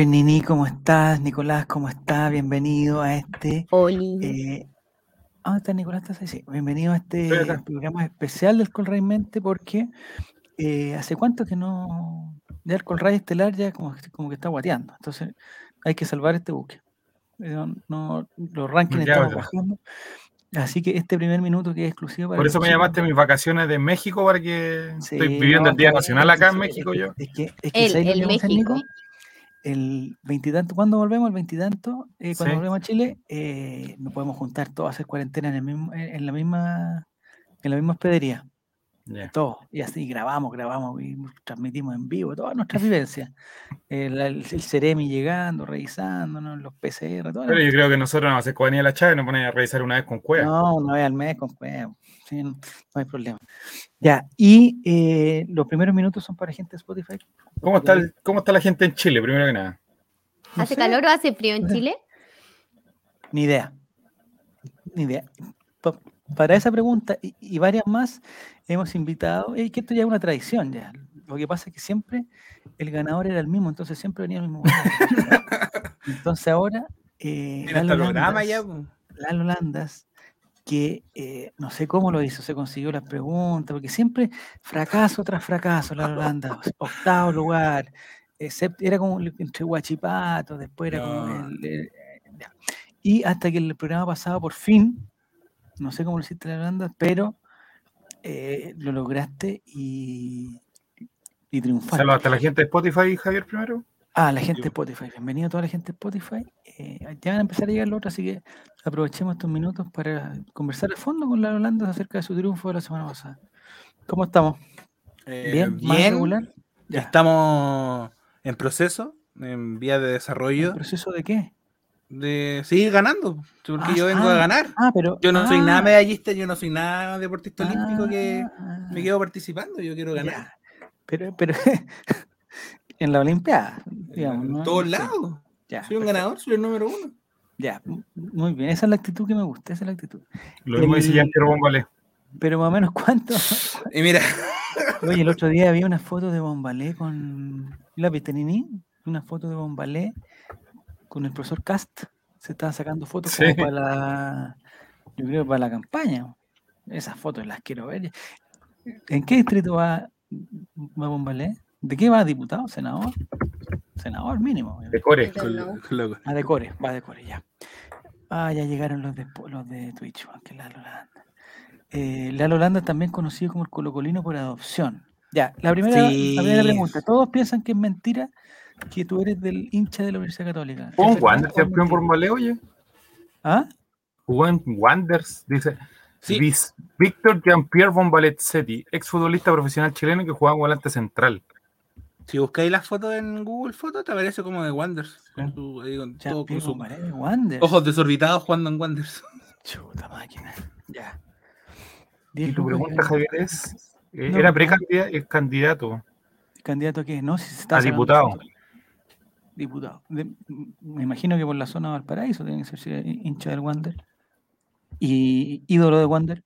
Hoy Nini, ¿cómo estás? Nicolás, ¿cómo estás? Bienvenido a este. Oli. Eh, ¿Dónde está Nicolás? ¿Estás ahí? Sí. Bienvenido a este programa especial del Colray Mente porque eh, hace cuánto que no. Ya el Colray Estelar ya como, como que está guateando. Entonces hay que salvar este buque. Eh, No, no- los rankings están bajando. Así que este primer minuto que es exclusivo para Por eso me llamaste a mis vacaciones de México, para que Sí, estoy viviendo no, el Día Nacional acá en México yo. Es que, es que El, ¿sabes lo el que vamos a hacer, México. Nico? El veintitanto, ¿cuándo volvemos? El veintitanto, eh, cuando Sí. volvemos a Chile, eh, nos podemos juntar todos a hacer cuarentena en, el mismo, en en la misma en la misma hospedería, todos, y así grabamos, grabamos y transmitimos en vivo todas nuestras vivencias. El, el, el Ceremi llegando, revisándonos, los PCR, todo. Pero yo creo que nosotros nos hacer cuadernilla la chave nos ponen a revisar una vez con cueva. No, una vez al mes con cueva, sí, no, no hay problema. Ya, y eh, los primeros minutos son para gente de Spotify. ¿Cómo, está el- ¿Cómo está la gente en Chile, primero que nada? No ¿Hace sé. calor o hace frío en Chile? Ni idea. Ni idea. Pa- para esa pregunta y, y varias más, hemos invitado, es que esto ya es una tradición ya. Lo que pasa es que siempre el ganador era el mismo, entonces siempre venía el mismo. ganador. entonces ahora, eh, Lalo Landas- ya. Lalo Landas, que eh, no sé cómo lo hizo, se consiguió las preguntas, porque siempre fracaso tras fracaso, Lalo Landas, octavo lugar, sept- era como entre Guachipato, después era como el, el- ya. Y hasta que el programa pasado por fin, no sé cómo lo hiciste Lalo Landas, pero eh, lo lograste y, y triunfaste. Saludos hasta la gente de Spotify, Javier, primero. Ah, la gente de Spotify. Bienvenido a toda la gente de Spotify. Eh, ya van a empezar a llegar los otros, así que aprovechemos estos minutos para conversar a fondo con la Holanda acerca de su triunfo de la semana pasada. ¿Cómo estamos? Eh, ¿Bien? ¿Más bien. regular? Ya. Estamos en proceso, en vía de ¿En desarrollo, proceso de qué? de seguir ganando. Porque Ah, yo vengo ah, a ganar. Ah, pero. Yo no soy nada ah, medallista, yo no soy nada deportista olímpico que ah, me quedo participando. Yo quiero ganar. ya. Pero, pero en la Olimpiada, digamos. en ¿no? todos Sí, lados. Ya, Soy un perfecto. ganador, soy el número uno. Ya, muy bien. Esa es la actitud que me gusta, esa es la actitud. Lo mismo dice Jean-Pierre Bombalé. Pero más o menos, ¿cuánto? Y mira, Oye, el otro día vi una foto de Bombalé con la viste, Nini? Una foto de Bombalé con el profesor Cast. Se estaban sacando fotos como Sí. para la, yo creo para la campaña. Esas fotos las quiero ver. ¿En qué distrito va, va Bombalé? ¿De qué va? ¿Diputado? ¿Senador? Senador mínimo. De Core. Ah, de Core, va de Core, ya. Ah, ya llegaron los de, Po- los de Twitch, que Lalo Landa. Eh, Lalo Landa es también conocido como el colocolino por adopción. Ya, la primera, la primera pregunta. Todos piensan que es mentira que tú eres del hincha de la Universidad Católica. Jugó ¿Es en es campeón por? Bombalé, oye. ¿Ah? Jugó en Wanderers, dice. Sí. Víctor Jean-Pierre Bombalet-Setti, exfutbolista profesional chileno que jugaba en volante central. Si buscáis las fotos en Google Fotos, te aparece como de Wanders. Con su- ahí con Ya, todo con de Wander. ojos desorbitados jugando en Wanders. Chuta máquina. Ya. Y tu pregunta, Javier, es: eh, No, ¿era precandidato es candidato ¿Candidato a qué? No, si se está a diputado? Diputado. De- me imagino que por la zona de Valparaíso tiene que ser hincha del Wander. Y ídolo de Wander.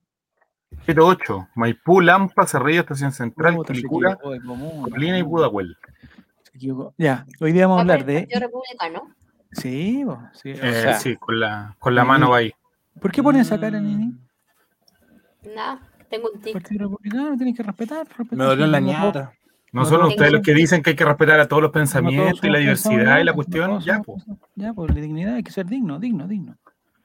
08, Maipú, Lampa, Cerrillo, Estación Central, Puta, Quilicura, Colina y Pudahuel. Ya, hoy día vamos a hablar de. Republicano. Sí, bo, sí. o Eh, sí, con la, con la mano va ahí. ¿Por qué ponen esa cara, Mm. Nini? Nada, tengo un tic. Partido Republicano, tienen que respetar. respetar, Me dolió la ñata. No son ustedes los que dicen que hay que respetar a todos los pensamientos y la diversidad y la cuestión. Ya, pues. Ya, por la dignidad hay que ser digno, digno, digno.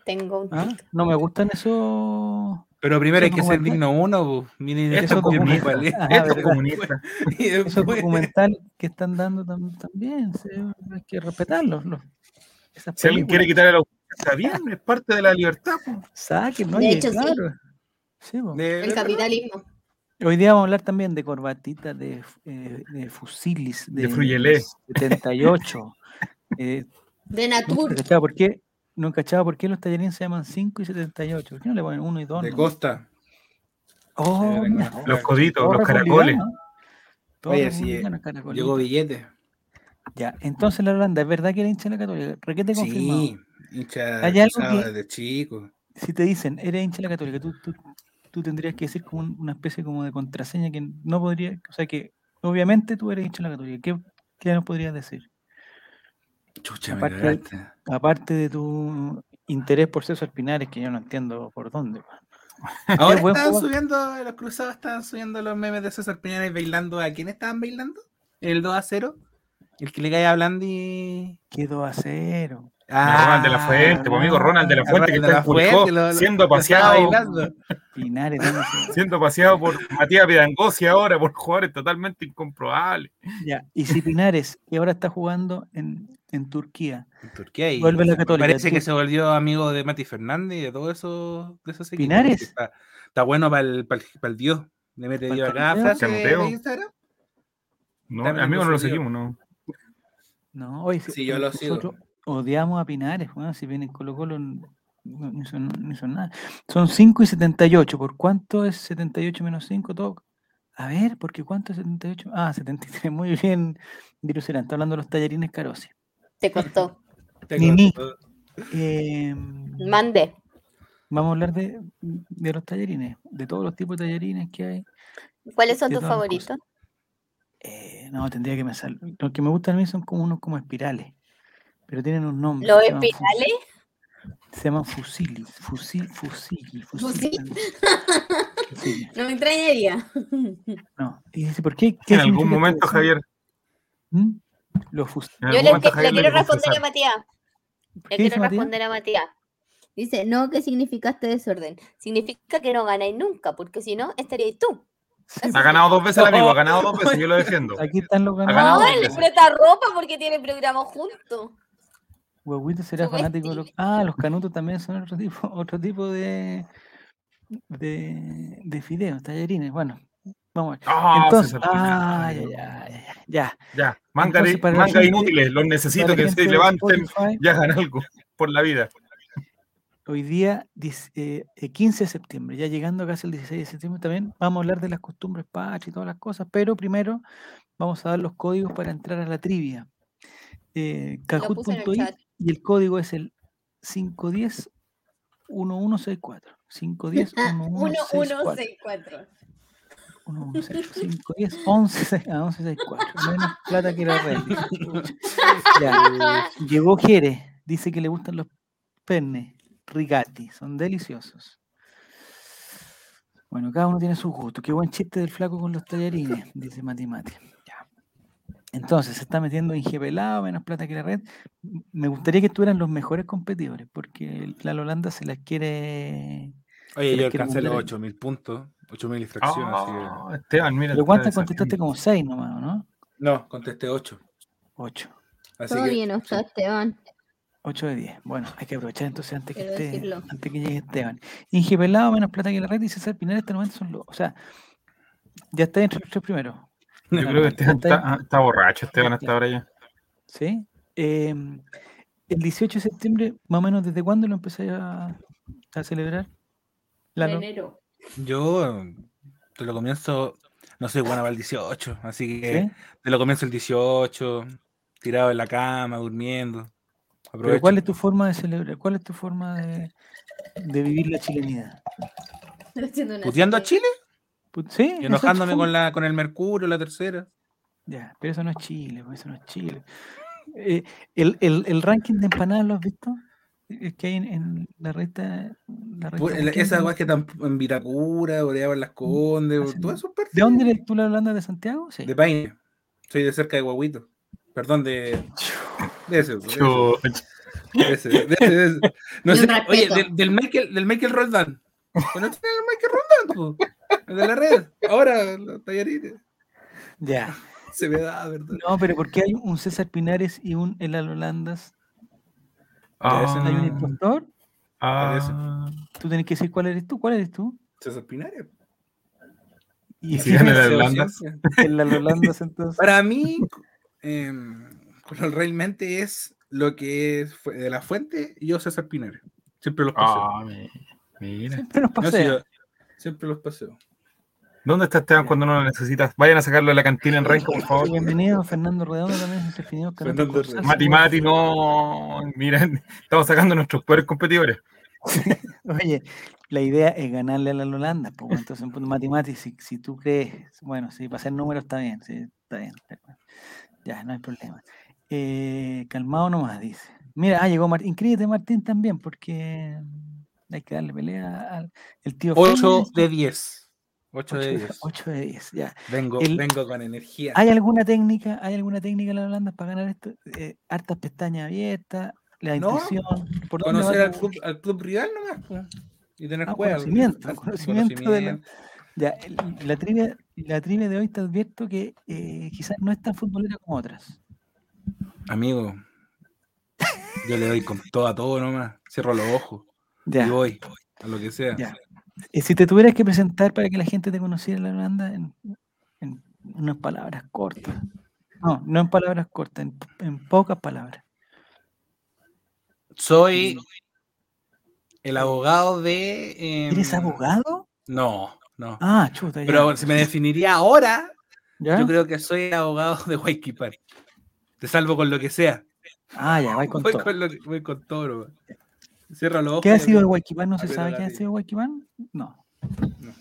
Tengo un ¿Ah? tic. No me gustan esos. Pero primero hay que ser digno uno. Miren, Esto es comunista. Ah, Esto es verdad. comunista. Y esos documentales que están dando tam- también, sí, hay que respetarlos. Si alguien quiere quitar el autor, está bien, es parte de la libertad. pues. Saquen, ¿no? De hecho, sí. claro. Sí, El capitalismo. Hoy día vamos a hablar también de corbatitas, de, eh, de fusilis, de, De Fruyelé. 78. eh, De Natur. por qué, no cachaba por qué los tallarines se llaman 5 y 78. ¿Por qué no le ponen 1 y 2? de Costa. Oh, Sí. Los coditos, los caracoles. republicano, todo Oye, sí, caracolito. Llegó billete. Ya, entonces la Holanda, ¿es verdad que era hincha de la Católica? Requete confirmado. Sí, hincha Hay algo pesado que- desde chico. Si te dicen, eres hincha de la Católica, tú, tú, tú tendrías que decir como un- una especie como de contraseña que no podría, o sea que obviamente tú eres hincha de la Católica. ¿Qué, qué nos podrías decir? Chucha, me Aparte- de tu interés por César Pinares, que yo no entiendo por dónde. Ahora estaban jugador. subiendo, los cruzados estaban subiendo los memes de César Piñares bailando. ¿A quién estaban bailando? ¿El 2 a 0? El que le cae a Blandi. Quedó a cero. Ah, Ronald de la Fuente, pues, amigo Ronald de la Fuente, que está en Fuente, lo- siendo paseado, bailando. Pinares, ¿dónde se- siendo paseado por Matías Pidangosi ahora, por jugadores totalmente incomprobables. Ya, y si Pinares, que ahora está jugando en, en Turquía, En Turquía y Vuelve la Católica, Parece que se volvió amigo de Mati Fernández y de todos esos de esos equipos, ¿Pinares? Está, está bueno para el, para el, dios. Le mete ¿Pa'l Dios a cada camuteo? frase de Camuteo. Instagram. No, También amigo, lo no lo seguimos, ¿no? no, hoy Sí, yo lo sigo. Odiamos a Pinares, weón, si viene Colo Colo no, no hizo, no hizo nada. Son 5 y 78, ¿por cuánto es 78 menos 5? Todo? A ver, porque ¿cuánto es 78? Ah, 73, muy bien, Virucera, está hablando de los tallarines Carosi. Te costó. Te Nini. Eh, Mande. vamos a hablar de, de los tallarines, de todos los tipos de tallarines que hay. ¿Cuáles son tus favoritos? Eh, no, tendría que me sal... Los que me gustan a mí son como unos como espirales, pero tienen un nombre. ¿Los espirales? Se llaman fusilis, fusil, fusili, ¿Fusil? fusil. No me extrañaría. No. Y dice, ¿por qué? ¿Qué En algún momento, eso? Javier. ¿Mm? Los fus... en Yo le, momento que- Javier le le quiero responder a. Matías. ¿Qué Le quiero Matías? responder a Matías. Dice, no, ¿qué significa este desorden? Significa que no ganáis nunca, porque si no, estaríais tú. Sí, Ha ganado dos veces el amigo, ha ganado dos veces, yo lo defiendo. Aquí están los ganado ganados. dos No, él le presta ropa porque tiene programa juntos. Huehuito será Su fanático de los... Ah, los canutos también son otro tipo, otro tipo de, de, de fideos, tallarines. Bueno, vamos a ver. Ah, Entonces, ah, ya, ya, ya, ya, manga, Entonces, de- para la manga gente- inútiles, los necesito que se levanten Spotify, y hagan algo por la vida. Hoy día, dic- eh, eh, 15 de septiembre, ya llegando casi el 16 de septiembre también, vamos a hablar de las costumbres patch y todas las cosas, pero primero vamos a dar los códigos para entrar a la trivia. Eh, y el código es el 510 1164. 510 1164. 1164. 1164. 510 11 a 1164. Menos plata que la red. Ya. Llegó Jerez, dice que le gustan los penne rigati, son deliciosos. Bueno, cada uno tiene su gusto. Qué buen chiste del flaco con los tallarines, dice Mati Mati. Entonces, se está metiendo ingepelado, menos plata que la red. Me gustaría que estuvieran los mejores competidores, porque la Holanda se las quiere. Oye, yo alcancé los mundial. 8000 puntos, 8000 infracciones. que- Ah, Esteban, mira. Pero ¿cuántas contestaste? Como seis nomás, ¿o ¿no? No, contesté 8. Ocho. Así Todo que, bien, ¿no está, Esteban? 8 de 10. Bueno, hay que aprovechar entonces antes que, esté, antes que llegue Esteban. Inge Pelado, menos plata que la red y César Pinal este momento son los. O sea, ya está entre los tres primeros. Yo creo que Esteban Está está, ah, está borracho, Esteban, hasta ahora ya. ¿Sí? Eh, el 18 de septiembre, más o menos, ¿desde cuándo lo empecé a, a celebrar? Lalo? enero. yo te lo comienzo, no soy bueno para el 18, así que ¿Sí? te lo comienzo el 18, tirado en la cama, durmiendo. Pero. ¿cuál es tu forma de celebrar? ¿Cuál es tu forma de, de vivir la chilenidad? ¿Puteando a Chile? ¿Sí? Y enojándome con, la, con el Mercurio, la tercera. Ya, pero eso no es Chile, pues, eso no es Chile. Eh, el, el, el ranking de empanadas, ¿lo has visto? Es que hay en, en la revista. La Pu- revista el- Weekend, Esa que están en Vitacura, Boreaba en las Condes, Hacen- todo eso ¿De dónde eres tú la Holanda de Santiago? Sí. De Paine. Soy de cerca de Guaguito. Perdón, de. De ese. de ese. De ese, de ese, de ese. No sé, oye, del, del Michael, del Michael Roldán. ¿Conocen al Michael Roldán? De la red. Ahora, los tallarines. Ya. Se me da, ¿verdad? No, pero ¿por qué hay un César Pinares y un El Holandas? Ah, ¿Hay un impostor? ah. Tú tienes que decir cuál eres tú. ¿Cuál eres tú? César Pinares. ¿Y si gana el Holandas? El Holandas, entonces. Para mí, em, realmente es lo que es de la fuente y yo César Pinares. Siempre los paseo. Ah, mi- mira. Siempre No, pasea. yo siempre los paseo. ¿Dónde está Esteban cuando no lo necesitas? Vayan a sacarlo de la cantina en Renco, por favor. Bienvenido, Fernando Redondo también. no Fernando Redondo. Mati Mati, no. Miren, estamos sacando nuestros peores competidores. Oye, la idea es ganarle a la Holanda. Pues, entonces, en punto Mati, si, si tú crees, bueno, si para hacer números está bien, sí, está bien. está bien. Ya, no hay problema. Eh, calmado nomás, dice. Mira, ah, llegó Martín. Inscríbete, Martín, también, porque hay que darle pelea al el tío. 8 Feña, de 10. 8 ocho de de- 10. ocho de 10, ya. Vengo, El- vengo con energía. ¿Hay alguna técnica? ¿Hay alguna técnica en la Holanda para ganar esto? Eh, hartas pestañas abiertas, la No, intuición. ¿por dónde Conocer al club, al club rival nomás. Y tener Ah, conocimiento, conocimiento de la- Ya, la trivia, la trivia de hoy te advierto que eh, quizás no es tan futbolera como otras. Amigo, yo le doy con todo a todo nomás. Cierro los ojos Ya, y voy a lo que sea. ya. Y si te tuvieras que presentar para que la gente te conociera en la Holanda en, en unas palabras cortas. No, no en palabras cortas, en, en pocas palabras. Soy el abogado de. em, ¿Eres abogado? No, no. Ah, chuta, ya. Pero si me definiría ahora, ¿Ya? yo creo que soy el abogado de Waikipar. Te salvo con lo que sea. Ah, ya, vais con voy, todo. con lo que- voy con todo. nomás. Cierra los ojos. ¿Qué ha sido de Guayquipán? ¿No se sabe qué ha sido Guayquipán? No. No.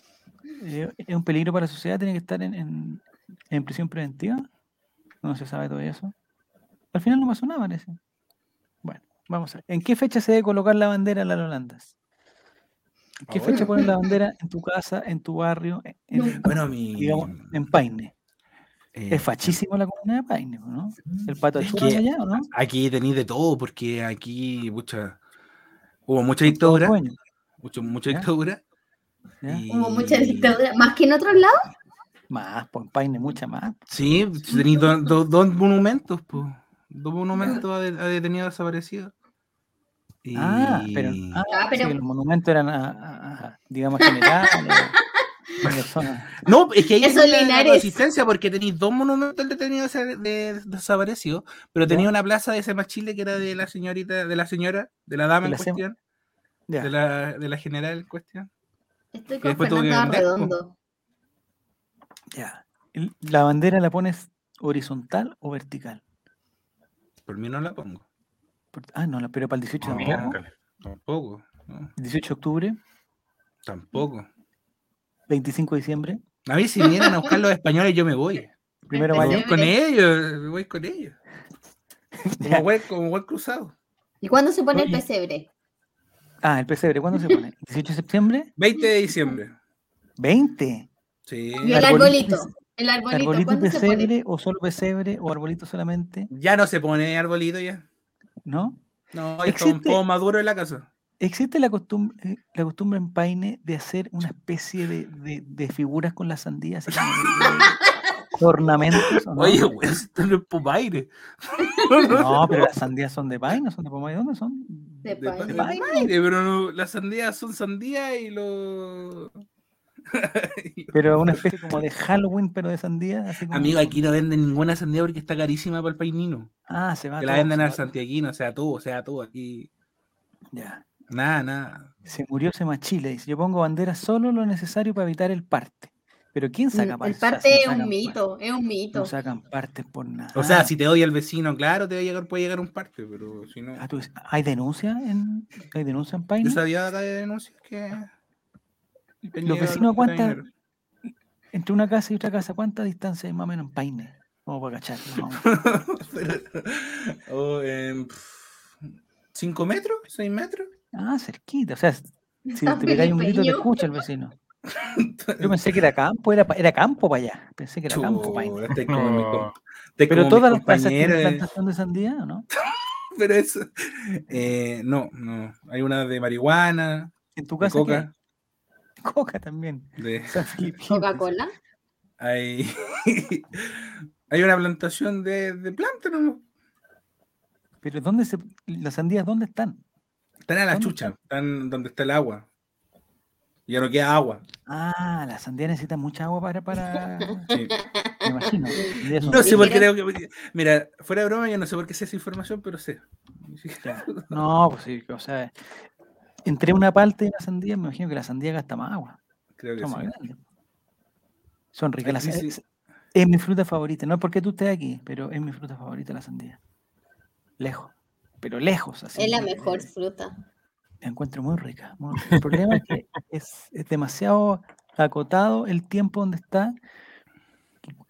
Eh, ¿Es un peligro para la sociedad? ¿Tiene que estar en, en- en prisión preventiva? No se sabe todo eso. Al final no pasó nada, parece. Bueno, vamos a ver. ¿En qué fecha se debe colocar la bandera en las Holandas? ¿En qué fecha ponen la bandera en tu casa, en tu barrio, en, en- Bueno, mi. digamos, en Paine? eh, Es fachísimo la comuna de Paine, ¿no? El pato que- allá, ¿o no? Aquí tenéis de todo, porque aquí mucha, hubo mucha dictadura. Mucho, mucha ¿Ya? dictadura. ¿ya? y- Hubo mucha dictadura, más que en otros lados. Más, pues en Paine mucha más. Sí, tenéis do- do- dos monumentos, pues. Dos monumentos a, de- a detenidos desaparecidos. Y- Ah, pero, ah, Ah, sí, pero- los monumentos eran, a- a- a- digamos, generales. No, es que ahí Eso la Linares. resistencia porque tenéis dos monumentos detenidos desa- de- desaparecidos, pero Ya. tenía una plaza de Sema Chile que era de la señorita, de la señora, de la dama De en la cuestión, de la, de la general en cuestión. Estoy con. Arredondo. Ya. ¿La bandera la pones horizontal o vertical? Por mí no la pongo. Por- ah, no, la- pero para el 18 No, tampoco. miércoles. Tampoco. no, El 18 de octubre, tampoco. 25 de diciembre, A mí si vienen a buscar los españoles yo me voy. primero Me mayo. voy con ellos, me voy con ellos. Como buen, como buen cruzado. ¿Y cuándo se pone el pesebre? Ah, el pesebre, ¿cuándo se pone? ¿18 de septiembre? 20 de diciembre. 20. Sí. Y el Arbolito arbolito. El arbolito, ¿Arbolito y ¿cuándo se pone? pesebre o solo pesebre o arbolito solamente? Ya no se pone arbolito ya. ¿No? No, está un poco maduro en la casa. ¿Existe la costumbre, la costumbre en Paine de hacer una especie de, de- de figuras con la sandía? Así como de- de ornamentos. ¿o no? Oye, güey, esto no es Pomaire. No, pero las sandías son de Paine, no son de Pomay. ¿Dónde son? De De Paine. Paine, pero no, las sandías son sandías y los. Pero una especie como de Halloween, pero de sandía. Así como... Amigo, aquí no venden ninguna sandía porque está carísima para el painino. Ah, se va Que la venden al santiaguino, o sea, tú, o sea, tú, aquí. Ya. Nada, nada. Se murió Semachile. Dice, yo pongo bandera solo lo necesario para evitar el parte. Pero ¿quién saca Mm, parte? El O sea, parte no es un mito, es un mito. No sacan partes por nada. O sea, si te odia el vecino, claro, te va a llegar, puede llegar un parte, pero si no. Ah, tú ¿Hay denuncia en, ¿hay denuncia en Paine? Yo sabía acá de denuncias que. que Los vecinos aguantan-. Entre una casa y otra casa, ¿cuánta distancia hay más o menos en Paine? Vamos para cachar. más o menos. Pero- o, em, pf, ¿Cinco metros? ¿Seis metros? Ah, cerquita. O sea, si te pegáis un grito, te escucha el vecino. Yo pensé que era campo, era, campo para allá. Pensé que era campo para como No. estáis Pero como todas las casas tienen plantación de sandía, ¿o no? Pero eso. eh, no, no. Hay una de marihuana, En tu de casa. coca, Coca también. de. Coca-Cola. hay, hay una plantación de, de plántanos. Pero ¿dónde se, las sandías dónde están? Están a la ¿Dónde chucha, están donde está el agua. Ya no queda agua. Ah, las sandías necesitan mucha agua para, para, Sí. me imagino. No sé por qué tengo que. Mira, fuera de broma, yo no sé por qué sé esa información, pero sé. No, pues sí, o sea, entre una palta y una sandía, me imagino que la sandía gasta más agua. Creo que Son sí. Son ricas. las- sí. es, es mi fruta favorita. No es porque tú estés aquí, pero es mi fruta favorita la sandía. Lejos. Pero lejos. Así, Es la eh, mejor fruta. La encuentro muy rica. muy rica. El problema es que es, es demasiado acotado el tiempo donde está.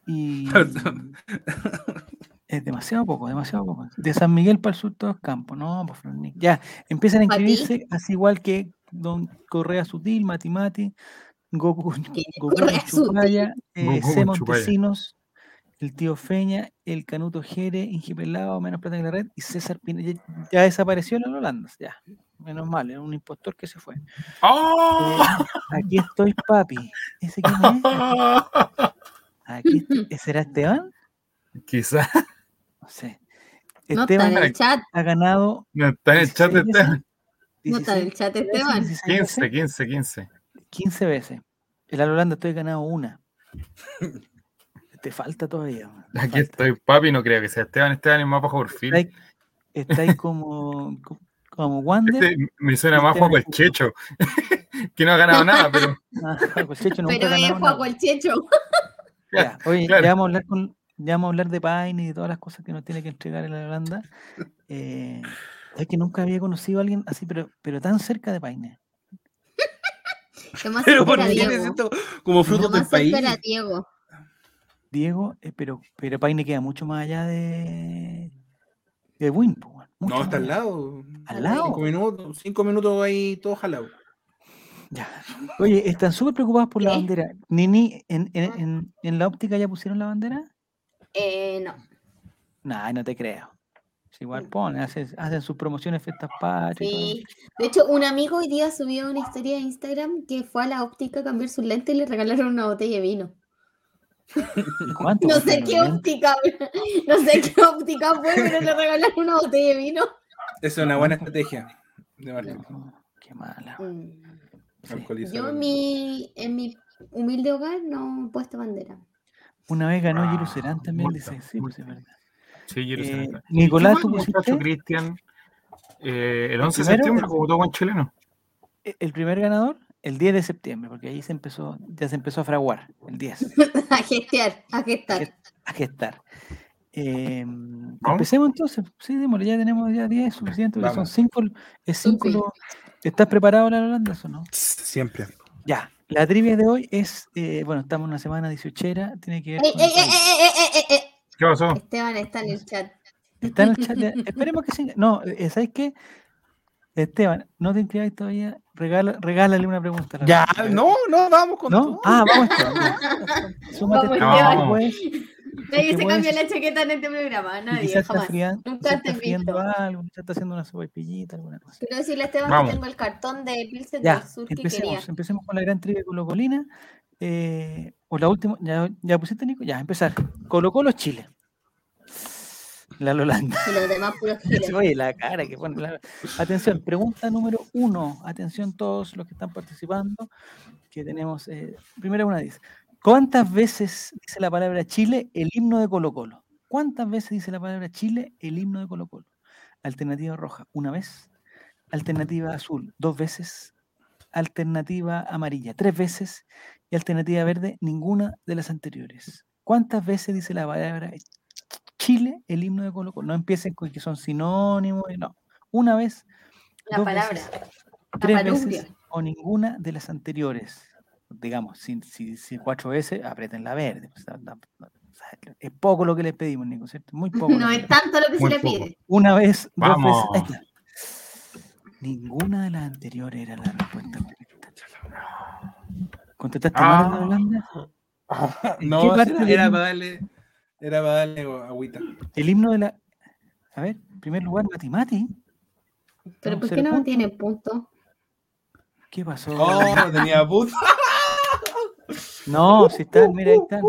Y, Es demasiado poco, demasiado poco. De San Miguel para el sur todos campos, no, pues. Ya, empiezan a inscribirse, así igual que Don Correa Sutil, Mati Mati, Goku. Goku Chupaya, eh, Goku C. Montesinos, el tío Feña, el Canuto Jere, Inge Pelado, Menos Plata que la Red y César Pina. Ya, ya desapareció la Holanda, ya. Menos mal, era un impostor que se fue. ¡Oh! Eh, aquí estoy, papi. ¿Ese quién es? Aquí ¿Será Esteban? Quizás No sé. No está Esteban en el chat. ha ganado no está en el chat de 16 Esteban. No está en el 16 chat, veces, Esteban. 16 veces, 15, 15, 15. 15 veces. El Holanda estoy ganado una. Te falta todavía. te Aquí falta. estoy, papi, no creo que sea Esteban. Esteban es más bajo perfil. Estáis estáis como, co- como Wander. Este me suena más Esteban Juaco el Checho, que no ha ganado nada, pero Ah, Juaco el Checho nunca Pero es Juaco nada. el Checho. Ya, Oye, claro. ya vamos a hablar con, ya vamos a hablar de Paine y de todas las cosas que nos tiene que entregar el Holanda. Eh, es que nunca había conocido a alguien así, pero, pero tan cerca de Paine. Pero ¿por qué esto como fruto Lo del más cerca país? era Diego. Diego, eh, pero, pero Paine queda mucho más allá de, de mucho No, está al lado. ¿Al lado? Cinco minutos, cinco minutos ahí todo jalado. Ya. Oye, están súper preocupados por la bandera. Nini, ¿en, en, Ah. en, en la óptica ya pusieron la bandera? Eh, no. Nah, no te creo. Si igual ponen, hacen, hacen sus promociones, fiestas patrias. Sí. De hecho, un amigo hoy día subió una historia de Instagram que fue a la óptica a cambiar sus lentes y le regalaron una botella de vino. ¿Y cuánto No sé qué óptica, no sé qué óptica fue, pero le regalaron una botella de vino. Esa es una buena estrategia de marketing. No, qué mala. Mm. sí. Yo en mi, en mi humilde hogar no he puesto bandera. Una vez ganó Ah, Jerusalén también, dice. Sí, pues es verdad. sí. Eh. Nicolás, ¿Qué ¿tú pusiste Cristian? Eh, el 11 de septiembre, todo buen chileno. e- el primer ganador? El 10 de septiembre, porque ahí se empezó, ya se empezó a fraguar, el 10. a gestear, a gestar. a gestar. Em, empecemos entonces. Sí, démosle, ya tenemos ya 10 suficiente, porque son Vamos. 5. Es cinco Ok. lo- ¿Estás preparado, la Holanda, o no? Siempre. Ya. La trivia de hoy es, eh, bueno, estamos en una semana 18, tiene que ver Ey, ey, ey, ey, ey. ¿Qué pasó? Esteban está en el chat. Está en el chat. Esperemos que sí. No, eh, ¿sabes qué? Esteban, no te inscribáis todavía. Regala, regálale una pregunta. Ya, no, no, vamos con ¿No? todo. Ah, vamos. Súmate, Vamos, puedes. Nadie se cambió la chaqueta en este programa, nadie, quizás está, jamás. friando, Nunca te está he visto. algo, quizás está haciendo una sopaipillita, alguna cosa. Quiero decirle a Esteban Vamos. que tengo el cartón de Pilsen Ya, del Sur que quería. empecemos, empecemos con la gran trivia colocolina. Eh, o la última, ya, ya pusiste, Nico, ya, empezar. Colo Colo Chile. La Holanda. Y los demás puros giles. Oye, la cara que pone. la- Atención, pregunta número uno. Atención todos los que están participando. Que tenemos. Eh, primera una dice: ¿Cuántas veces dice la palabra Chile el himno de Colo Colo? ¿Cuántas veces dice la palabra Chile el himno de Colo Colo? Alternativa roja, una vez. Alternativa azul, dos veces. Alternativa amarilla, tres veces. Y alternativa verde, ninguna de las anteriores. ¿Cuántas veces dice la palabra Chile el himno de Colo Colo? No empiecen con que son sinónimos, no. Una vez, La dos palabra. veces, La tres palumbia. veces o ninguna de las anteriores. Digamos, si, si, si cuatro veces, aprieten la verde. pues, es poco lo que les pedimos, Nico, ¿cierto? Muy poco. No es tanto lo que se Muy le poco. pide. Una vez, dos Vamos. veces. ahí está. Ninguna de las anteriores era la respuesta correcta. ¿Contestaste mal Ah. Holanda? ¿En No, era, para darle, era para darle agüita. El himno de la. A ver, en primer lugar, Mati Mati. Pero No, ¿por qué no puntos. tiene punto? ¿Qué pasó? Oh, tenía puto. No, si están, mira, ahí están.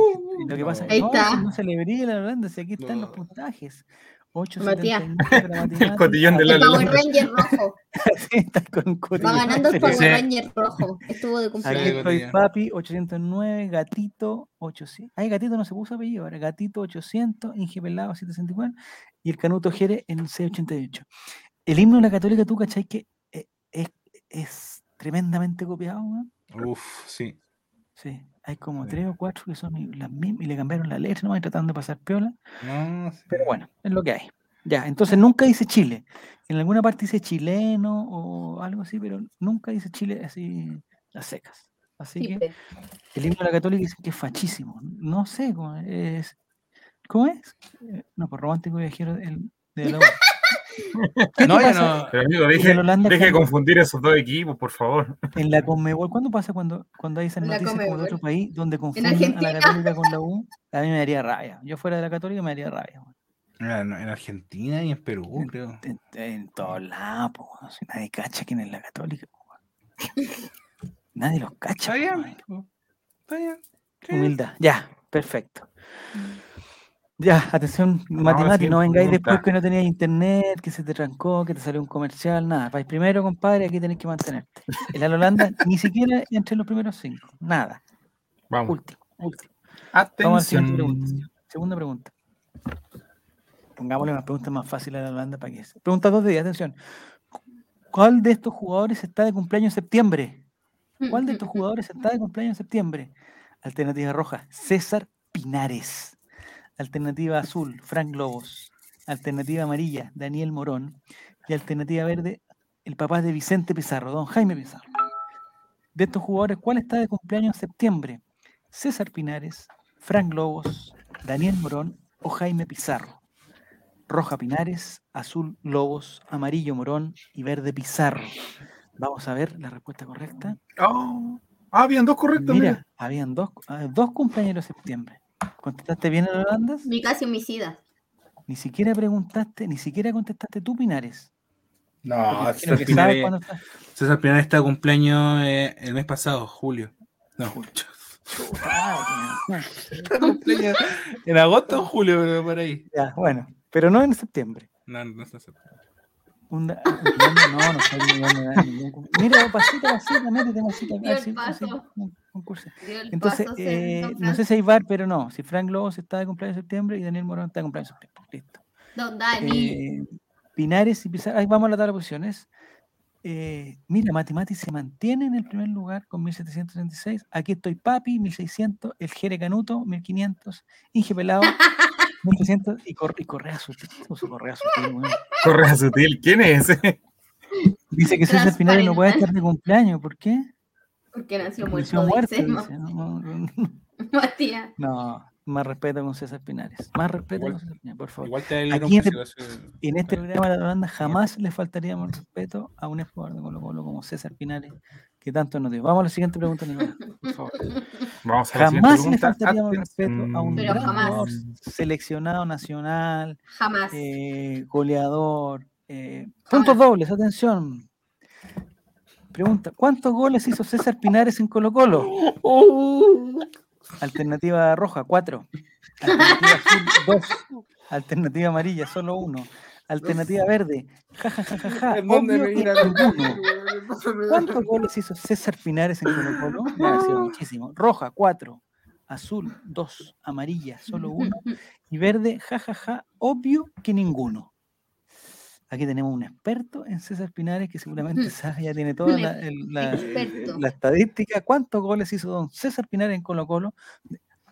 Lo que pasa es Ahí no, no se le vería la Holanda, si aquí están los No. puntajes. Matías. 8.79 para Mati El cotillón de la El Power. Ranger rojo. Sí, está con Va ganando el Power Sí. Ranger rojo. Estuvo de Aquí cumpleaños. Algo estoy, papi, 809, gatito, 800. Ay, gatito no se puso apellido, ahora gatito 800, Inge Pelado 764 y el Canuto Jere en 688. El himno de la católica, tú, ¿cachai? Que eh, es, es tremendamente copiado, weón? Uf, sí. Sí, hay como Sí. tres o cuatro que son las mismas y le cambiaron la letra, ¿no? Y tratando de pasar piola. No, sí. Pero bueno, es lo que hay. Ya, entonces nunca dice Chile. En alguna parte dice chileno o algo así, pero nunca dice Chile así a secas. Así Sí, que pe. el himno de la católica dice que es fachísimo. No sé cómo es. ¿Cómo es? Eh, No, por romántico viajero el, de la U. ¿Qué No, pasa no. Pero amigo, en deje, de confundir esos dos equipos, por favor. en la Conmebol? ¿Cuándo pasa cuando, cuando hay esas noticias como de otro país donde confunden a la. Católica con la U? A mí me daría rabia. Yo fuera de la Católica me daría rabia. En, en Argentina y en Perú, creo. En, en todos lados. Si nadie cacha quién es la Católica. po. Nadie los cacha. Está bien. Está bien. Humildad. Ya, perfecto. Ya, atención, matemática, siguiente no vengáis pregunta. después que no tenías internet, que se te trancó, que te salió un comercial, nada. Vais primero, compadre, aquí tenés que mantenerte. El Al Holanda ni siquiera entre los primeros cinco, nada. Vamos. Último, último. Vamos a la siguiente pregunta. Atención. Segunda pregunta. Pongámosle unas preguntas más fáciles a la Holanda para que. se- Pregunta dos de 10, atención. ¿Cuál de estos jugadores está de cumpleaños en septiembre? ¿Cuál de estos jugadores está de cumpleaños en septiembre? Alternativa roja, César Pinares. Alternativa azul, Frank Lobos. Alternativa amarilla, Daniel Morón. Y alternativa verde, el papá de Vicente Pizarro, don Jaime Pizarro. De estos jugadores, ¿cuál está de cumpleaños en septiembre? César Pinares, Frank Lobos, Daniel Morón o Jaime Pizarro. Roja Pinares, azul Lobos, amarillo Morón y verde Pizarro. Vamos a ver la respuesta correcta. Oh. Ah, habían dos correctos. Mira, mira. habían dos, ah, dos cumpleaños de septiembre. ¿Contestaste bien en Holandas? Mi casi homicida. Ni siquiera preguntaste, ni siquiera contestaste tú, Pinares. No, César Pinares. César Pinares está de cumpleaños eh, el mes pasado, julio. No, cumpleaños en agosto o julio, pero por ahí. Ya, bueno, pero no en septiembre. No, no da- un millón- no, no edad, ningún cum- Mira, pasita, pasita, métete, Entonces, paso, eh, no sé si hay bar, pero no. Si Frank Lobos está de cumpleaños en septiembre y Daniel Morón está de cumpleaños en septiembre. Listo. Don Dani. Eh, Pinares y Pizarro. Ahí vamos a la tabla de posiciones. Eh, mira, Matematics se mantiene en el primer lugar con 1736. Aquí estoy Papi, 1600. El Jere Canuto, 1500. Inge Pelado, 1300. Y, Cor- y Correa Sutil. Correa Sutil, weón. Correa sutil. ¿Quién es ese? Dice que César Pinares no puede estar de cumpleaños. ¿Por qué? Porque nació Nació muerto, muerto. dice Ma- dice. No, Matías. no, más respeto con César Pinares. Más respeto Igual- con César Pinares, por favor. Igual te dieron Aquí en este-. En este programa de la banda jamás le faltaríamos respeto a un jugador de Colo Colo como César Pinares, que tanto nos dio. Vamos a la siguiente pregunta, Nicolás, por favor. Vamos a Jamás le pregunta. faltaríamos respeto a un Pero gran jamás. jugador seleccionado nacional, Jamás. eh, goleador. eh, puntos dobles, atención. Pregunta, ¿cuántos goles hizo César Pinares en Colo Colo? Alternativa roja, cuatro. Alternativa azul, dos. Alternativa amarilla, solo uno. Alternativa verde, ja, ja, ja, ja, ja. ¿En dónde obvio me que irá? ninguno. ¿Cuántos goles hizo César Pinares en Colo Colo? Sido muchísimo. Roja, cuatro. Azul, dos. Amarilla, solo uno. Y verde, jajaja, obvio que ninguno. Aquí tenemos un experto en César Pinares que seguramente sabe, ya tiene toda la, el- la- experto. la estadística. ¿Cuántos goles hizo don César Pinares en Colo Colo?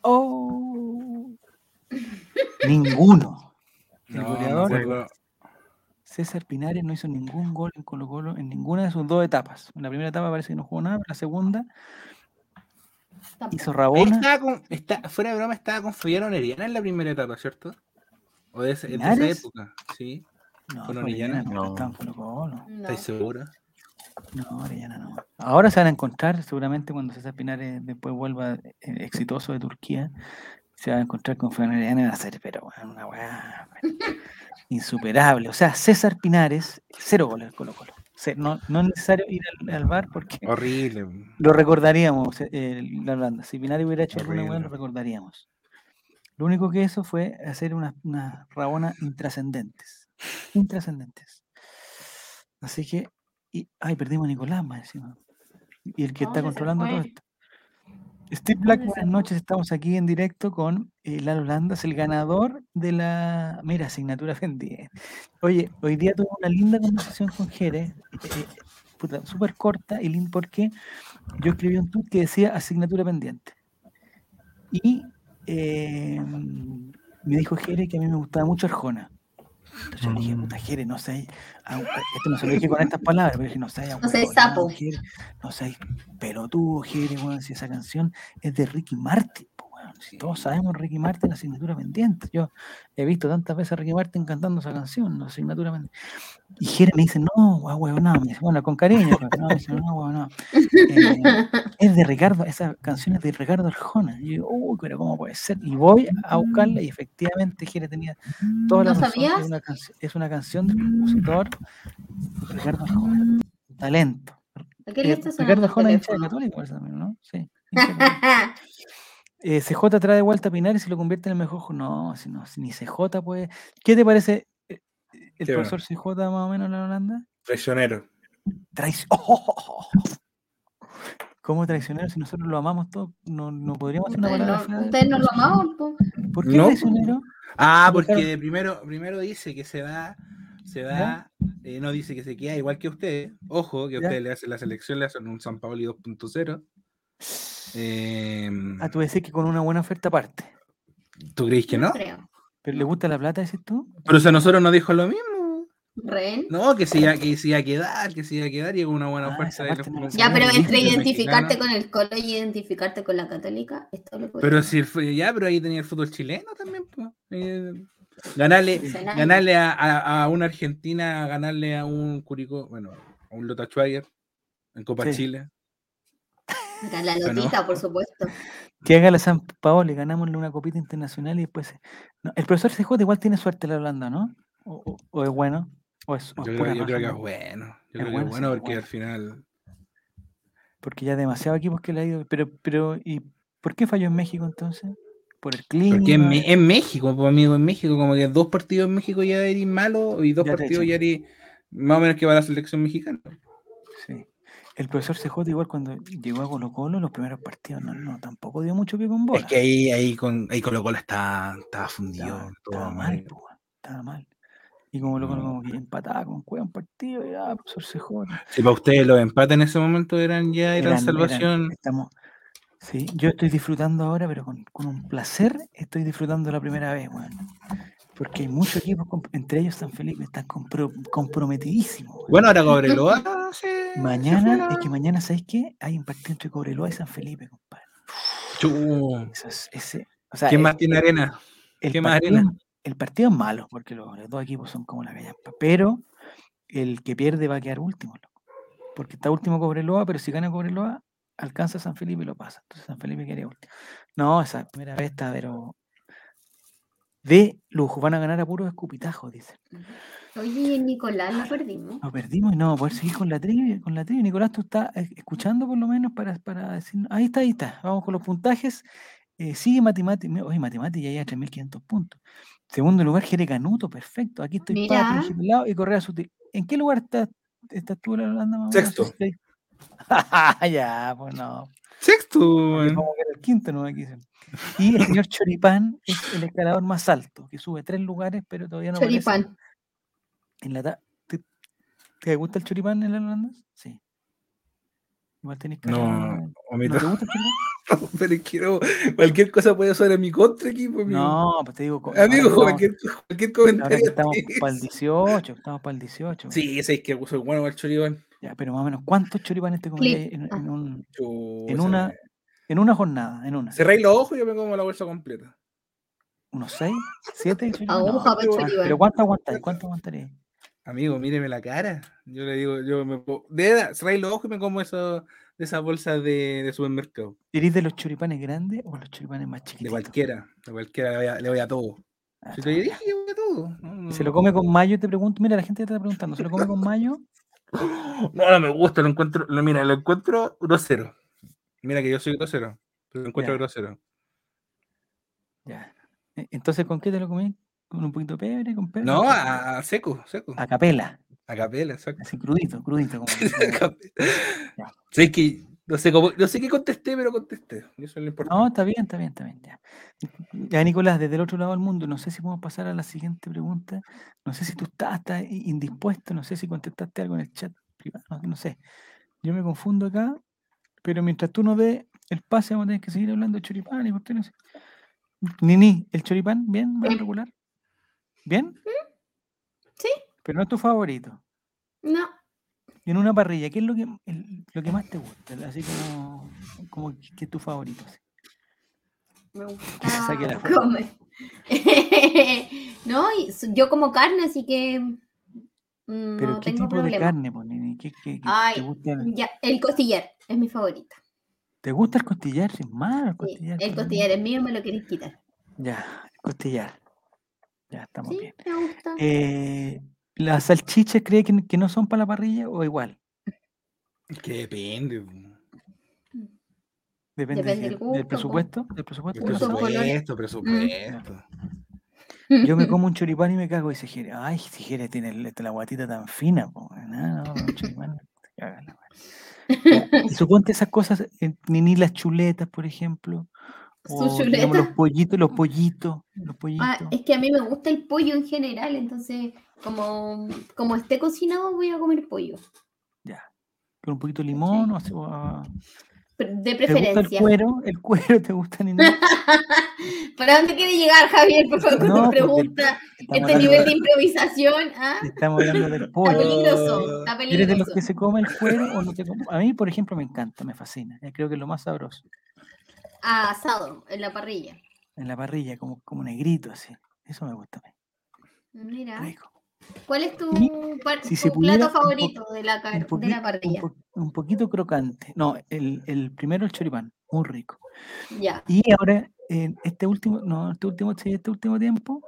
Oh, ninguno. El No, no goleador acuerdo. César Pinares no hizo ningún gol en Colo Colo en ninguna de sus dos etapas. En la primera etapa parece que no jugó nada, pero la segunda hizo Rabona. estaba con, está, fuera de broma, estaba con Fabián Orellana en la primera etapa, ¿cierto? O de, ese- de esa época, sí. No, con Orellana. No. No. ¿Estáis seguro? No, Orellana no. Ahora se van a encontrar, seguramente cuando César Pinares después vuelva eh, exitoso de Turquía, se van a encontrar con Fran Orellana y van a ser, pero bueno, una weá insuperable. O sea, César Pinares, cero goles Colo Colo. No, no es necesario ir al, al bar porque Horrible. lo recordaríamos, eh, la Holanda. Si Pinares hubiera hecho alguna weá, lo recordaríamos. Lo único que hizo fue hacer unas, unas rabonas intrascendentes. Intrascendentes. Así que, y, ay, perdimos a Nicolás más encima. Y el que está ¿Dónde se controlando todo esto. Steve Black, ¿Dónde se buenas noches. Estamos aquí en directo con eh, Lalo Landas, el ganador de la. Mira, asignatura pendiente. Oye, hoy día tuve una linda conversación con Jerez, eh, puta, súper corta y linda porque yo escribí un tweet que decía asignatura pendiente. Y eh, me dijo Jerez que a mí me gustaba mucho Arjona. Entonces yo le dije, puta Jerez, no sé, ah, esto no se lo dije con estas palabras, pero dije, no sé, No seas sapo. No sé, pelotudo, Jerez, weón, si esa canción es de Ricky Martin. Si todos sabemos Ricky Martin, asignatura pendiente. Yo he visto tantas veces a Ricky Martin cantando esa canción, la asignatura pendiente. Y Jere me dice, no, guau, no, me dice, bueno, con cariño, pero no, me dice, no, no. Eh, es de Ricardo, esa canción es de Ricardo Arjona. Y yo, uy, pero ¿cómo puede ser? Y voy a buscarla y efectivamente Jere tenía toda la ¿No razón. sabías? Es una, canción, es una canción del compositor Ricardo Arjona. Talento. ¿A qué Eh, le está sonando Ricardo Arjona hincha de? Católica, ¿no? Sí. Eh, CJ trae de vuelta a Pinares y lo convierte en el mejor. No, si no, si ni CJ puede. ¿Qué te parece eh, el profesor CJ más o menos en la Holanda? Traicionero. Traición. ¿Cómo traicionero? Si nosotros lo amamos todos, no, no podríamos hacer una Ustedes palabra no, ustedes no lo amaban, po. ¿Por qué No. traicionero? Ah, porque primero, primero dice que se va, se va, eh, no dice que se queda igual que usted. Ojo, que Ya. ustedes le hacen la selección, le hacen un San Paoli 2.0. Eh, Ah, tú decís que con una buena oferta aparte. ¿Tú crees que no? Creo. ¿Pero le gusta la plata, decís tú? Pero si a nosotros nos dijo lo mismo. Ren. No, que se iba, que se iba a quedar, que se iba a quedar y con una buena Ah, oferta. de parte los no Ya, pero entre identificarte con el Colo y identificarte con la Católica, esto lo Pero si el ya, pero ahí tenía el fútbol chileno también, pues. Eh, ganarle, ganarle a, a- a una Argentina, ganarle a un Curicó, bueno, a un Lota Schwager en Copa Sí. Chile. La Pero no. lotita, por supuesto. Que haga la San Paolo y ganámosle una copita internacional y después. se- no, el profesor CJ igual tiene suerte la Holanda, ¿no? ¿O, o- o es bueno? ¿O es, o Yo creo, yo creo que es no? bueno. Yo Es creo que es bueno porque bueno. al final. Porque ya demasiados equipos que le ha ido. Pero, pero, ¿y por qué falló en México entonces? ¿Por el clima? Porque en, México, pues, amigo, en México, como que dos partidos en México ya eres malo y dos Ya partidos ya eres más o menos que va a la selección mexicana. Sí. El profesor CJ igual cuando llegó a Colo Colo, los primeros partidos no, no tampoco dio mucho pie con bola. Es que ahí, ahí con ahí Colo Colo está, estaba fundido. estaba, todo estaba mal. mal, estaba mal. Y como lo como que empataba con Cueva un partido, y ah, profesor CJ. Si para ustedes los empates en ese momento eran ya eran, Eran- salvación. eran- estamos, sí, yo estoy disfrutando ahora, pero con, con un placer estoy disfrutando la primera vez, weón. Porque hay muchos equipos, entre ellos San Felipe, están compro- comprometidísimos. Bueno, ahora Cobreloa se mañana, es que mañana, ¿sabes qué? Hay un partido entre Cobreloa y San Felipe, compadre. Chu. Eso es- ese, o sea, ¿Quién el- más tiene arena? el qué más arena? el partido es malo, porque los, los dos equipos son como la gallampa, pero el que pierde va a quedar último, loco. porque está último Cobreloa, pero si gana Cobreloa, alcanza a San Felipe y lo pasa. Entonces San Felipe quedaría último. No, esa primera vez está, pero de lujo, van a ganar a puros escupitajos, dicen. Oye, Nicolás, lo perdimos. Lo perdimos y no vamos a poder seguir con la trivia. Con la trivia. Nicolás, tú estás eh, escuchando por lo menos para, para decir. Ahí está, ahí está. Vamos con los puntajes. Eh, sigue matemática. Oye, matemática ya lleva 3.500 puntos. Segundo lugar, Jere Canuto, perfecto. Aquí estoy Mira. Patri, Gilao y Correa Sutil. ¿En qué lugar estás, estás tú Holanda? Sexto. Sí. ya, pues no. Sexto, a el quinto, no aquí dicen. Y el señor Choripán es el escalador más alto, que sube tres lugares, pero todavía no aparece Choripán. en la ta- ¿Te, te gusta el choripán en la Holanda? Sí. Igual tenés cara. No, ¿No omito. te gusta el choripán? Pero que no, cualquier cosa puede ser en mi contra, equipo. amigo. No, pues te digo. Amigo, que cualquier, cualquier Ahora comentario. que estamos es- para el 18, estamos para el 18. Sí, ese es que soy bueno para el choribán. Ya, pero más o menos, ¿cuántos choripanes te comerías en, Ah. en un- Chucha, en una en una jornada? En una. Cerráis los ojos y yo me como la bolsa completa. ¿Unos 6? ¿7? Aguja para pero- Choripán. ¿Pero cuánto aguantáis? ¿Cuánto aguantarías? Amigo, míreme la cara. Yo le digo, yo me de edad, cerráis los ojos y me como eso, de esas bolsas de, de supermercado. ¿Eres de los choripanes grandes o los choripanes más De chiquititos? cualquiera, de cualquiera le voy a, le voy a todo. Ah, Si te dije que voy a todo. No, ¿Se lo no. come con mayo? Te pregunto. Mira, la gente te está preguntando. ¿Se lo come con mayo? No, no me gusta, lo encuentro, lo, mira, lo encuentro grosero. Mira que yo soy grosero, pero lo encuentro Ya. grosero. Ya. E- Entonces, ¿con qué te lo comí? ¿Con un poquito de pebre? ¿Con pebre? No, a, a seco, seco. a capela. A capela, exacto. Así crudito, crudito. Como. Sé que, no sé cómo, no sé qué contesté, pero contesté. Eso es lo importante. No, está bien, está bien, está bien. Ya. ya, Nicolás, desde el otro lado del mundo, no sé si podemos pasar a la siguiente pregunta. No sé si tú estás, estás indispuesto, no sé si contestaste algo en el chat privado, no, no sé. Yo me confundo acá, pero mientras tú no des el pase, vamos a tener que seguir hablando de choripán y cuestiones. Nini, ¿el choripán bien? ¿Va Bien. regular? ¿Bien? Sí. Pero no es tu favorito. No, Y en una parrilla, ¿qué es lo que, el- lo que más te gusta? Así como, como que que es tu favorito. así. Me Que se saque la gusta comer. no, yo como carne, así que mm, Pero no ¿qué tengo tipo de problema. carne, pues, nene? ¿Qué, qué- qué- Ay, te, gusta, el- Ya, el costillar es mi favorito. ¿Te gusta el costillar? Es malo el Sí, costillar. el costillar nene. es mío, me lo queréis quitar. Ya, el costillar. Ya, estamos Sí, bien. me gusta. Eh, ¿Las salchichas cree que, que no son para la parrilla o igual? Que depende. Depende, Depende de- del gusto, del presupuesto. Del presupuesto. El presupuesto. Yo me como un choripán y me cago y dice Jere, ay, si Jere tiene el- la guatita tan fina, po. No, no, un choripán, te cagas la madre. Ya, Y suponte esas cosas, eh, ni, ni las chuletas, por ejemplo. O digamos, los pollitos, los pollitos, los pollitos. Ah, es que a mí me gusta el pollo en general, entonces como, como esté cocinado voy a comer pollo. Ya. Con un poquito de limón, o, ah, De ¿Te gusta el preferencia. cuero? ¿El cuero te gusta ni nada? ¿Para dónde quiere llegar, Javier? Por favor, con No, tu porque pregunta. Este nivel de improvisación, ¿ah? estamos hablando del Está pollo. peligroso, está ¿Eres de los peligroso. que se come el cuero o no te come? A mí, por ejemplo, me encanta, me fascina. eh, Creo que es lo más sabroso. Ah, asado, en la parrilla. En la parrilla, como, como negrito, así. Eso me gusta a mí. Mira. Rico. ¿Cuál es tu, par- si tu plato un favorito de la, Un, car- de la un parrilla? po- un poquito crocante. No, el, el primero el choripán, muy rico. Ya. Y ahora, este último, no, este último, este último tiempo.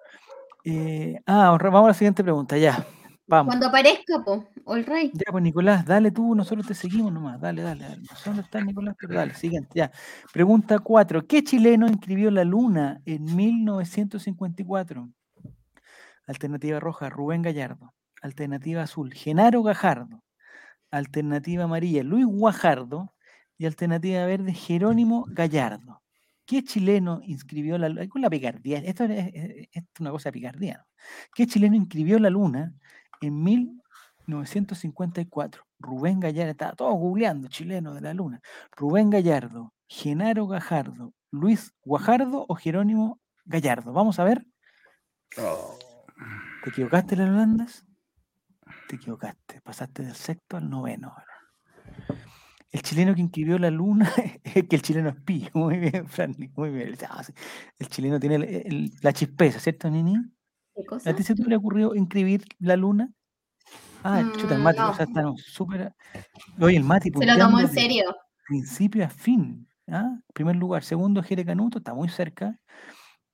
eh, ah, vamos a la siguiente pregunta, ya. Vamos. Cuando aparezca, po, el rey. Ya, pues Nicolás, dale tú, nosotros te seguimos nomás, dale, dale, dale. No sé dónde está Nicolás, pero dale, siguiente, ya. Pregunta 4. ¿Qué chileno inscribió la luna en 1954? Alternativa roja, Rubén Gallardo. Alternativa azul, Genaro Gajardo. Alternativa amarilla, Luis Guajardo. Y alternativa verde, Jerónimo Gallardo. ¿Qué chileno inscribió la luna? Con la picardía, esto es, una cosa picardía. ¿Qué chileno inscribió la luna en 1954? Rubén Gallardo, estaba todo googleando, chileno de la luna. Rubén Gallardo, Genaro Gajardo, Luis Guajardo o Jerónimo Gallardo. Vamos a ver. Oh. ¿Te equivocaste, las Holandas? Te equivocaste. Pasaste del sexto al noveno. El chileno que inscribió la luna es que el chileno es pillo. Muy bien, Franny. Muy bien. Ah. El chileno tiene el- el- la chispeza, ¿cierto, Nini? ¿Qué ¿A ti se te hubiera ocurrido inscribir la luna? Ah, chuta, el Mm, Mati, o no. sea, está súper. Oye, el Mati, Se lo tomó en serio. Principio a fin. ¿ah? Primer lugar. Segundo, Jere Canuto, está muy cerca.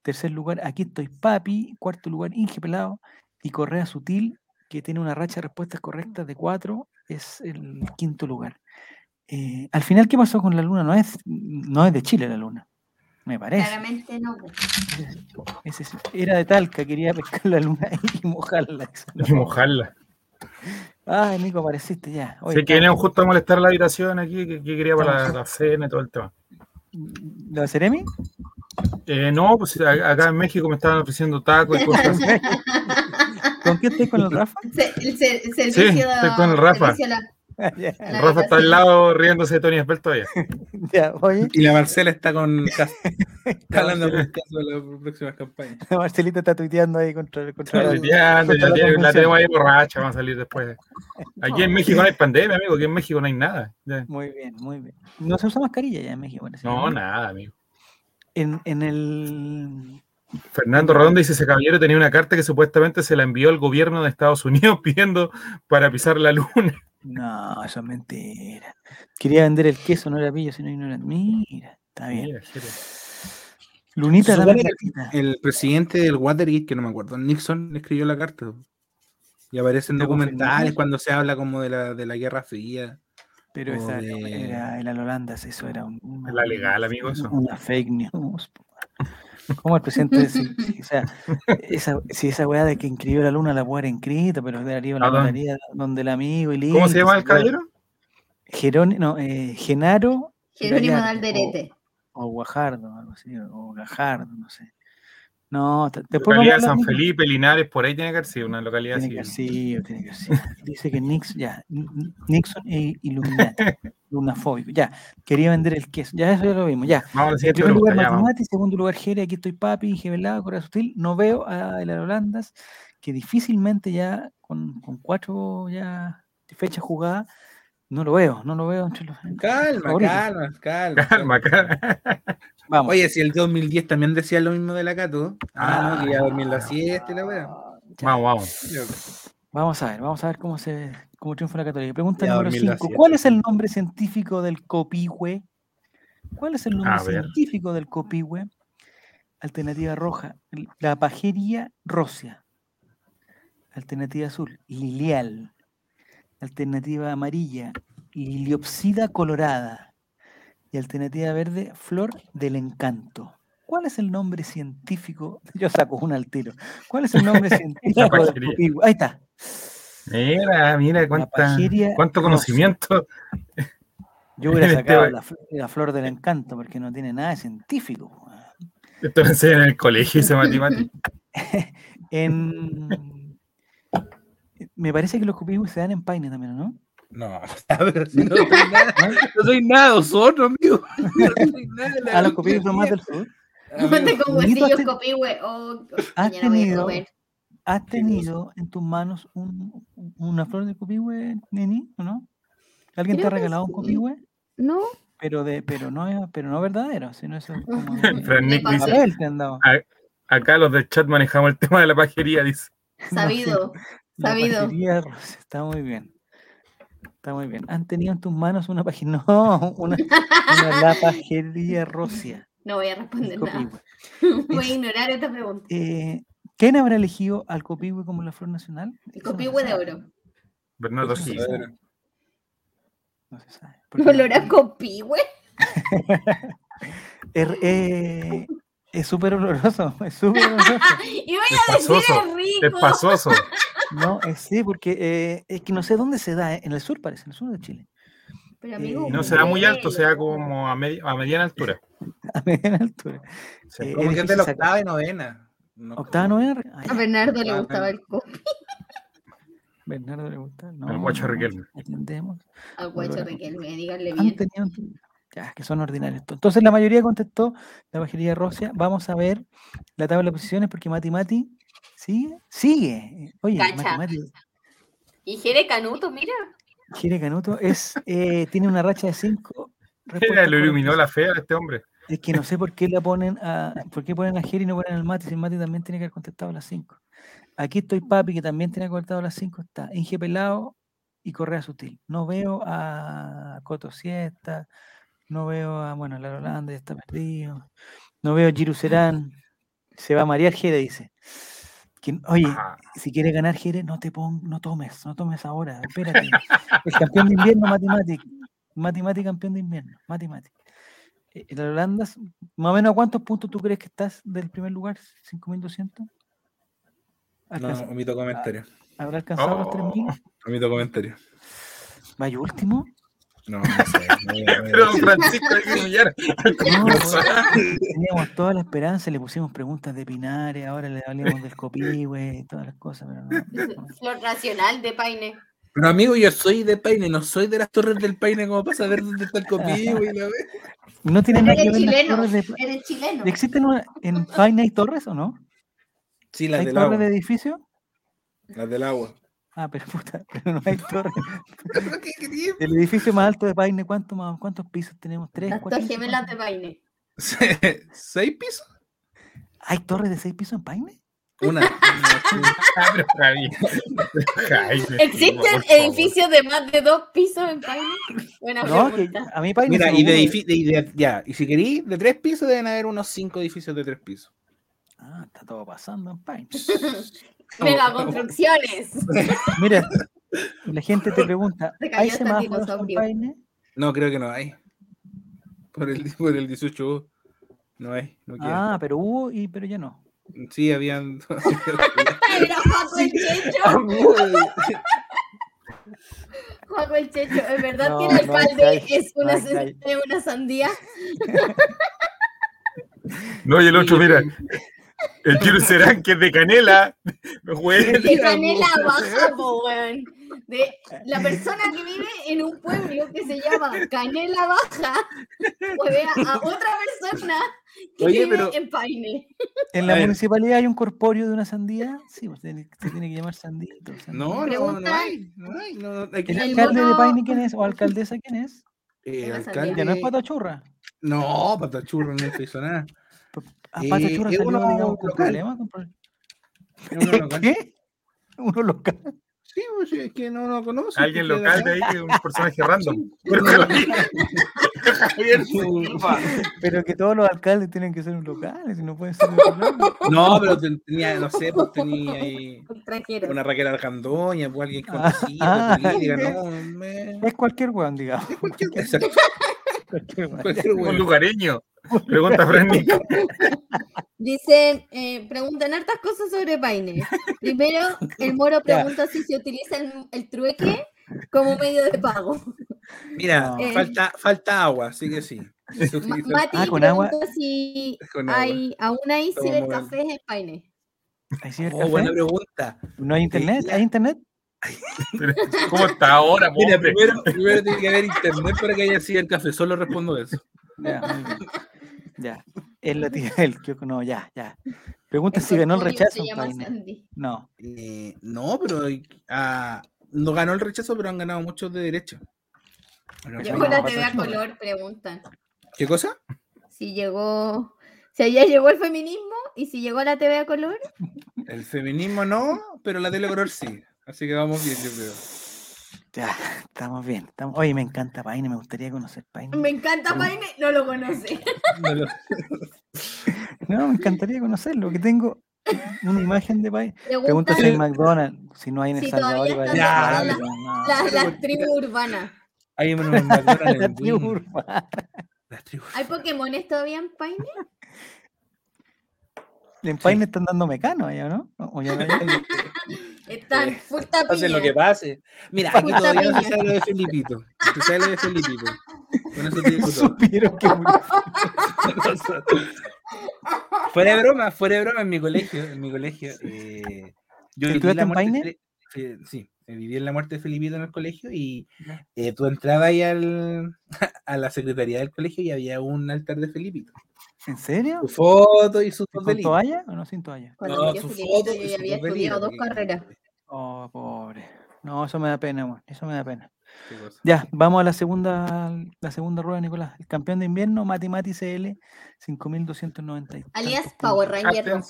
Tercer lugar, aquí estoy Papi. Cuarto lugar, Inge Pelado. Y Correa Sutil, que tiene una racha de respuestas correctas de cuatro, es el quinto lugar. Eh, al final, ¿qué pasó con la luna? No es, no es de Chile la luna, me parece. Claramente no. po. Ese es- era de Talca, quería pescar la luna y mojarla. Y mojarla. Ay, Nico, apareciste ya. Oye, Sé que venían justo a molestar la habitación aquí, que, que quería para la, la cena y todo el tema. ¿Lo de Ceremi? Eh, no, pues acá en México me estaban ofreciendo tacos y cosas. ¿Con qué estoy con el Rafa? Se- el, ser- el servicio Sí, de- estoy con el Rafa. la- la Rafa está al lado riéndose de Tony Spell todavía. ya, oye, Y la Marcela está con está hablando Marcela. con caso de las próximas campañas. Marcelita está tuiteando ahí contra, contra Está la- tuiteando, contra la la tenemos ahí borracha, vamos a salir después. Aquí en México no hay pandemia, amigo, aquí en México no hay nada. Ya. Muy bien, muy bien. No se usa mascarilla ya en México. parece, No, nada, amigo. En, en el. Fernando Rodón dice, ese caballero tenía una carta que supuestamente se la envió al gobierno de Estados Unidos pidiendo para pisar la luna. No, eso es mentira. Quería vender el queso, no era pillo, sino ignorante. Mira, está bien. Mira. Lunita, platita. El presidente del Watergate, que no me acuerdo, Nixon le escribió la carta. Y aparecen ¿Lo documentales cuando se habla como de la, de la Guerra Fría. Pero o esa de- era el Holandas, eso era un- una, La legal, amigo, eso. una fake news. ¿Cómo el presidente? si, o sea, esa, si esa weá de que inscribió la luna la puede haber inscrito, pero de arriba la ¿A dónde? mandaría donde el amigo y ¿Cómo listo, se llama el weá. caballero? Jerónimo, no, eh, Genaro Jerónimo de Gallardo, Alderete. O, o Guajardo, algo así, o Gajardo, no sé. No, después Localidad vamos a San de- Felipe, Linares, por ahí tiene que haber sido una localidad Tiene que así. haber sido, tiene que haber sido. Dice que Nixon, ya, Nixon e Illuminati, lunafóbico, ya, quería vender el queso, ya eso ya lo vimos, ya. Vamos a En primer lugar. Matimati, segundo lugar, Jere, aquí estoy Papi, Inge Velado, Corea Sutil, no veo a el Holandas, que difícilmente ya, con, con cuatro ya fechas jugadas, No lo veo, no lo veo entre los. Calma, calma, calma. Calma, calma. Vamos. Oye, si el 2010 también decía lo mismo de la Cato. Ah, no, que ya dormir la siesta y la wea. Ya. Vamos, vamos. Vamos a ver, vamos a ver cómo se cómo triunfa la Católica. Pregunta Ya, número dormir la 5. siesta. ¿Cuál es el nombre científico del copihue? ¿Cuál es el nombre científico del copihue? Alternativa roja, la pajería rosia. Alternativa azul, lilial. Alternativa amarilla, liliopsida colorada. Y alternativa verde, flor del encanto. ¿Cuál es el nombre científico? Yo saco una al tiro. ¿Cuál es el nombre científico? Ahí está. Mira, mira cuánta, cuánto conocimiento. Yo hubiera Este sacado la, la flor del encanto porque no tiene nada de científico. Esto lo enseñan en el colegio, ese matemático. En... Me parece que los copihue se dan en Paine también, ¿no? No, pero si no soy nada, no soy nada ozono, amigo. No soy nada de la A Ah, los copihue son más del sur. Huesillos este- copihue. Oh, ¿Has a tenido. ¿Has tenido en tus manos un- una flor de copihue, Neni, o no? ¿Alguien te ha regalado un copihue? No, Pero, de, pero, no, es- pero no verdadero, sino eso es como dice, acá los del chat manejamos el tema de la pajería, dice. sabido. La Sabido. pajería está muy bien. Está muy bien. ¿Han tenido en tus manos una página? No, una, una la pajería rosia. No voy a responder nada. Voy a Es- ignorar esta pregunta. Eh, ¿Quién habrá elegido al copihue como la flor nacional? El copihue de oro. Bernardo Gil. no se sabe. No se sabe. porque ¿Olor a copihue? Es, eh, es súper oloroso, es súper oloroso. Y voy Es a decir pasoso, es Es rico. pasoso. No, es sí, porque eh, es que no sé dónde se da, eh, en el sur parece, en el sur de Chile. Pero amigo, Eh, No se da muy alto, se da huele. como a, media- a mediana altura. A mediana altura. Sí. Eh, Como es de la sacar. octava y novena. No, Octava, novena. A Bernardo le gustaba el copi. Bernardo le gusta. No, El guacho no, Riquelme. Atendemos. Al guacho. Riquelme, díganle bien. tenido- Ya, que son ordinarios. Entonces la mayoría contestó la pajería rosia. Vamos a ver la tabla de posiciones porque Mati Mati sigue. Sigue. Oye. Y Jere Canuto, mira. Jere Canuto es, eh, tiene una racha de cinco. Lo iluminó la fea a este hombre. Es que no sé por qué la ponen a, por qué ponen a Jere y no ponen al Mati, si el Mati también tiene que haber contestado las 5. Aquí estoy Papi, que también tiene que haber contestado las 5, está Inge Pelado y Correa Sutil. No veo a Coto Siesta, no veo a, bueno, la Holanda está perdido, no veo a Giru Serán, se va a marear Jere, dice. Que- oye, si quieres ganar Jere, no te pon, no tomes, no tomes ahora, espérate. El campeón de invierno, Mati, Mati campeón de invierno, Mati Mati. Eh, La Holanda, más o menos, ¿a cuántos puntos tú crees que estás del primer lugar? ¿5.200? No, omito comentario. ¿Habrá alcanzado los Oh. 3.000? Omito comentario. ¿Vaya último? No, no sé. Pero don. Francisco hay que humillar. Teníamos toda la esperanza, le pusimos preguntas de Pinares, ahora le hablamos del Copihue y todas las cosas, pero no. no. Flor Nacional de Paine. Pero amigo, yo soy de Paine, no soy de las torres del Paine como para saber dónde está el copillo y la vez. No tiene nada que ver las chileno. torres de... Eres chileno. ¿Existen una- en Paine hay torres o no? Sí, las ¿Hay del torres agua. de edificio? Las del agua. Ah, pero puta, pero no hay torres. ¿Qué quería? El edificio más alto de Paine, ¿cuánto más, ¿cuántos pisos tenemos? ¿Tres? Las cuatro, gemelas de Paine. ¿Seis pisos? ¿Hay torres de seis pisos en Paine? Una. Ah, ¿Existen edificios de más de dos pisos en Paine? Buena No, que a mí Paine Mira, y de, de- de- ya, y si queréis, de tres pisos deben haber unos cinco edificios de tres pisos. Ah, está todo pasando en Paine. Mega construcciones. Mira, la gente te pregunta, Se cayó ¿hay semáforos dinosaurio. Paine? No, creo que no hay. Por el, por el 18 no hay, no queda. Ah, pero hubo y pero ya no. Sí, habían. Era Juaco el Checho. Juaco el Checho. ¿Es verdad No, que el no alcalde calle, es una, no una sandía? No, y el otro, mira, el Giro Serán, que es de canela. No. De canela baja, po, weón. de la persona que vive en un pueblo que se llama Canela Baja puede a otra persona que Oye, vive pero- en Paine. ¿En A la ver. municipalidad hay un corpóreo de una sandía? Sí, pues tiene- se tiene que llamar sandito. sandía. No, no, no Pregunta- hay. No hay. No, aquí ¿El El alcalde de Paine quién es? ¿O alcaldesa quién es? eh, alcalde. Ya no es Patachurra. No, patachurro, no hizo nada. A Patachurra es salió, uno digamos, con local. problemas. con pro- Es uno local. ¿Qué? Uno local. Sí, pues es que no lo conoce. Alguien local de ahí, un personaje random. Pero que todos los alcaldes tienen que ser locales y no pueden ser. No, pero ten- tenía, no sé, pues tenía ahí una Raquel Argandoña, pues alguien Ah, conocido, ah, política, ya. no, me... Es cualquier weón, digamos. Cualquier, exacto, Cualquier weón. cualquier Un weón. lugareño. Pregunta Fran Nico. Dicen, eh, preguntan hartas cosas sobre Paine. Primero, el moro pregunta si se utiliza el, el trueque como medio de pago. Mira. Eh. falta, falta agua, así que sí. Ma- Mati Ah, con agua. si con agua. hay, aún hay cibercafés en Paine. ¿Hay Oh, cibercafé? buena pregunta. ¿No hay internet? ¿Hay internet? ¿Cómo está ahora, Mira, primero, primero tiene que haber internet para que haya sido el café. Solo respondo eso. Ya. Es la tía del kiosco. No, ya, ya. Pregunta El si ganó el rechazo. se en llama Paine. Sandy. No. Eh, no, pero ah, no ganó el rechazo, pero han ganado muchos de derecha. Llegó la TV a color, preguntan. ¿Qué cosa? Si llegó, si allá llegó el feminismo y si llegó la TV a color. El feminismo no, pero la tele color sí. Así que vamos bien, yo creo. Ya, estamos bien. estamos- Oye, me encanta Paine, me gustaría conocer Paine. Me encanta Paine, no lo conoce. No lo- No, me encantaría conocerlo, que tengo una imagen de Paine. Pregunta si hay McDonald's, si no hay en El Si Salvador. todavía y está vaya- cerrada no, las, tribus urbanas. Hay unos McDonald's en la tribu urbana. ¿Hay Pokémones todavía en Paine? En Paine están dando mecano allá, ¿no? O ya no hay- Están Eh, full Hacen lo que pase. Mira, aquí todavía no se sabe lo de Felipito. Se sabe lo de Felipito. Con eso te digo todo. que murió. fuera de broma, fuera de broma, en mi colegio, en mi colegio, eh, yo viví ¿Estudiaste la muerte Fe- sí, eh, viví en la muerte de Felipito en el colegio y eh, tú entrabas ahí al, a la secretaría del colegio y había un altar de Felipito. ¿En serio? Su foto y sus ¿Con velitas. toalla o no sin toalla? Cuando No, su foto yo y ya había dos estudiado dos carreras. Oh, pobre. No, eso me da pena, amor. Eso me da pena. Ya, vamos a la segunda, la segunda rueda, Nicolás. El campeón de invierno, Mati Mati CL, 5.290. y Alias Power. Ranger.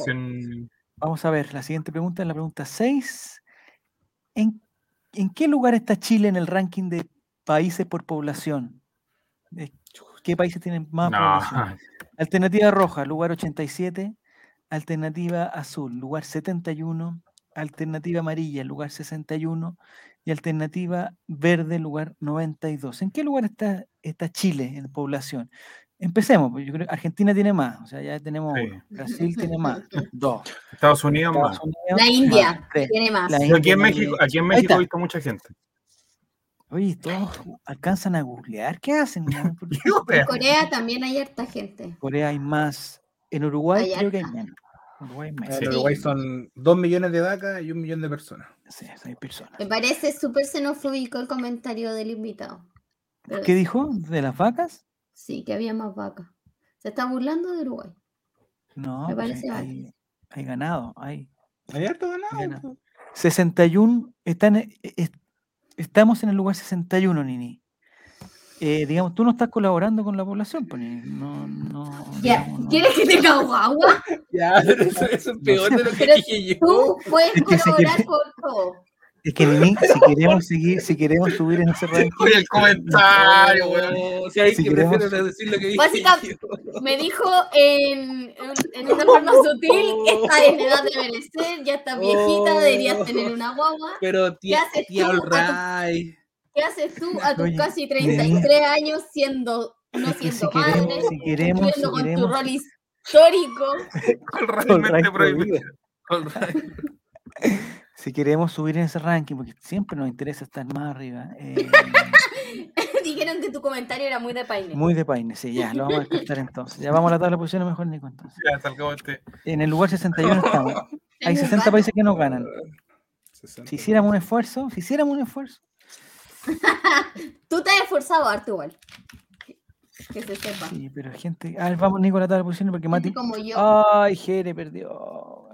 Vamos a ver, la siguiente pregunta es la pregunta 6. ¿En, en qué lugar está Chile en el ranking de países por población? ¿De ¿Qué países tienen más población? Alternativa roja, lugar 87. Alternativa azul, lugar 71. Alternativa amarilla, lugar 61. Y alternativa verde, lugar 92. ¿En qué lugar está, está Chile en población? Empecemos, pues yo creo que Argentina tiene más, o sea, ya tenemos Sí. uno. Brasil tiene más, dos. Estados Unidos Estados más. Unidos, La India más, tiene más. La aquí en México, aquí en México he visto mucha gente. Oye, todos alcanzan a googlear, ¿qué hacen? no? En Corea también hay harta gente. En Corea hay más. En Uruguay Hay creo que hay menos. Uruguay hay En menos. Sí. Uruguay son dos millones de vacas y un millón de personas. Sí, hay personas. Me parece súper xenofóbico el comentario del invitado. Pero ¿Qué dijo? ¿De las vacas? Sí, que había más vacas. Se está burlando de Uruguay. No, Me pues parece hay, hay, hay ganado. Hay Hay harto ganado. ganado. po. 61. Están, eh, es- estamos en el lugar 61, Nini. Eh, digamos, tú no estás colaborando con la población, pues, Nini. No, no, no. ¿Quieres que te cago agua? Ya, pero eso, eso es peor de lo que Pero dije yo. Tú puedes colaborar con todo. Es que, Nini, si queremos seguir, si queremos subir en ese ranking, Oye, el comentario, weón. Si hay Si que queremos- prefiero decir lo que dije Básicamente-. Me dijo en, en- una forma sutil, estás en edad de merecer, ya estás viejita, deberías tener una guagua. Pero tía, haces tía, tú a tu-. ¿Qué haces tú a tus casi Denise. 33 años siendo, no es que si siendo queremos, madre, si queremos, si cumpliendo con tu rol histórico? Con realmente prohibido. Right. Si queremos subir en ese ranking, porque siempre nos interesa estar más arriba, eh, Dijeron que tu comentario era muy de paine. muy de paine, sí, ya, lo vamos a descartar entonces. Ya vamos a la tabla de posiciones mejor, Nico, entonces. Ya, salgamos este. En el lugar 61 estamos. Hay Tengo un 60 gato. países que no ganan. 60. Si hiciéramos un esfuerzo, si hiciéramos un esfuerzo, Tú te has esforzado harto igual. Que, que se sepa. sí, pero gente. A ver, vamos, Nico, a la tabla de posiciones porque Mati. Como yo. Ay, Jere perdió.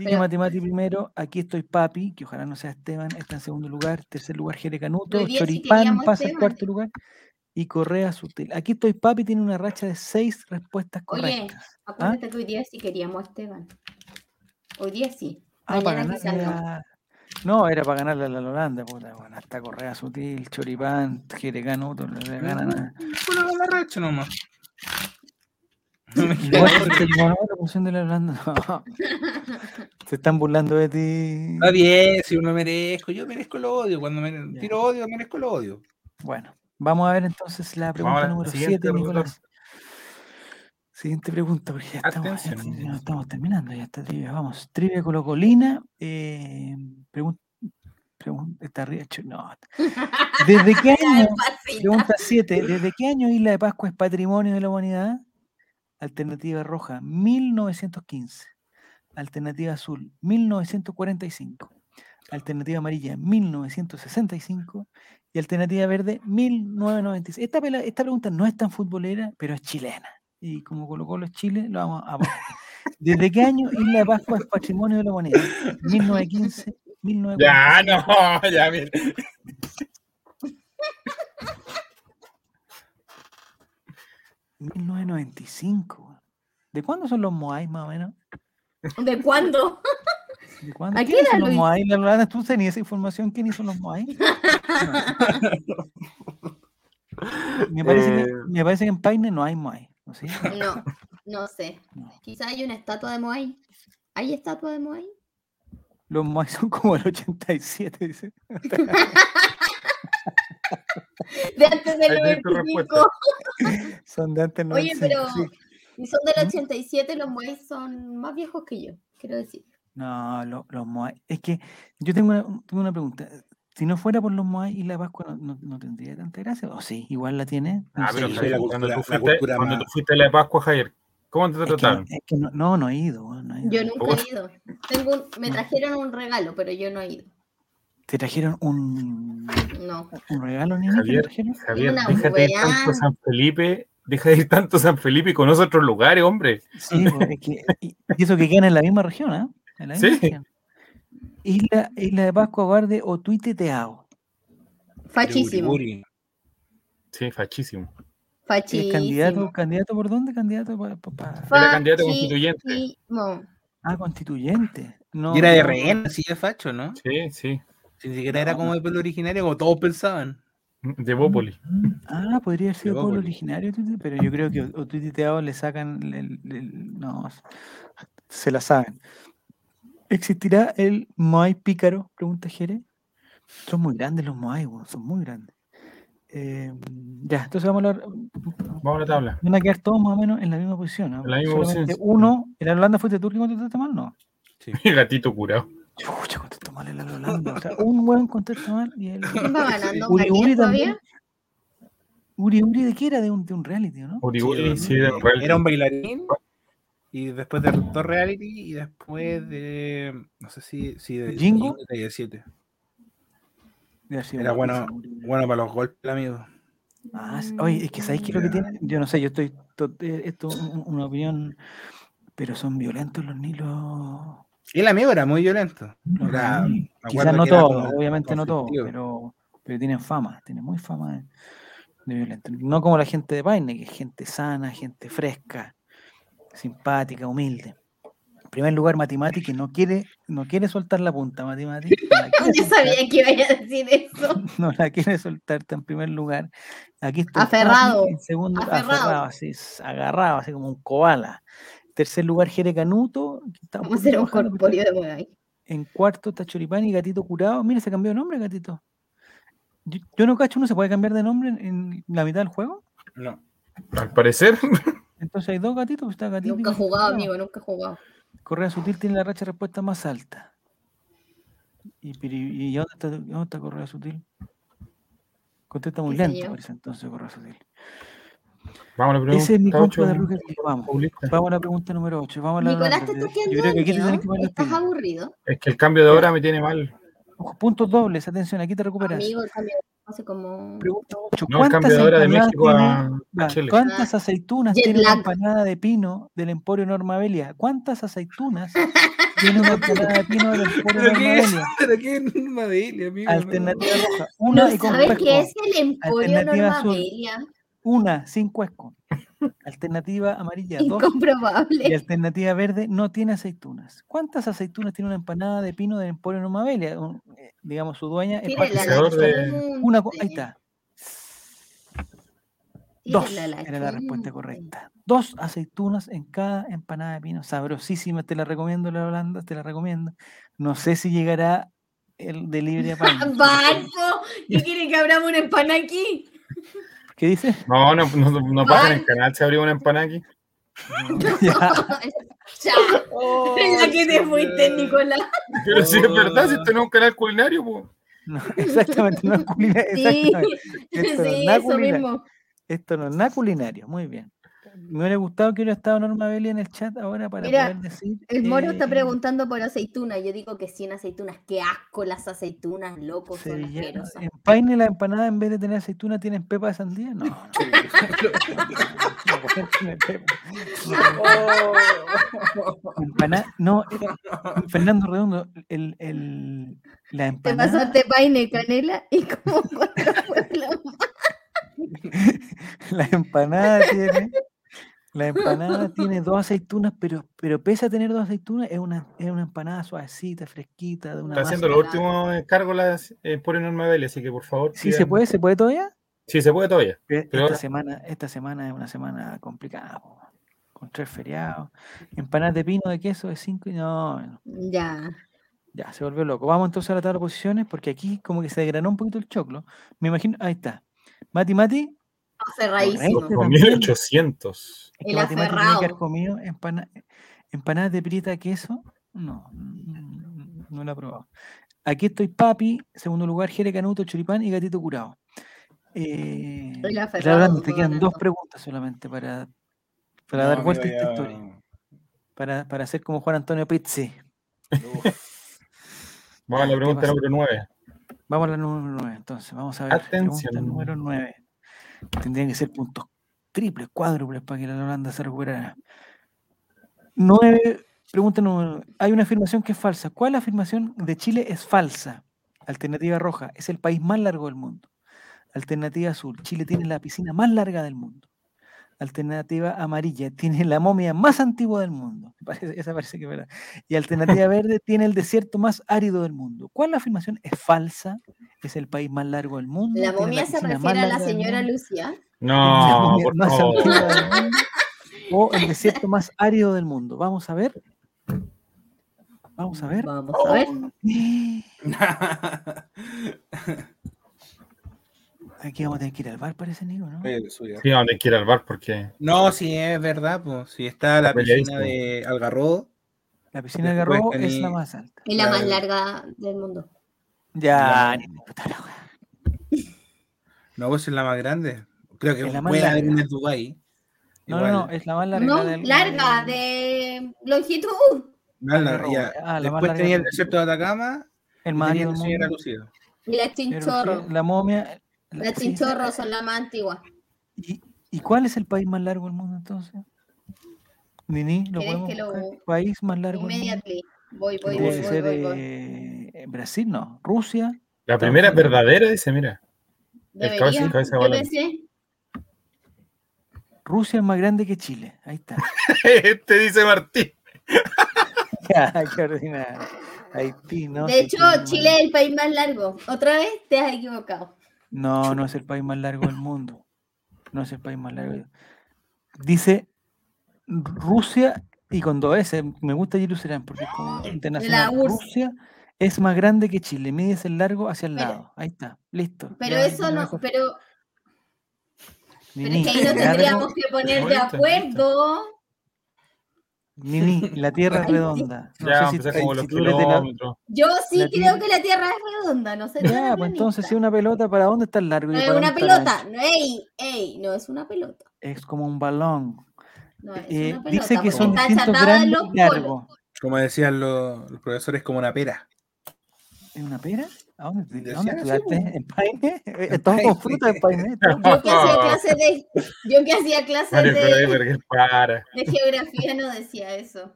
Sigue Pero- Mati Mati primero. Aquí estoy Papi, que ojalá no sea Esteban, está en segundo lugar. Tercer lugar, Jere Canuto. Choripán pasa en cuarto lugar. Y Correa Sutil. Aquí estoy Papi, tiene una racha de seis respuestas Oye, correctas. Acuérdate que hoy día sí queríamos a Esteban. Hoy día sí. Ah, para ganarle no. a- No, era para ganarle a la Holanda, puta. Bueno, hasta Correa Sutil, Choripán, Jere Canuto, no le ganan a. Puro la racha nomás. Se están burlando de ti. Está bien, si uno merezco, yo merezco el odio. Cuando me Ya. tiro odio, merezco el odio. Bueno, vamos a ver entonces la pregunta número siguiente, 7, doctor. Nicolás. Siguiente pregunta, porque ya estamos, ya estamos terminando, ya está trivia. Vamos, trivia colocolina. Eh, pregunta, pregunta, está no. ¿Desde qué año? Pregunta 7. ¿Desde qué año Isla de Pascua es patrimonio de la humanidad? Alternativa roja, 1915. Alternativa azul, 1945. Alternativa amarilla, 1965. Y alternativa verde, 1996. Esta, esta pregunta no es tan futbolera, pero es chilena. Y como Colo Colo es Chile, lo vamos a poner. ¿Desde qué año Isla de Pascua es patrimonio de la humanidad? 1915, 1945. Ya, no, ya, mira. 1995. weón. ¿De cuándo son los Moai más o menos? ¿De cuándo? ¿De cuándo? ¿A qué ¿Quiénes son los lo hizo? Moai? La Lorana, ¿Tú tenías esa información? ¿Quiénes son los Moai? me, parece que, Eh. me parece que en Paine no hay Moai. ¿no sí? No, no sé. No. Quizá hay una estatua de Moai. ¿Hay estatua de Moai? Los Moai son como el 87, dice. De antes del Ahí tenés tu 95. Son de antes del Oye, 95, pero sí. si son del ¿Mm? 87, los Moai son más viejos que yo, quiero decir. No, lo- los Moai. Es que yo tengo una, tengo una pregunta. Si no fuera por los Moai y la Pascua, no, no- no tendría tanta gracia. ¿O sí? Igual la tiene. No Ah, sé, pero la cuando, tú la fuiste, cultura cuando más- tú fuiste a la Pascua, Javier, ¿cómo te es que, trataron? es que no, no, no he ido. no he ido. Yo nunca he ido. Tengo un- me trajeron un regalo, pero yo no he ido. ¿Te trajeron un, No. un regalo, niño? ¿Te Javier? Javier, Una deja de ir tanto. San Felipe, deja de ir tanto San Felipe y conoce otros lugares, hombre. Sí, pues, es que, y, eso que quedan en la misma región, ¿ah? En la misma Sí. región. Isla, Isla de Pascua, Guarde o Tuiteteao. Fachísimo. Uri, Sí, fachísimo. ¿Es Fachísimo. candidato, candidato por dónde? Candidato para. Era candidato constituyente. Ah, constituyente. No, Y era de rehén, así de facho, ¿no? Sí, sí. Ni siquiera era como de pelo originario, como todos pensaban. De Bópoli. Ah, podría haber sido pueblo originario, pero yo creo que o Tuiteteao le sacan. el- el- no, se la saben. ¿Existirá el Moai pícaro? Pregunta Jere. Son muy grandes los Moai, son muy grandes. Eh, ya, entonces vamos a hablar. Vamos a la tabla. Van a quedar todos más o menos en la misma posición. ¿no? En la misma sí. Uno, ¿en la Holanda fuiste tú el que contestaste mal? No. Gatito curado. Chucha, contestó mal Holanda. O sea, un hueón contesta mal y el. ¿Quién va ganando? Uri ¿Matías Uri todavía? también. Uri Uri, ¿de qué era? De un, de un reality, ¿no? Uri, era- sí, de un reality. Era un bailarín. Y después de dos reality y después de. No sé si. si de, ¿Jingo? de Calle 7. Debe haber sido Era bueno, bueno para los golpes, el amigo. Ah, sí. Oye, es que ¿sabéis qué es lo que tiene? Yo no sé, yo estoy. to- eh, Esto es un- una opinión. Pero son violentos los nilos. Y el amigo era muy violento. Era- Quizás no como obviamente no conflictivo. pero, pero tienen fama, tienen muy fama de, de violentos. No como la gente de Paine, que es gente sana, gente fresca, simpática, humilde. En primer lugar, Matimati, que no quiere, no quiere soltar la punta, Matimati. No Yo soltar, sabía que iba a decir eso. no la quiere soltarte en primer lugar. Aquí está Aferrado, En segundo, aferrado. aferrado, así, agarrado, así como un koala. Tercer lugar, Jere Canuto. Vamos a hacer un corpóreo de Moai. en cuarto está Choripán y Gatito Curado. Mira, se cambió de nombre, Gatito. Yo, yo no cacho, ¿uno se puede cambiar de nombre en, en la mitad del juego? No. Al parecer, Entonces hay dos gatitos, pues está Gatito. Nunca he jugado, Curado. amigo, nunca he jugado. Correa Sutil tiene la racha de respuesta más alta. ¿Y, y- y dónde, está, dónde está Correa Sutil? Contesta muy ¿Qué sé lento, parece entonces Correa Sutil. Vamos a la pregunta. Ese es mi de League. Vamos. Vamos a la pregunta número 8. Vamos a la Nicolás, te estás que quedando Yo creo que aquí te dormido. tenés que poner las Estás pilas. aburrido. Es que el cambio de hora me tiene mal. Ojo, Puntos dobles, atención, aquí te recuperas. Amigo, el cambio hace como. Pregunta 8. No, el cambio de hora de México a, a Va, Chile. ¿Cuántas aceitunas Jet tiene una lag. empanada de pino del Emporio Normabelia? ¿Cuántas aceitunas tiene una empanada de pino del Emporio ¿Pero qué es? Normabelia? ¿Pero qué es Normabelia, amigo? Alternativa roja. ¿No Una y con sabes qué es el Emporio Alternativa azul. Normabelia? Una sin cuesco. Alternativa amarilla, dos. Y Incomprobable. alternativa verde no tiene aceitunas. ¿Cuántas aceitunas tiene una empanada de pino del Emporio Normabelia? Un- eh, digamos, su dueña de-. Una, ahí está. Dos era la respuesta correcta. Dos aceitunas en cada empanada de pino. Sabrosísima, te la recomiendo, la Holanda, te la recomiendo. No sé si llegará el delivery a. Barco, ¿qué quiere que abramos una empana aquí? ¿Qué dice? No, no, no, no pasa en el canal, se abrió una empanada aquí. Ya. Ya, en la que te fuiste, Nicolás. Pero si es verdad, si esto no es un canal culinario, pues. No, exactamente, no es culinario. Sí, sí, eso culinario. mismo. Esto no es nada culinario, muy bien. Me hubiera gustado que hubiera estado Norma Belli en el chat ahora para Mira, poder decir. El moro está eh, preguntando por aceitunas. Yo digo que 100 aceitunas. Qué asco las aceitunas, loco, son asquerosas. ¿En Paine la empanada en vez de tener aceituna tienen pepa de sandía? No. no. No pueden tener pepa. Empanada, no, eh, Fernando Redondo, el, el, la Te empanada, pasaste paine, canela y como cuatro pueblos. la empanada tiene, la empanada tiene dos aceitunas, pero, pero pese a tener dos aceitunas, es una, es una empanada suavecita, fresquita, de una Está haciendo los últimos encargos las eh, por Enorme Belli, así que por favor. ¿Sí se puede? ¿Se puede todavía? Sí, se puede todavía. Pero Esta ahora- semana, esta semana es una semana complicada, po, con tres feriados. Empanadas de pino de queso de cinco y no, no, Ya. ya se volvió loco. Vamos entonces a la tabla de posiciones, porque aquí como que se desgranó un poquito el choclo. Me imagino, ahí está. Mati Mati, Correcto. Con también. 1800. es que El tiene que haber comido empana- empanadas de prieta de queso. No, mm, no la he probado. Aquí estoy Papi, segundo lugar Jere Canuto, Choripán y Gatito Curado. Eh, aferrado, verdad, te quedan dos preguntas solamente para, para dar No, vuelta a esta historia. Para, para hacer como Juan Antonio Pizzi. Vamos a la ¿Qué pregunta número 9. Vamos a la número 9, entonces. Vamos a ver. Pregunta Atención. número 9. Tendrían que ser puntos triples, cuádruples para que la Holanda se recuperara. 9. Pregunta número 9. Hay una afirmación que es falsa. ¿Cuál afirmación de Chile es falsa? Alternativa roja. Es el país más largo del mundo. Alternativa azul. Chile tiene la piscina más larga del mundo. Alternativa amarilla. Tiene la momia más antigua del mundo. Parece- esa parece que es verdad. Y alternativa verde tiene el desierto más árido del mundo. ¿Cuál afirmación es falsa? Es el país más largo del mundo. La momia se refiere a la señora la No, momia por más favor. antigua del mundo, o el desierto más árido del mundo. Vamos a ver. Vamos a ver. Vamos a ver. Aquí vamos a tener que ir al bar, parece, Nico, ¿no? Oye, suya. Sí, donde quiera al bar porque. No, sí, es verdad, pues. Si está la piscina de Algarrobo. La piscina de Después Garrobo es la más alta. Es la más larga del mundo. Ya, ni puta la. No, pues es la más grande. Creo que Es la más puede haber larga. una en Dubái. No, no, no, es la más larga. No, del- larga, de longitud. Más larga, Algarrobo, ya. ah, la más Después larga tenía el desierto de Atacama El más tenía árido la del señora mundo. Lucía. Y la chinchorro. sí, La momia. La- Las sí, chinchorros son la más antigua. ¿Y, y cuál es el país más largo del mundo entonces? Nini, ¿lo ¿Querés podemos que lo-? ¿País más largo del mundo? Immediately. Voy, voy, voy, ser voy, voy. eh, Brasil, no. Rusia. La primera verdadera, dice, mira. El cabeza- Debería, cabeza volante. pensé. Rusia es más grande que Chile. Ahí está. Este dice Martín. Ya, qué ordinario. Haití, ¿no? De hecho, Chile es el país más largo. Otra vez te has equivocado. No, no es el país más largo del mundo. No es el país más largo. Dice Rusia y con dos S. Me gusta Jerusalén porque es como internacional. Rusia es más grande que Chile. Mides el largo hacia el Pero- lado. Ahí está. Listo. Pero Ya, eso no, pero, es que ahí nos largo- tendríamos que poner de acuerdo. Nini, la Tierra es redonda. No Ya, sé si, como si los la-. Yo sí La creo Tierra- que la Tierra es redonda, no sé. Ya, pues entonces si una pelota, ¿para dónde está el largo? No es una pelota. No, ey, ey, no es una pelota. Es como un balón. No, es Eh, una dice pelota, que porque son distintos grandes y largos. Como decían los, los profesores, como una pera. ¿Es una pera? ¿En Paine? Paine. fruta en Paine. estamos- Yo que hacía de, yo que hacía clases Mario de, para. de geografía no decía eso.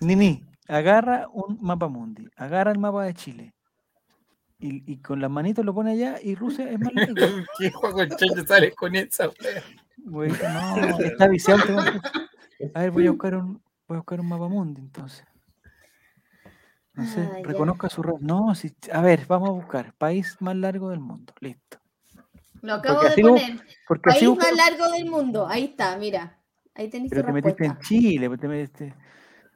Nini, agarra un mapa mundi, agarra el mapa de Chile y, y con las manitos lo pone allá y Rusia es más largo. ¿Qué juego chancho sales con esa? Güey, no, está viciado. hombre. A ver, voy a buscar un, voy a buscar un mapa mundi entonces. No sé, Ah, ya. reconozca su rol. No, si, a ver, vamos a buscar país más largo del mundo. Listo. Lo acabo Porque de poner. Porque País más largo del mundo. Ahí está, mira. Ahí tenéis pero tu te metiste en respuesta. Chile, pues te metiste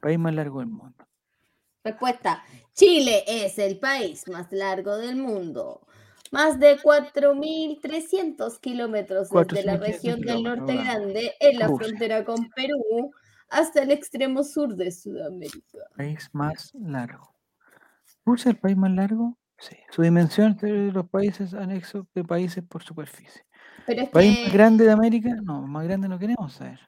país más largo del mundo. Respuesta. Chile es el país más largo del mundo. Más de 4.300 kilómetros desde la 4.300 región del Norte. Grande, en la Rusia. frontera con Perú, hasta el extremo sur de Sudamérica. País más largo. ¿Rusia es el país más largo? Sí. Su dimensión de los países anexos de países por superficie. Pero es ¿País más que grande de América? No, más grande no queremos saber.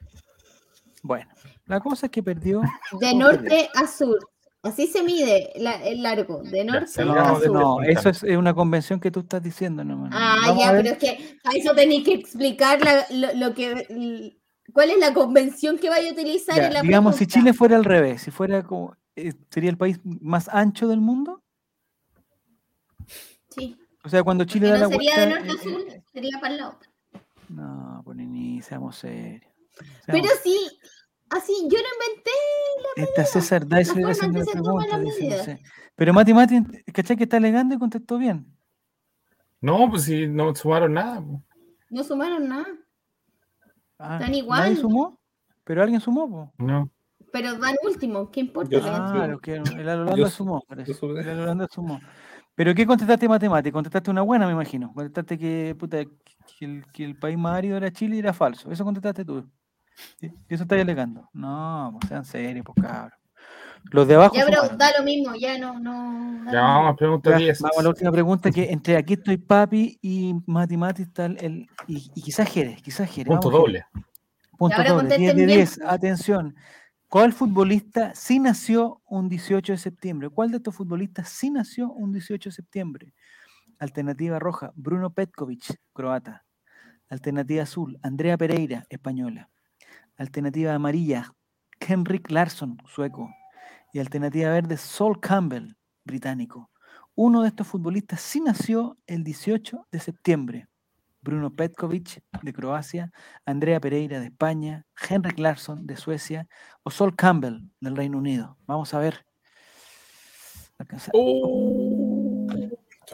Bueno, la cosa es que perdió. de ¿cómo norte a sur. Así se mide la- el largo, de norte a sur. No, eso es eh, una convención que tú estás diciendo, no, Ah, Vamos ya, pero es que a eso tenéis que explicar la- lo, lo que l- cuál es la convención que vaya a utilizar Ya, en la digamos, si. Chile fuera al revés, si fuera como. Eh, ¿Sería el país más ancho del mundo? Sí, O sea, cuando Chile que da no la sería de vuelta. norte a eh, sur, eh, sería para el lado. no, pues ni seamos serios. Pero sí, así yo lo inventé. César haciendo la que se toma pregunta. la dice, no medida. sé. Pero Mati Mati, ¿cachai que está alegando y contestó bien? No, pues si no sumaron nada. po. No sumaron nada, Ah, Están ¿Nadie igual. sumó? Pero alguien sumó, po. No. Pero van último, ¿qué importa? Claro, que el Holanda sumó, parece. El Holanda sumó. ¿Pero qué contestaste matemática? Contestaste una buena, me imagino. Contestaste que, puta, que, el, que el país más árido era Chile y era falso. Eso contestaste tú. ¿Y y eso estáis alegando? No, pues sean serios, pues cabrón. Los de abajo Ya, pero sumaron. da lo mismo, ya no, no. Ya vamos a Ya, 10. vamos a la última pregunta, que entre aquí estoy papi y Mati Mati está el, y, y quizás Jerez, quizás Jerez. Punto vamos, Jerez. doble. Punto doble, 10 de contesten bien. 10. Atención. ¿Cuál futbolista sí nació un 18 de septiembre? ¿Cuál de estos futbolistas sí nació un 18 de septiembre? Alternativa roja, Bruno Petkovic, croata. Alternativa azul, Andrea Pereira, española. Alternativa amarilla, Henrik Larsson, sueco. Y alternativa verde, Sol Campbell, británico. Uno de estos futbolistas sí nació el 18 de septiembre. Bruno Petkovic, de Croacia, Andrea Pereira, de España, Henrik Larsson, de Suecia, o Sol Campbell, del Reino Unido. Vamos a ver. Alcanza- Oh.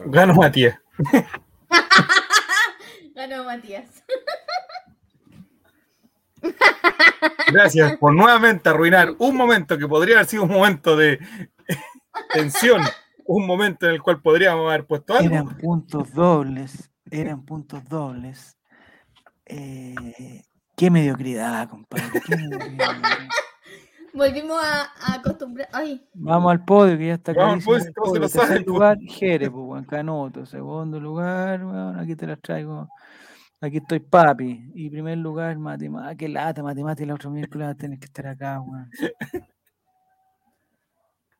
Gano Matías. Ganó Matías. Gracias por nuevamente arruinar un momento que podría haber sido un momento de tensión, un momento en el cual podríamos haber puesto algo. Eran puntos dobles, eran puntos dobles. Eh, qué mediocridad, compadre. qué mediocridad. Volvimos a, a acostumbrar. Ay, Vamos al podio, que ya está Vamos al podio, se Tercer lugar, Jerez, pues, Juan Canuto. Segundo lugar, bueno, aquí te las traigo. Aquí estoy papi. Y primer lugar, matemática. Qué lata, matemática. El otro miércoles va a tener que estar acá, weón.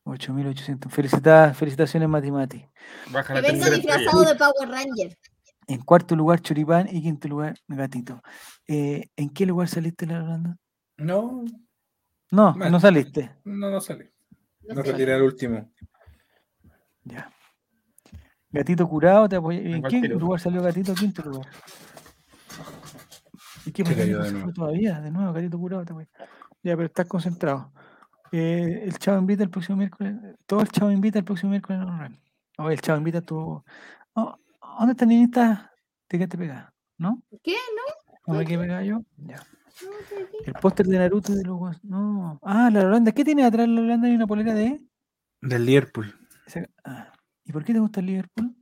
8800. Felicitaciones, felicitaciones. Baja que venga disfrazado de Power Ranger. En cuarto lugar, Choripán. Y quinto lugar, Gatito. Eh, ¿En qué lugar saliste, la Holanda? No, No, no saliste. no, no sale. No No retiré el último. Ya. Gatito curado, te apoyé. ¿En qué lugar salió Gatito? Quinto lugar. ¿Y qué pasó? cayó No de se nuevo. fue todavía? De nuevo, Gatito curado, te apoyé. Ya, pero estás concentrado. Eh, el Chavo invita el próximo miércoles. Todo el Chavo invita el próximo miércoles. No, no, no. el Chavo invita tu. Oh, ¿Dónde está niñita? ¿De qué te pega? ¿No? ¿Qué? ¿No me quedé pegada yo? Ya. No. El póster de Naruto de los No. Ah, la Holanda. ¿Qué tiene atrás la Holanda? ¿Hay una polera de.? Del Liverpool. ah. ¿Y por qué te gusta el Liverpool?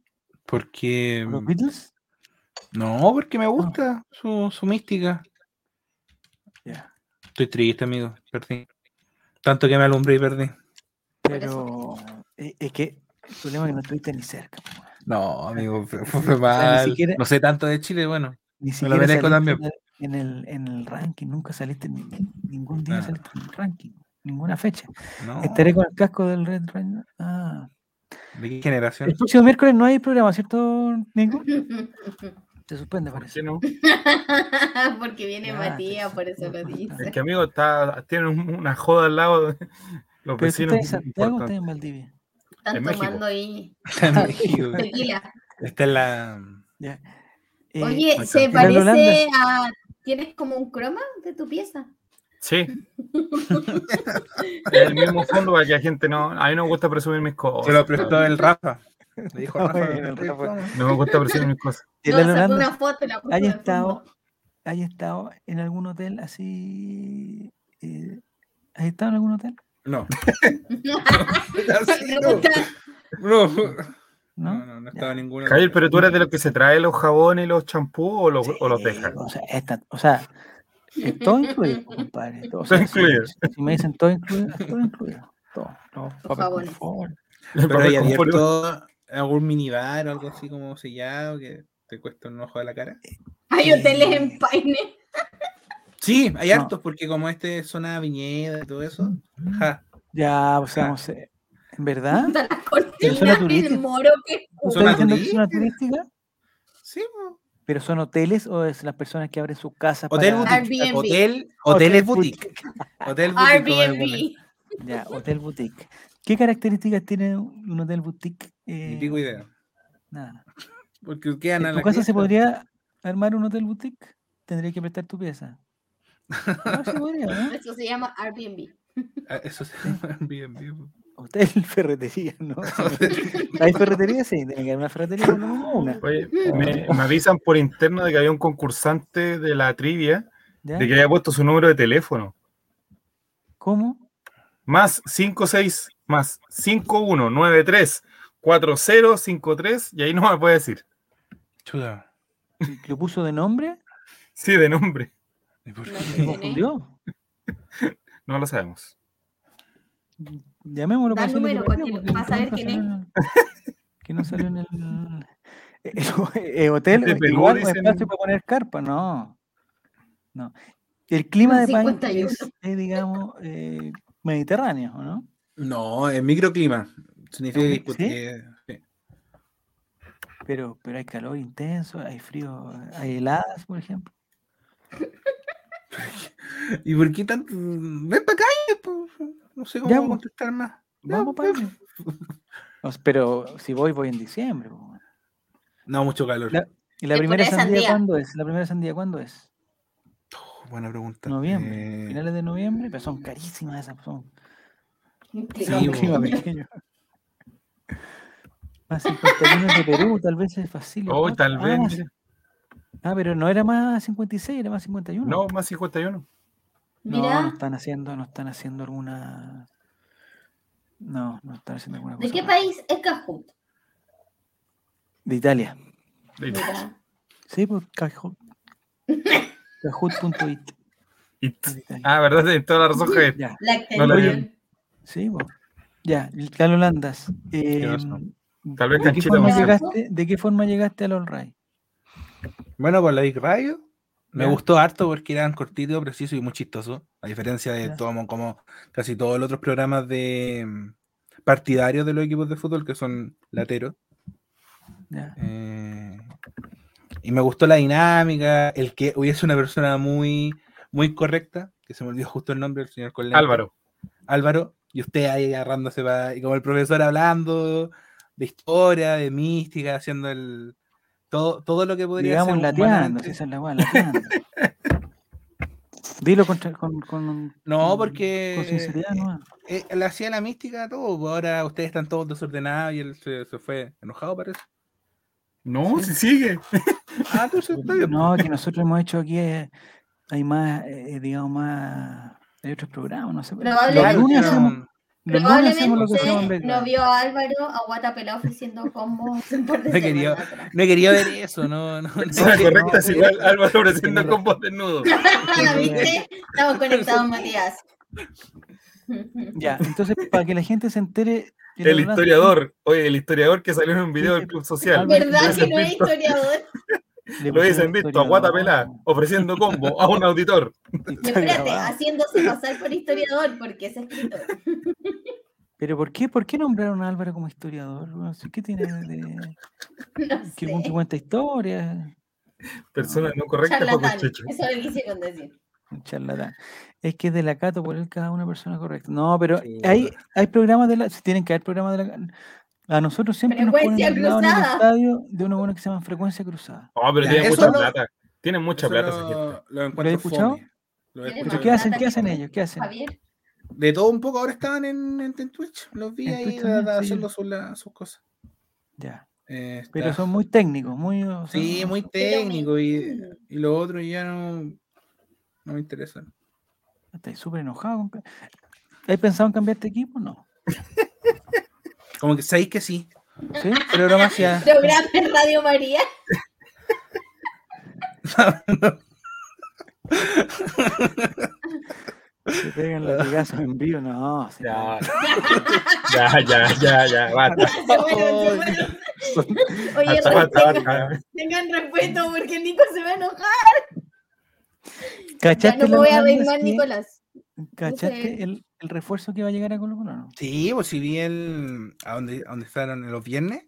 Porque. ¿Los Beatles? No, porque me gusta su, su mística. Ya. Estoy triste, amigo. Perdí. Tanto que me alumbré y perdí. Pero eh, es que el problema es que no estuviste ni cerca. weón. No, amigo, fue, mal. siquiera- No sé tanto de Chile, bueno. Ni Me lo siquiera, merezco saliste también. en el, en el ranking, nunca saliste, ni- ni- ningún día Ah. saliste en el ranking, ninguna fecha. No. Estaré con el casco del Red Ranger. Ah. ¿De qué generación? El próximo miércoles no hay programa, ¿cierto, Nico? Se suspende, ¿Por parece. qué no? Porque viene Matías, por eso lo Es dice. que amigo, está, tiene un- una joda al lado de los Pero tú vecinos. estás en Santiago o estás en Valdivia. Están en México. tomando ahí en México. tequila. Esta es la. Eh, Oye, acá. se parece a. ¿Tienes como un croma de tu pieza? Sí. El mismo fondo para que la gente no. A mí no me gusta presumir mis cosas. Se lo prestó el Rafa. Le dijo Ah, Rafa. bueno, el Rafa. No me gusta presumir mis cosas. No, sacó una foto la ¿hay estado. ¿hay estado en algún hotel así? eh, ¿Has estado en algún hotel? No. No. ¿No? No, no, no estaba ninguno. Javier, pero tú eres de los que se trae los jabones y los champús o los, o los Sí, dejas. O sea, esta- o sea, es todo incluido, compadre. Todo, o Todo sea, si- incluido. Si, me dicen todo incluido, todo incluido. Todo. Los papel jabones. Pero hay abierto algún minibar o algo así como sellado que te cuesta un ojo de la cara. Hay hoteles en Paine. Sí, hay No. hartos, porque como este es zona viñeda y todo eso. Ja. Ya, o sea, no sé. ¿En verdad? Están las ¿En zona cortinas turística? moro que ¿Estás ¿Zona turística? una turística? Sí. ¿Pero son hoteles o es las personas que abren sus casas Hotel para... boutique. Airbnb. Hotel, Hotel hoteles boutique. Hotel boutique. Airbnb. Ya, hotel boutique. ¿Qué características tiene un hotel boutique? Ni Eh, pico idea. nada. Porque quedan a ¿En la tu casa se podría armar un hotel boutique? Tendría que prestar tu pieza. No, podría, ¿no? Eso se llama Airbnb. Ah, Eso se llama Airbnb. po. Hotel ferretería, ¿no? ¿Hay ferretería? Sí, tiene que haber una ferretería menos una. Oye, me, me avisan por interno de que había un concursante de la trivia ¿Ya? de que había puesto su número de teléfono. ¿Cómo? Más 56 más 5193 4053 y ahí no me puede decir. Chuta. ¿Lo puso de nombre? Sí, de nombre. ¿Y por No qué? sé. ¿Se ¿Tiene? confundió? No lo sabemos. Llamémoslo el que número para porque para saber quién el- Que no salió en el, el- el hotel. De Perú, igual dicen. espacio para poner carpa, no. No. El clima de 51. es, es, digamos, eh, mediterráneo, ¿o ¿no? No, es microclima. Significa ¿Sí? que- que- sí. Pero, pero hay calor intenso, hay frío, hay heladas, por ejemplo. ¿Y por qué tanto? Ven para acá, po. no sé cómo Ya, pues. contestar más. Ya, Vamos, pues. No, pero si voy, voy en diciembre. No, mucho calor. La- ¿Y la primera sandía, sandía. cuándo es? ¿La primera sandía cuándo es? Oh, buena pregunta. Noviembre. Eh, Finales de noviembre, pero son carísimas esas. Son Sí, son clima pequeño. Más 51 de Perú, tal vez es fácil. Oh, tal vez. Ah, mire. Ah, pero no era más 56, era más 51. No, más 51. No, no están haciendo, no están haciendo alguna. No, no están haciendo alguna cosa. ¿de qué país es Cajut? De Italia. Mira. Sí, pues Cajut. Cajut.it. De Italia. Ah, ¿verdad? Tienes toda la razón, Javier. Ya, La No la extensión. sí, pues. Ya, Carlos Landas. eh? Tal vez ¿de, qué forma llegaste, ¿De qué forma llegaste al All Right? Bueno, por la Big Radio. Me gustó harto porque eran cortitos, precisos y muy chistosos. A diferencia de todo, como casi todos los otros programas de mm, partidarios de los equipos de fútbol que son lateros. Eh, y me gustó la dinámica, el que hubiese una persona muy, muy correcta, que se me olvidó justo el nombre del señor Colén. Álvaro. Álvaro, y usted ahí agarrándose para, y como el profesor hablando de historia, de mística, haciendo el todo, todo lo que podría Digamos ser lateando, si esa es la weá, lateando. Dilo contra- con, con, No, porque con sinceridad, ¿no? eh, le hacía la mística a todo, pues ahora ustedes están todos desordenados y él se, se fue enojado, parece. No, si sigue. Ah. No, que nosotros hemos hecho aquí, eh, hay más, eh, digamos, más, hay otros programas, no sé. Lunes no. los lunes hacemos Probablemente no vio a Álvaro a Guata Pelado ofreciendo combos No he querido-. No he querido ver eso, no, no, no. No, correcta, es no, igual Álvaro ofreciendo combos desnudos. ¿Viste? Estamos conectados, Matías. Ya, entonces, para que la gente se entere. El historiador, oye, el historiador que salió en un video del Club Social. ¿Verdad que no es historiador? Le Lo pusieron visto a Guata historiador, Pelá ofreciendo combo a un auditor. Espérate, haciéndose pasar por historiador porque es escritor. Pero ¿por qué, ¿por qué nombraron a Álvaro como historiador? ¿Qué tiene de No sé. cuenta historias? Persona no correcta, Charlatán. Eso le quisieron decir. Charlatán. Es que es de la Cato por él cada una persona correcta. No, pero Sí. hay, hay programas de la. si Tienen que haber programas de la. A nosotros siempre nos ponen en el estadio de una buena que se llama Frecuencia Cruzada. Oh, pero Ya, tienen mucha no- plata. Tienen mucha plata esa lo, lo escuchado? Lo he ¿Tiene ¿Pero más qué hacen? ¿Qué hacen ellos? ¿Qué hacen? Javier. De todo un poco ahora estaban en, en, en Twitch. Los vi En ahí Twitch también, a- sí. haciendo sus, la- sus cosas. Ya. Eh, Pero son muy técnicos, muy. o sea, Sí, muy Pero me- técnico y, y lo otro ya no, no me interesa. Estáis súper enojado. ¿Has pensado en cambiarte de equipo? No. Como que sabéis que sí. ¿Sí? Programa hacia. Programa en Radio María. Se pegan latigazos en vivo. No, sí, Ya, ya, ya, ya, ya, basta. Se fueron, se fueron. Oye, Basta, basta, respeten- basta. tengan respeto porque el Nico se va a enojar. Ya ¿Cachaste no me voy a ver más, que- Nicolás. ¿Cachaste sé. el, el refuerzo que va a llegar a Colo Colo? no? Sí, pues si vi el. ¿A dónde, a dónde estaban los viernes?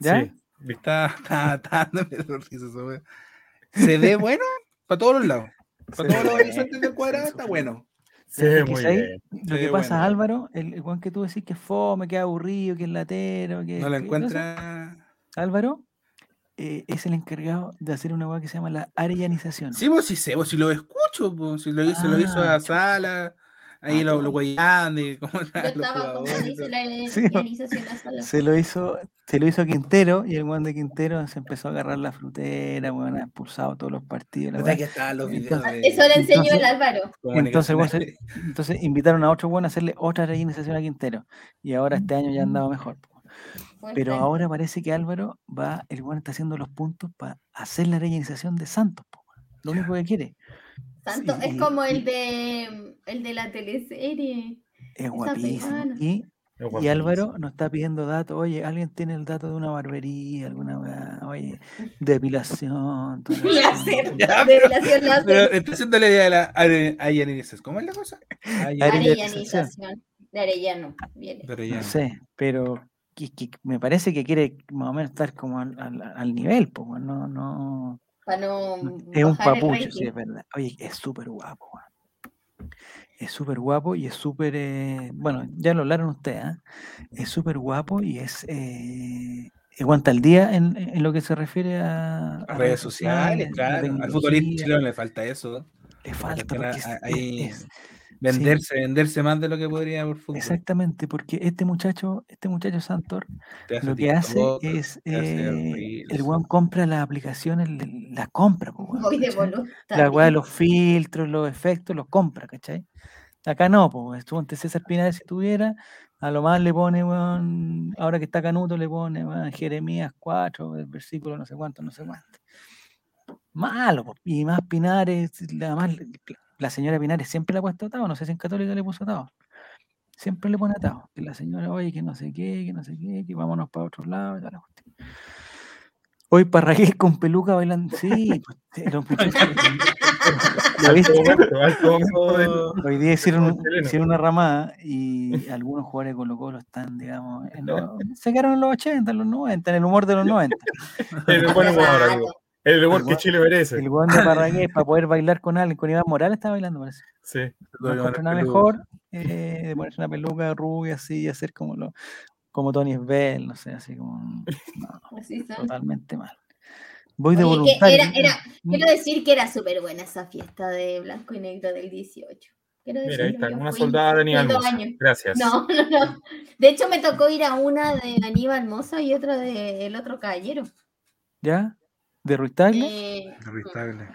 ¿Ya? Sí. Está, está, está dándome. Se ve bueno para todos los lados. Se Para todos los horizontes del sí, cuadrado sí, está sí. bueno. Se que muy bien. Lo que Sí, pasa, bueno. Álvaro, el, el Juan que tú decís que es fome, que es aburrido, que es latero, que No lo encuentra. Álvaro eh, es el encargado de hacer una cosa que se llama la arellanización. Sí, pues sí sé, pues si lo escucho, pues si lo hizo, lo hizo Ah, a Sala, ahí Ah, lo, lo de cómo sala. Se lo hizo, se lo hizo Quintero y el Juan de Quintero se empezó a agarrar la frutera, bueno, ha expulsado todos los partidos. la ¿Verdad weá. que estaban los videos Entonces- de Eso le enseñó el Álvaro. Entonces, se- entonces invitaron a otro bueno a hacerle otra arellanización a Quintero. Y ahora este año ya han dado mejor. Pero ahora parece que Álvaro va, el weón está haciendo los puntos para hacer la arellanización de Santos. po. Lo único que quiere. Santo, y- es como el de el de la teleserie. Es guapísimo. Y, Es y. Álvaro nos está pidiendo datos. Oye, alguien tiene el dato de una barbería, alguna? Oye, depilación. Láser. Ya, Depilación láser. Pero está haciendo la idea de la are- arellanización. ¿Cómo es la cosa? Arellanización. Arellanización. De Arellano. Viene. Pero ya No sé, pero que- que me parece que quiere más o menos estar como al, al- al nivel, pues, no, no. Para no. Es un papucho, sí, es verdad. Oye, es súper guapo. Es súper guapo y es súper. eh, bueno, ya lo hablaron ustedes, ¿ah? Es súper guapo y es. Eh, aguanta el día en, en lo que se refiere a, a Redes sociales, claro. Al futbolista chileno le falta eso. Le falta, que porque es- a- es- Venderse, venderse más de lo que podría por fútbol. exactamente, porque este muchacho, este muchacho Santor, lo que hace es. eh, el weón compra las aplicaciones, las compra, pues, voluntario. La weá de los filtros, los efectos, los compra, ¿cachai? Acá no, pues, estuvo antes César Pinares si tuviera, a lo más le pone, weón, ahora que está Canuto, le pone, weón, Jeremías 4, el versículo no sé cuánto, no sé cuánto. Malo, y más Pinares, la, más, la señora Pinares siempre le ha puesto atado, no sé si en Católica le puso atado. Siempre le pone atado. Que la señora, oye, que no sé qué, que no sé qué, que vámonos para otro lado. y la. Hoy Parragués con peluca bailando. Sí, pues, sí, los muchachos- Hoy día hicieron, hicieron una ramada y algunos jugadores de Colo Colo están, digamos, en los- se quedaron en los 80, en los 90, en el humor de los 90. El buen humor, amigo. El humor El que Chile merece. El weón de Parragués para poder bailar con alguien, con Iván Morales estaba bailando, parece. Sí. Nada mejor eh, de ponerse una peluca rubia así y hacer como lo, como Tony Svel, no sé, así como no, Así totalmente mal. Voy de voluntario. era- era- Quiero decir que era súper buena esa fiesta de blanco y negro del 18. Quiero Mira, ahí está, una fui- soldada de Aníbal Mosa. Gracias. No, no, no. De hecho, me tocó ir a una de Aníbal Mosa y otra del otro caballero. ¿Ya? ¿De Ruiz Tagle? Eh, Irritable.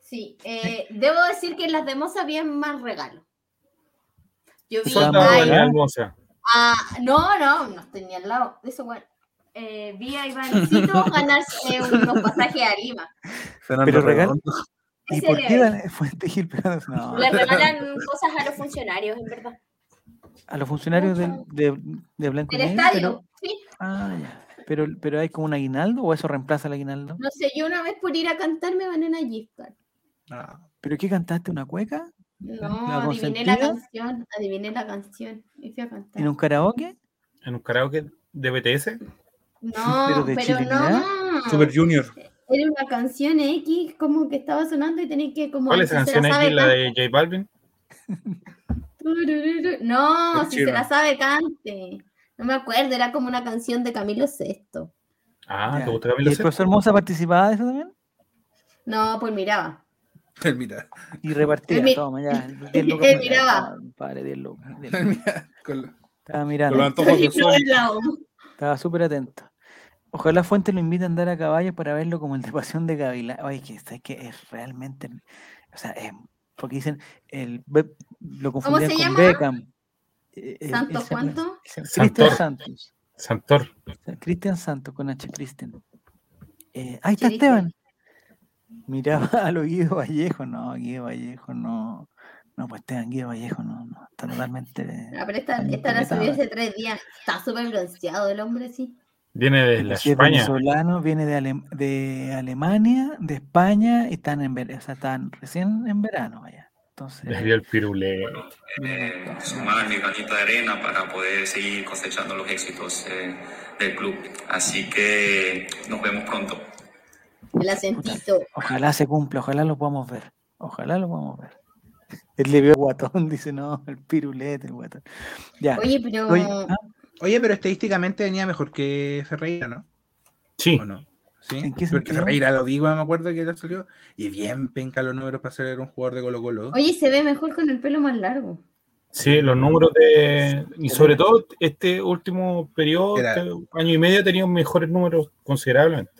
sí, eh, debo decir que en las de Mosa había más regalos. Yo vi de a, de Aníbal Mosa. a- no, no, no tenía al lado de eso, bueno. Eh, vi a Ivancito ganarse unos pasajes a Lima. Fernando Pero regal- Redondo. ¿Y por le- qué dan Fuente Gil? No, Le regalan cosas a los funcionarios, en verdad. a los funcionarios del- de, de Blanco Del estadio, pero- sí. Ah, ya. Pero, pero hay como un aguinaldo o eso reemplaza el aguinaldo. No sé, yo una vez por ir a cantar me gané una gift card. Ah, ¿Pero qué cantaste? ¿Una cueca? No, ¿La adiviné la canción, adiviné la canción y fui a cantar. ¿En un karaoke? En un karaoke de BTS. No, ¿Pero de no. Super Junior. Era una canción X como que estaba sonando y tenía que como... ¿Cuál es se canción aquí? ¿La de J Balvin? No, si se la sabe, cante. No me acuerdo, era como una canción de Camilo VI. Ah. ¿te gusta ¿Y Camilo el Sesto? profesor Moza participaba de eso también? No, pues miraba. Mira, Y repartía, Él mi- toma, ya. 10 lucas él miraba. Padre, 10 lucas. 10 lucas. mira, con, la- Estaba con mirando. los antojos de sol. Estaba súper atento. Ojalá Fuente lo invite a andar a caballo para verlo como el de Pasión de Gavilán. Oye, que, es que es realmente. O sea, es- porque dicen. El, lo confundían se con llama? Beckham. Eh, eh, ¿Santo él se llama- cuánto? Cristian Santos. Santor. Cristian Santos con H. Cristian. Eh, ahí está. Esteban. Miraba a lo Guido Vallejo. No, Guido Vallejo no. No, pues Esteban Guido Vallejo no. no está totalmente. Ah, pero esta, esta la subí hace tres días. Está súper bronceado el hombre, sí. Viene de la España. venezolano, viene de, Alem- de Alemania, de España, y están, en, ver- o sea, están recién en verano allá. Entonces, Les dio el pirulé. con todo. sumar mi granito de arena para poder seguir cosechando los éxitos eh, del club. Así que nos vemos pronto. El acentito. ojalá se cumpla, ojalá lo podamos ver. Ojalá lo podamos ver. Él le vio guatón, dice, no, el pirulete, el guatón. Ya. Oye, pero. Oye, ah, Oye, pero estadísticamente venía mejor que Ferreira, ¿no? Sí, ¿O no? ¿Sí? ¿En qué Porque? Ferreira lo digo, me acuerdo que ya salió. Y bien penca los números para ser un jugador de Colo Colo. Oye, se ve mejor con el pelo más largo. sí, los números de. Y sobre todo este último periodo, Era- este año y medio, ha tenido mejores números considerablemente.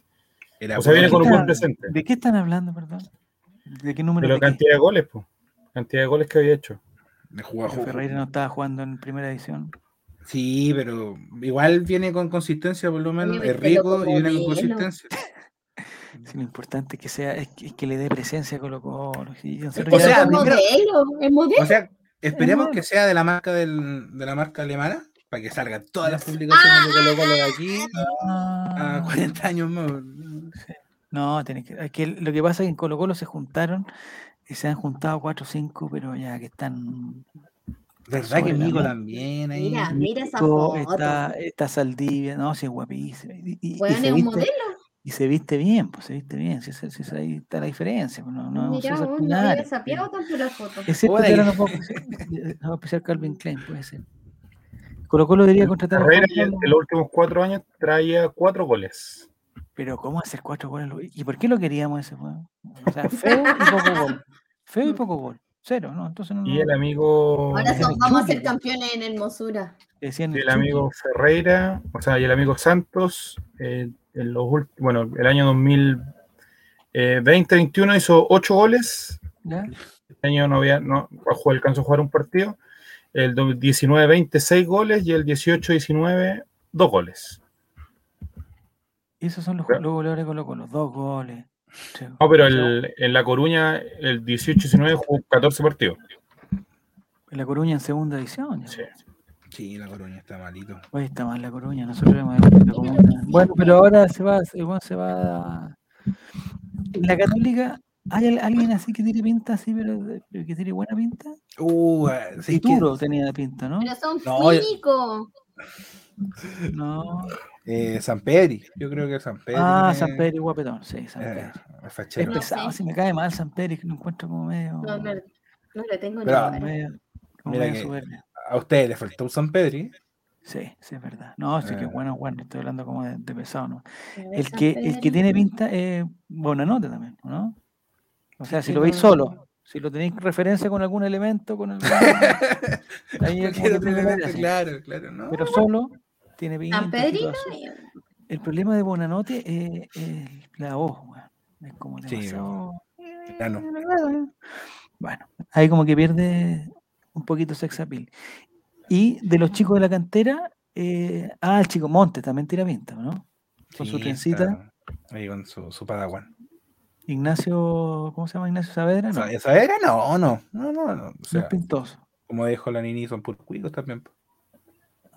Era o sea, viene con un buen presente. ¿De qué están hablando, perdón? ¿De qué número? De la de qué? cantidad de goles, pues. Cantidad de goles que había hecho. de jugar- Porque Ferreira no estaba jugando en primera edición. Sí, pero igual viene con consistencia, por lo menos. Es rico y viene con consistencia. Sí, lo importante es que sea, es que, es que le dé presencia a Colo Colo. sí, O sea, modelo, es modelo. O sea, esperemos que sea de la marca del, de la marca alemana para que salgan todas las publicaciones de Colo Colo de aquí a Ah, 40 años más. No, tiene que, es que lo que pasa es que en Colo Colo se juntaron y se han juntado cuatro o cinco, pero ya que están. ¿Verdad que Mico también ahí? Mira, mira esa foto. está, está Saldivia, no, sí es guapísimo. Y, y- se es un viste, modelo. y se viste bien, pues se viste bien, si, si ahí está la diferencia, pues, no, no, Mira, César vos, no Pinares, había sapeado tanto la foto. Es cierto Hola, que ahora no puedo apreciar, no Calvin Klein, puede ser. Colo Colo debería contratar a Juan ya en los últimos cuatro años traía cuatro goles. pero ¿cómo hacer cuatro goles? ¿Y por qué lo queríamos ese juego? O sea, feo y poco gol. Feo y poco gol. Cero, ¿no? Entonces no, Y no- el amigo. Ahora son- vamos a ser campeones en hermosura. decían y el el amigo Ferreira, o sea, y el amigo Santos, eh, en los últimos, bueno, el año 2020-21 hizo ocho goles. Chucky, ¿ya? Este año no había, no alcanzó a jugar un partido. El 19-20, seis goles y el 18-19, dos goles. Y esos son los, los goleadores de Colo Colo, dos goles. Sí. No, pero el- en La Coruña, el 18-19 jugó 14 partidos. En La Coruña en segunda edición. ya. Sí. Sí, la Coruña está malito. Hoy está mal La Coruña, nosotros una- Bueno, pero ahora se va, se va. la Católica, ¿hay al- alguien así que tiene pinta así, pero, que tiene buena pinta? Uh, sí, Turo tenía pinta, ¿no? Pero son No, yo- cínicos. No. Eh, San Pedri, yo creo que San Pedri. Ah, San Pedro y Guapetón, sí, San eh, Pedro. es Es fachero. No pesado, si me cae mal es que lo encuentro como medio. No, no, no le tengo ni Pero- cara. medio, como Mira medio que-. A ustedes les faltó un San Pedri. Sí, sí, es verdad. No, sí que Eh. bueno, bueno, estoy hablando como de, de pesado, ¿no? El que, el que tiene pinta es buena nota también, ¿no? O sea, si lo veis solo, si lo tenéis referencia con algún elemento, con algún... ahí es como que gracia, claro, claro, ¿no? Pero solo tiene. San. El problema de Bonanote es, es la voz, weón. Es como Sí, demasiado... plano. Bueno, ahí como que pierde un poquito sex appeal. Y de los chicos de la cantera, eh, ah, el chico Montes también tira pinta, ¿no? Con su Sí, trencita. Ahí con su, su padawan. Ignacio, ¿cómo se llama Ignacio Saavedra? No, ¿Esa, esa era? No, no, no, no, no. O no sea, es pintoso. como dijo la Nini, son puros cuicos también. po.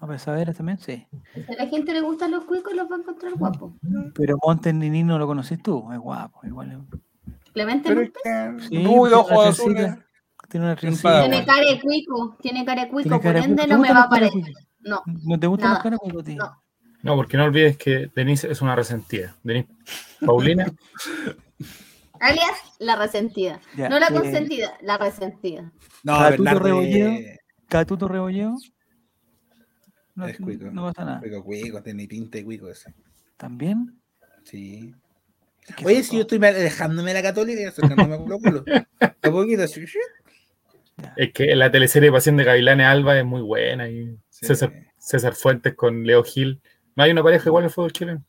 ¿A Pesaderas también? Sí. Si a la gente le gustan los cuicos, los va a encontrar guapos. Pero Montes Nini no lo conoces tú, es guapo, igual. es- Clemente Pero Montes es que Sí, tiene ojos una azules. Tiene una. Padawan. tiene cara de cuico, tiene cara de cuico, Tiene por cara de ende cuico. no ¿Te me va a parecer. No. ¿No te gustan los Nada. caracuicos a ti? No. No, porque no olvides que Denise es una resentida. Denise Paulina, Alias, la resentida. Ya, no la eh, consentida, la resentida. No, Catuto Rebolledo. Catuto Rebolleo. No, es cuico. no pasa nada. Cuico, cuico, tiene pinta de cuico ese. ¿También? Sí. Es que Oye, si yo estoy me- dejándome la católica y acercándome a Colo Colo. A poquito es que la teleserie Pasión de Gavilanes Alba es muy buena. Y Sí. César, César Fuentes con Leo Gil. No hay una pareja igual en el fútbol chileno.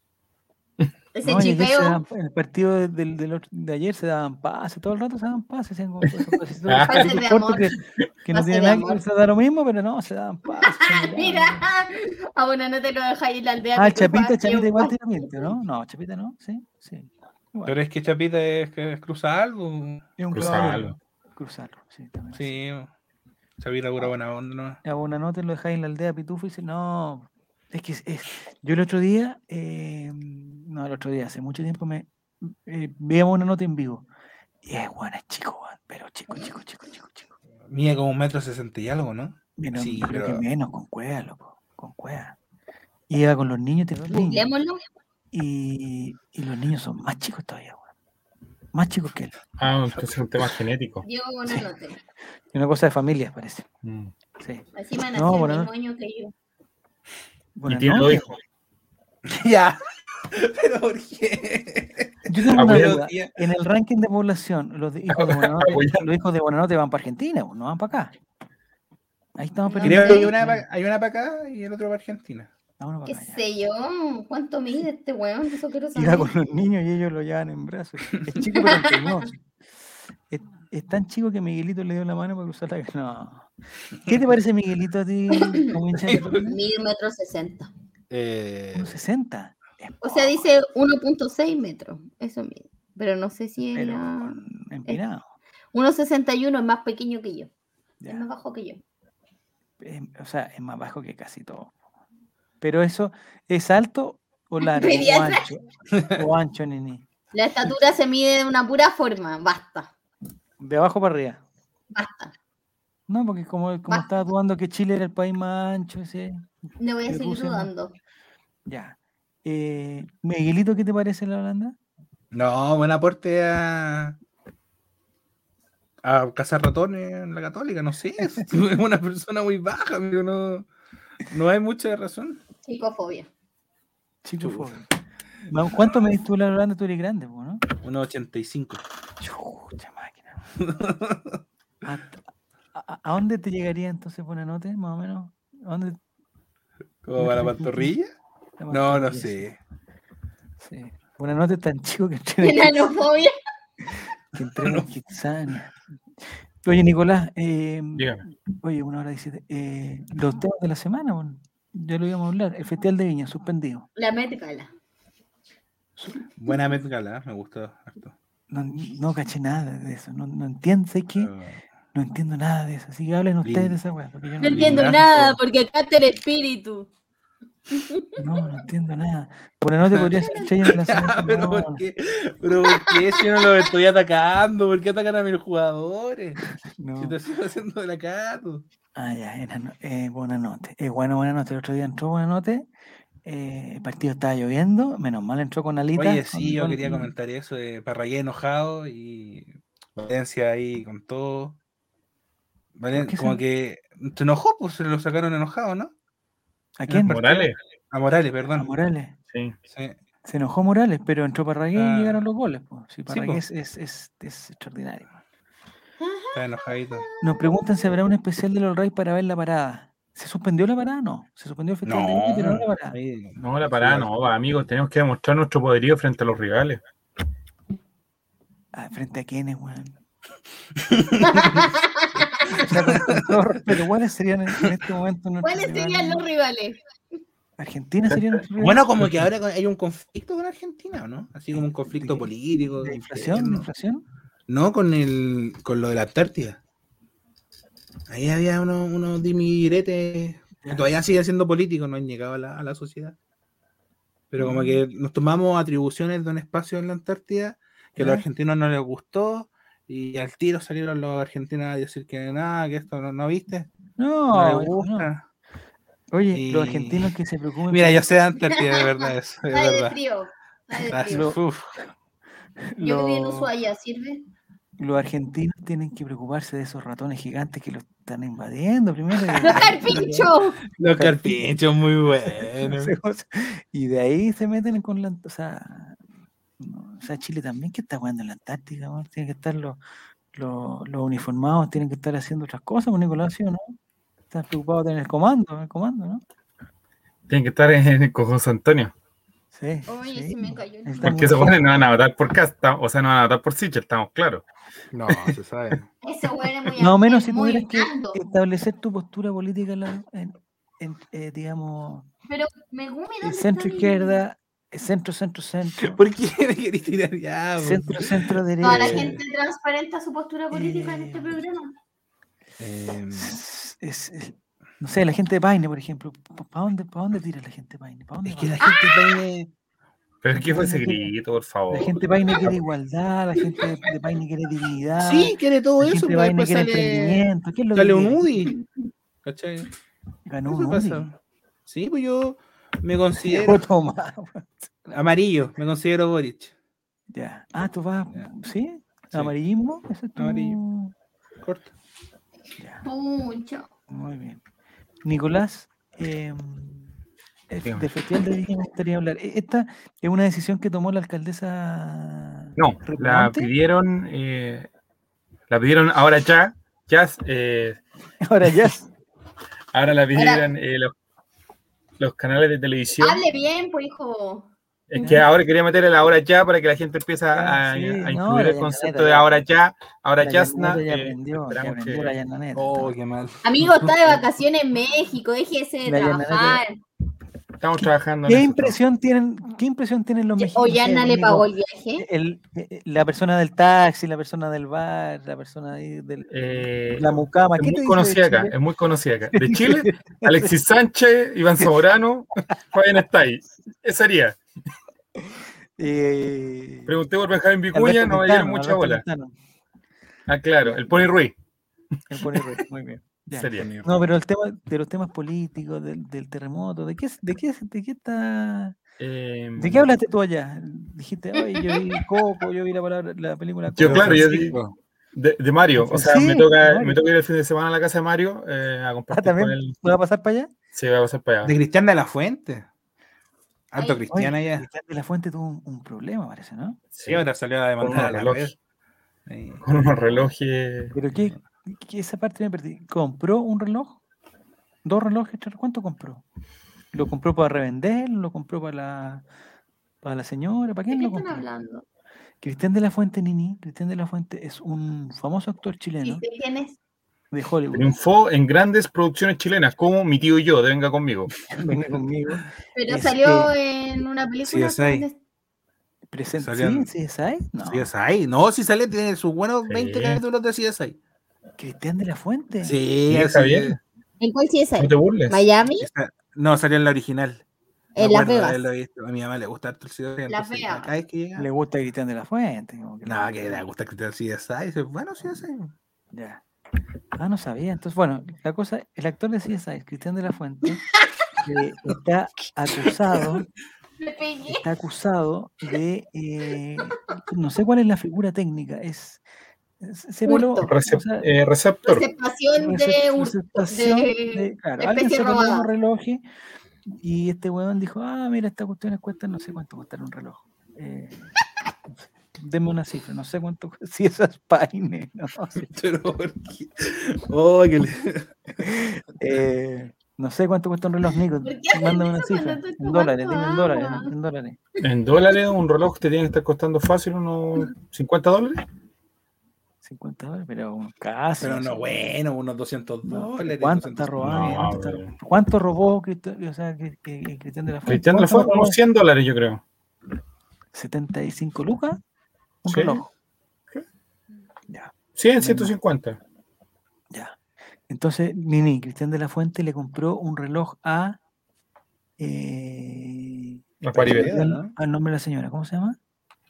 Ese No, chipeo. en el partido de, del- del otro- de ayer se daban pases, todo el rato se daban pases. Ah. amor. que, que no de nada que ver, se da lo mismo, pero no, se daban pases. Mira, ah, bueno, no te lo dejáis en la aldea. Ah, Chapita, Chapita igual tiene pinta, ¿no? No, Chapita no, sí, sí. Igual. Pero es que Chapita es que es cruza algo. Es un Cruzalo. caballero. Cruzarlo, sí, también. Sí. Chapita pura buena onda, ¿no? Ya, una nota lo dejáis en la aldea Pitufo y dice, no, es que es- es- yo el otro día, eh, no, el otro día, hace mucho tiempo me eh, veíamos una nota en vivo. Y es bueno, es chico, pero chico, chico, chico, chico, chico. Mide como un metro sesenta y algo, ¿no? Menos, Sí, yo creo que pero- menos, con cueva, loco, con cueva. Y iba con los niños, te- los niños, y, y los niños son más chicos todavía, weón. Más chicos que él. Ah, entonces es un tema genético. Diego una cosa de familia, parece. Mm. Sí. Encima No, nació el bueno, mismo año que yo. Y tiene noches. hijos. ya. Pero ¿por qué? Yo tengo una duda. En el ranking de población, los hijos de Buenanote, los hijos de Buenanote van para Argentina, no van para acá. Ahí estamos perdiendo. Creo que hay una, hay una para acá y el otro para Argentina. ¿Qué para allá. sé yo? ¿Cuánto mide este weón? Eso quiero saber. con los niños y ellos lo llevan en brazos. Es chico pero. Es, es tan chico que Miguelito le dio la mano para cruzar la No. ¿Qué te parece Miguelito a ti? Mide un metro sesenta. Eh, 1,60. Es O sea, dice 1.6 metros. Eso mide. Pero no sé si es pero empinado. 1.61 es más pequeño que yo. Ya. Es más bajo que yo. O sea, es más bajo que casi todo. Pero eso, ¿es alto o largo? O ancho. O ancho, nini. La estatura se mide de una pura forma. Basta. De abajo para arriba. Basta. No, porque como, como estaba dudando que Chile era el país más ancho, ese. No voy a seguir Rusia, ¿no? dudando. Ya. Eh, Miguelito, ¿qué te parece la Holanda? no, buen aporte a. A cazar ratones en la católica, no sé. Es una persona muy baja, amigo, no, no hay mucha razón. Psicofobia. Chico Chuta. fome. Ma- ¿Cuánto medís tú la Holanda? Tú eres grande, ¿no? 1.85. Chucha máquina. ¿A, a- a dónde te llegaría entonces Buenanote, más o menos? ¿A dónde? ¿Como para la pantorrilla? la No, no sé. Sí. Buenanote es tan chico que entrena en Kits- Enanofobia. que entrena en Kitsania. Oye, Nicolás, eh. Oye, una hora diecisiete. Eh, los temas de la semana, bueno, ya lo íbamos a hablar. El Festival de Viña, suspendido. La Met Gala. Buena Met Gala, me gustó harto. No, no caché nada de eso. No, no entiendo, sé qué? Pero- No entiendo nada de eso. Así que hablen ustedes de esa weá. Yo No no, entiendo nada porque acá está el espíritu. no, no entiendo nada. Por la noche podría ser estrella de la semana. pero no, ¿por qué? Pero ¿por qué si no lo estoy atacando? ¿Por qué atacan a mis jugadores? no. Si te estoy haciendo de la cato. Ah, ya, era, eh, buena noche. Eh, bueno, buena noche. El otro día entró buena noche. Eh, el partido estaba lloviendo. Menos mal entró con alitas. Oye, sí, yo quería comentar eso de Parragué enojado y Valencia ahí con todo. Valen- como se- que se enojó, pues se lo sacaron enojado, ¿no? ¿A quién? Morales. A Morales, A perdón. Morales. Sí. Sí. Se enojó Morales, pero entró Parragué Ah. y llegaron los goles. pues. Sí, Sí, Parragué po. es, es, es- es extraordinario. Está enojadito. Nos preguntan si habrá un especial de los Reyes para ver la parada. ¿Se suspendió la parada? No. Se suspendió el festival de No, pero no la parada. No, la parada no, va, amigos. Tenemos que demostrar nuestro poderío frente a los rivales. Ah, ¿Frente a quiénes, weón? O sea, con, con todo respeto, ¿cuáles serían en, este momento ¿Cuáles serían rivales? los rivales? ¿Argentina sería nuestro rival? Bueno, como que ahora hay un conflicto con Argentina, ¿o ¿no? Así como un conflicto político. ¿De inflación? ¿De interno. inflación? No, con el con lo de la Antártida. Ahí había unos unos dimiretes Ya. Todavía sigue siendo político, no han llegado a la, a la sociedad. Pero como que nos tomamos atribuciones de un espacio en la Antártida que a los argentinos no les gustó y al tiro salieron los argentinos a decir que nada, que esto no, no viste, no, No, gusta. Oye, Y- los argentinos que se preocupen. Mira, yo sé de Antártida, de verdad, eso, es de verdad. frío. Está de frío. uf. Yo viví en los- Ushuaia, ¿sirve? los argentinos tienen que preocuparse de esos ratones gigantes que los están invadiendo primero. ¡Los carpinchos! Los carpinchos muy buenos. Y de ahí se meten con la. O sea, no, o sea Chile también que está jugando en la Antártica, ¿no? tienen que estar los, los, los uniformados, tienen que estar haciendo otras cosas, con Nicolás, ¿sí o no? Están preocupados en el comando, en el comando, ¿no? Tienen que estar en, con José Antonio. Sí. Oye, sí. se me cayó el Están Porque se ponen, no van a votar por Casta, o sea, no van a votar por Sichel, estamos claros. No, se sabe. Ese güey es muy Más o menos si tuvieras que establecer tu postura política en, la- en- en, eh, digamos, Pero Megumi, ¿dónde está centro mi- izquierda, centro, centro, centro, ¿Por qué me querés tirar ya? po? centro, centro Toda la derecha. gente transparenta su postura política en este Eh, programa. Em, Es- es- es- no sé, la gente de Paine, por ejemplo, ¿para dónde, pa dónde tira la gente de Paine? ¿Pa dónde es que la gente tiene. Pero ¿qué fue ese grito, por favor? La gente de Paine quiere igualdad, la gente de, de Paine quiere dignidad, Sí, quiere todo la eso, gente de pero Paine después quiere sale, emprendimiento. ¿Qué es lo que sale un quiere? UDI. ¿Cachai? Ganó ¿Qué un UDI. pasa? Sí, pues yo me considero amarillo, me considero Boric. Ya. Ah, tú vas, Ya. ¿sí? ¿Amarillismo? Ese es tu- Amarillo. Corto. Ya, Pucha. muy bien. Nicolás, eh, del Festival de Viña me gustaría hablar. E- Esta es una decisión que tomó la alcaldesa. No, la pidieron, eh, la pidieron ahora ya, ya, eh, Ahora ya. ahora la pidieron eh, los, los canales de televisión. Hable bien, pues, hijo. Es que ahora quería meter el ahora ya para que la gente empiece a, sí, a no, incluir el concepto de ya- ahora ya, ahora La ya, ya eh, aprendió, aprendió que- la. Oh, qué mal. Amigo, está de vacaciones en México, déjese de La trabajar. Estamos trabajando ¿Qué impresión tienen, qué impresión tienen los mexicanos? Ollana le pagó el viaje. el, eh, la persona del taxi, la persona del bar, la persona ahí del, Eh, la mucama. es ¿Qué te muy conocida de acá, Chile? es muy conocida acá. De Chile, Alexis Sánchez, Iván Zamorano, Fabián está ahí. Esa sería. Eh, Pregunté por Benjamín Vicuña, Alberto no me dieron mucha bola. Ah, claro, el Pony Ruiz El Pony Ruiz, muy bien. Ya. sería. No, pero el tema de los temas políticos, del, del terremoto, ¿de qué, de qué, de qué está, Eh, de qué hablaste tú allá? Dijiste, oye, yo vi Coco, yo vi la palabra, la película Yo, Coco". claro, yo Francisco. de, de Mario, o sea, Sí, me, toca, Mario. me toca ir el fin de semana a la casa de Mario eh, a Ah, compartir también, con él. ¿va a pasar para allá? Sí, va a pasar para De allá. Cristian de la Fuente. Alto Ay. Cristiana Oye, ya. Cristian de la Fuente tuvo un, un problema, parece, ¿no? Sí, ahora salió a con demandar unos a la red. relojes. Sí. Con unos relojes. Pero qué esa parte me perdí. ¿Compró un reloj? ¿Dos relojes? ¿Cuánto compró? ¿Lo compró para revender? ¿Lo compró para la, para la señora? ¿Para ¿De quién qué lo están compró? hablando? Cristian de la Fuente, Nini. Cristian de la Fuente es un famoso actor ¿Y chileno usted quién es? de Hollywood. Triunfó en grandes producciones chilenas, como Mi tío y yo, de Venga conmigo. Venga conmigo. Pero Es salió en una película. Sí, Salían- ¿Sí? ¿CSI? No. CSI. No, si sale, tiene sus buenos 20 Sí. capítulos de CSI. Cristian de la Fuente. Sí, Sí, así Javier. es. ¿En cuál sí es? No te burles. ¿Miami? Esa- No, salió en la original. En Las Vegas. A mi mamá le gusta harto el CSI. Las Vegas. Vez que llega. Le gusta Cristian de la Fuente. que No, le- que le gusta Cristian CSI. Dice, bueno, CSI. Ya. Ah, no sabía. Entonces, bueno, la cosa, el actor de CSI, Cristian de la Fuente, está acusado, está acusado de, eh, no sé cuál es la figura técnica, es, Recep- o sea, eh, receptor. Receptación de receptación de- de- claro, de alguien especie se robada. unos relojes y este weón dijo, ah, mira, estas cuestiones cuestan, no sé cuánto cuesta un reloj. Eh, Denme una cifra, no sé cuánto, si eso es paine, no sé. Pero, ¿por qué? Oh, que le- Eh, no sé cuánto cuesta un reloj, Nico. ¿Por qué hacen Mándame una cifra. En dólares, dime en dólares, en dólares. En dólares, un reloj te tiene que estar costando fácil unos 50 dólares. 50 dólares, pero un casi. Pero no, bueno, unos 200 No, dólares. ¿Cuánto 200 está robando? No, ¿Cuánto, está- pero- cuánto robó Cristian, o sea, que, que- que Cristian de la Fuente? Cristian de la ¿Cuánto fue unos robó? 100 dólares, yo creo. 75 lucas. Un Sí. reloj. Ya, 100, 150. ya. Entonces, Nini, Cristian de la Fuente le compró un reloj a. eh, A Paribet. al, ¿no? al nombre de la señora, ¿cómo se llama?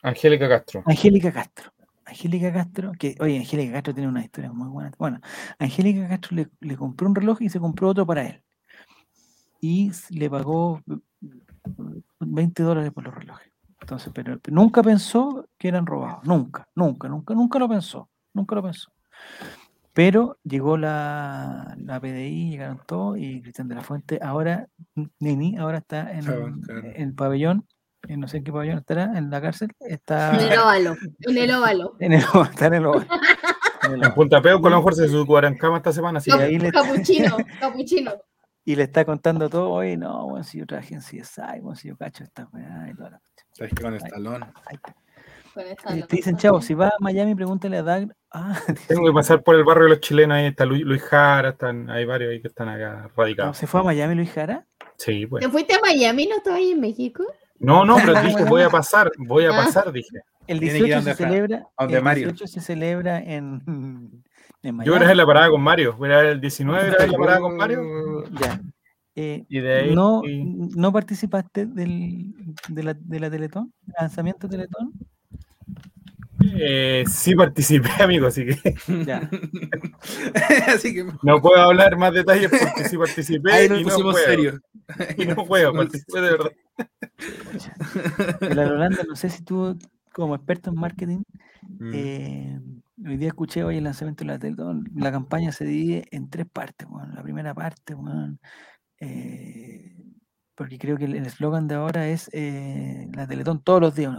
Angélica Castro. Angélica Castro. Angélica Castro, que, oye, Angélica Castro tiene una historia muy buena. Bueno, Angélica Castro le, le compró un reloj y se compró otro para él. Y le pagó mm, 20 dólares por los relojes. Entonces, pero nunca pensó que eran robados. Nunca, nunca, nunca, nunca lo pensó. Nunca lo pensó. Pero llegó la, la PDI, llegaron todos y Cristian de la Fuente, ahora, Nini, ahora está en, en el pabellón, no sé en qué pabellón estará, en la cárcel, está En el óvalo. En el óvalo. en el está en el oval. En En. Punta Peuco, a lo mejor se cama esta semana. Así ahí le- Capuchino, capuchino. Y le está contando todo, oye, no, bueno, si yo trabajé en CSI, bueno, si yo cacho esta weá y toda la cuestión. Con el talón. Ahí está. Con esta Eh, te dicen, chavo, si vas a Miami, pregúntale a Dag. Ah, tengo que pasar por el barrio de los chilenos. Ahí está Luis, Luis Jara, están, hay varios ahí que están acá ¿no radicados. ¿se fue a Miami Luis Jara? Sí, pues. ¿Te fuiste a Miami? ¿No estabas ahí en México? No, no, pero dije, voy a pasar, voy a Ah. pasar, dije. El Tiene que ir 18 donde se celebra. donde el Mario. 18 se celebra en, en Miami. Yo era en la parada con Mario, voy a ver el 19, era en la parada con Mario. Ya. Eh, Y de ahí. no, y- ¿No participaste del, de, la, de la Teletón? ¿Lanzamiento Teletón? eh, sí participé, amigo, así que Ya. Así que no puedo hablar más detalles porque sí participé. ahí nos y no pusimos puedo, serios. Y no puedo, participé de verdad. La Rolanda, no sé si tú, como experto en marketing, Mm. eh, hoy día escuché hoy el lanzamiento de la Teletón. La campaña se divide en tres partes. weón. La primera parte, weón, eh, porque creo que el eslogan de ahora es eh, la Teletón todos los días.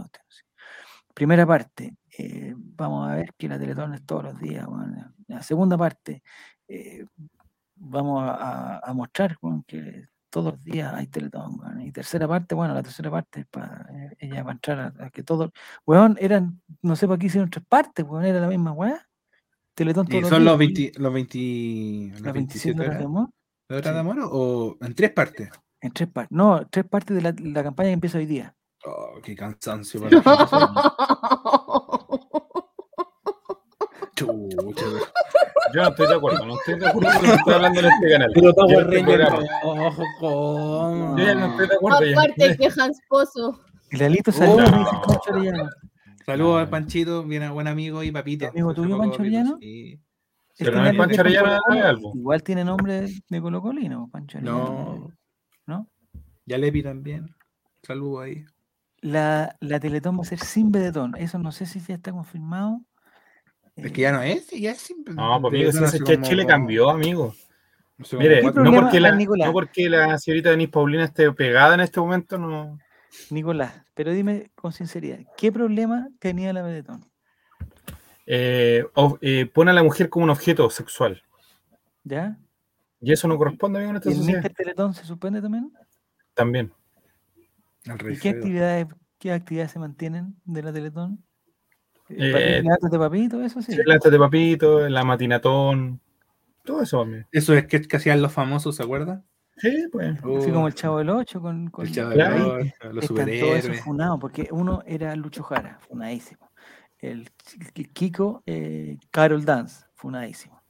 Primera parte, eh, vamos a ver que la Teletón es todos los días. weón. La segunda parte, eh, vamos a, a- mostrar que todos los días hay Teletón. Y tercera parte, bueno, la tercera parte es para ella va a entrar a, a que todo. Weón, eran, no sé por qué hicieron tres partes, weón, era la misma weá. Teletón todos ¿Y los son días, los weón. 20, los 20, Las las 27 27 horas de amor. ¿De horas Sí. de amor o en tres partes? En tres partes. No, tres partes de la, la campaña que empieza hoy día. Oh, qué cansancio para. Chucha, Yo no estoy de acuerdo, no estoy de acuerdo con lo que estoy hablando en este canal. Pero está este guarreño. programa. Ojo, ¿cómo? Yo ya no estoy de acuerdo. Aparte que Hans Pozo. El Lalito salió, Oh. dice Pancho Arellano. Saludos al Panchito, bien buen amigo y papito. ¿Amigo tuyo, Pancho Arellano? sí. Pero Este no es Lalito Pancho Arellano. Igual tiene nombre de Colocolino, Pancho Arellano. No. ¿No? Ya Lepi también. Saludos ahí. La, la Teletón va a ser sin Bedetón. Eso no sé si ya está confirmado. Es que ya no es, ya es simple. No, pues amigo, ese como- Chile cambió, amigo. como Mire, ¿Qué cuatro- no porque, la, Nicolás? no porque la señorita Denise Paulina esté pegada en este momento, no. Nicolás, pero dime con sinceridad, ¿qué problema tenía la Bedetón? Eh, o- eh, pone a la mujer como un objeto sexual. ¿Ya? Y eso no corresponde, amigo, en esta ¿Y el sociedad. Mister Teletón se suspende también? También. ¿Y qué actividades, qué actividades se mantienen de la Teletón? Eh, ¿Papitos de papito? Eso sí. De papito, la matinatón, todo eso, amigo. Eso es que, que hacían los famosos, ¿se acuerdan? Sí, pues. Así como el Chavo del 8 con, con El Chavo del. Ocho, los Están todos esos superhéroes. funados, porque uno era Lucho Jara, funadísimo. El Ki- Kiko, eh, Carol Dance, funadísimo.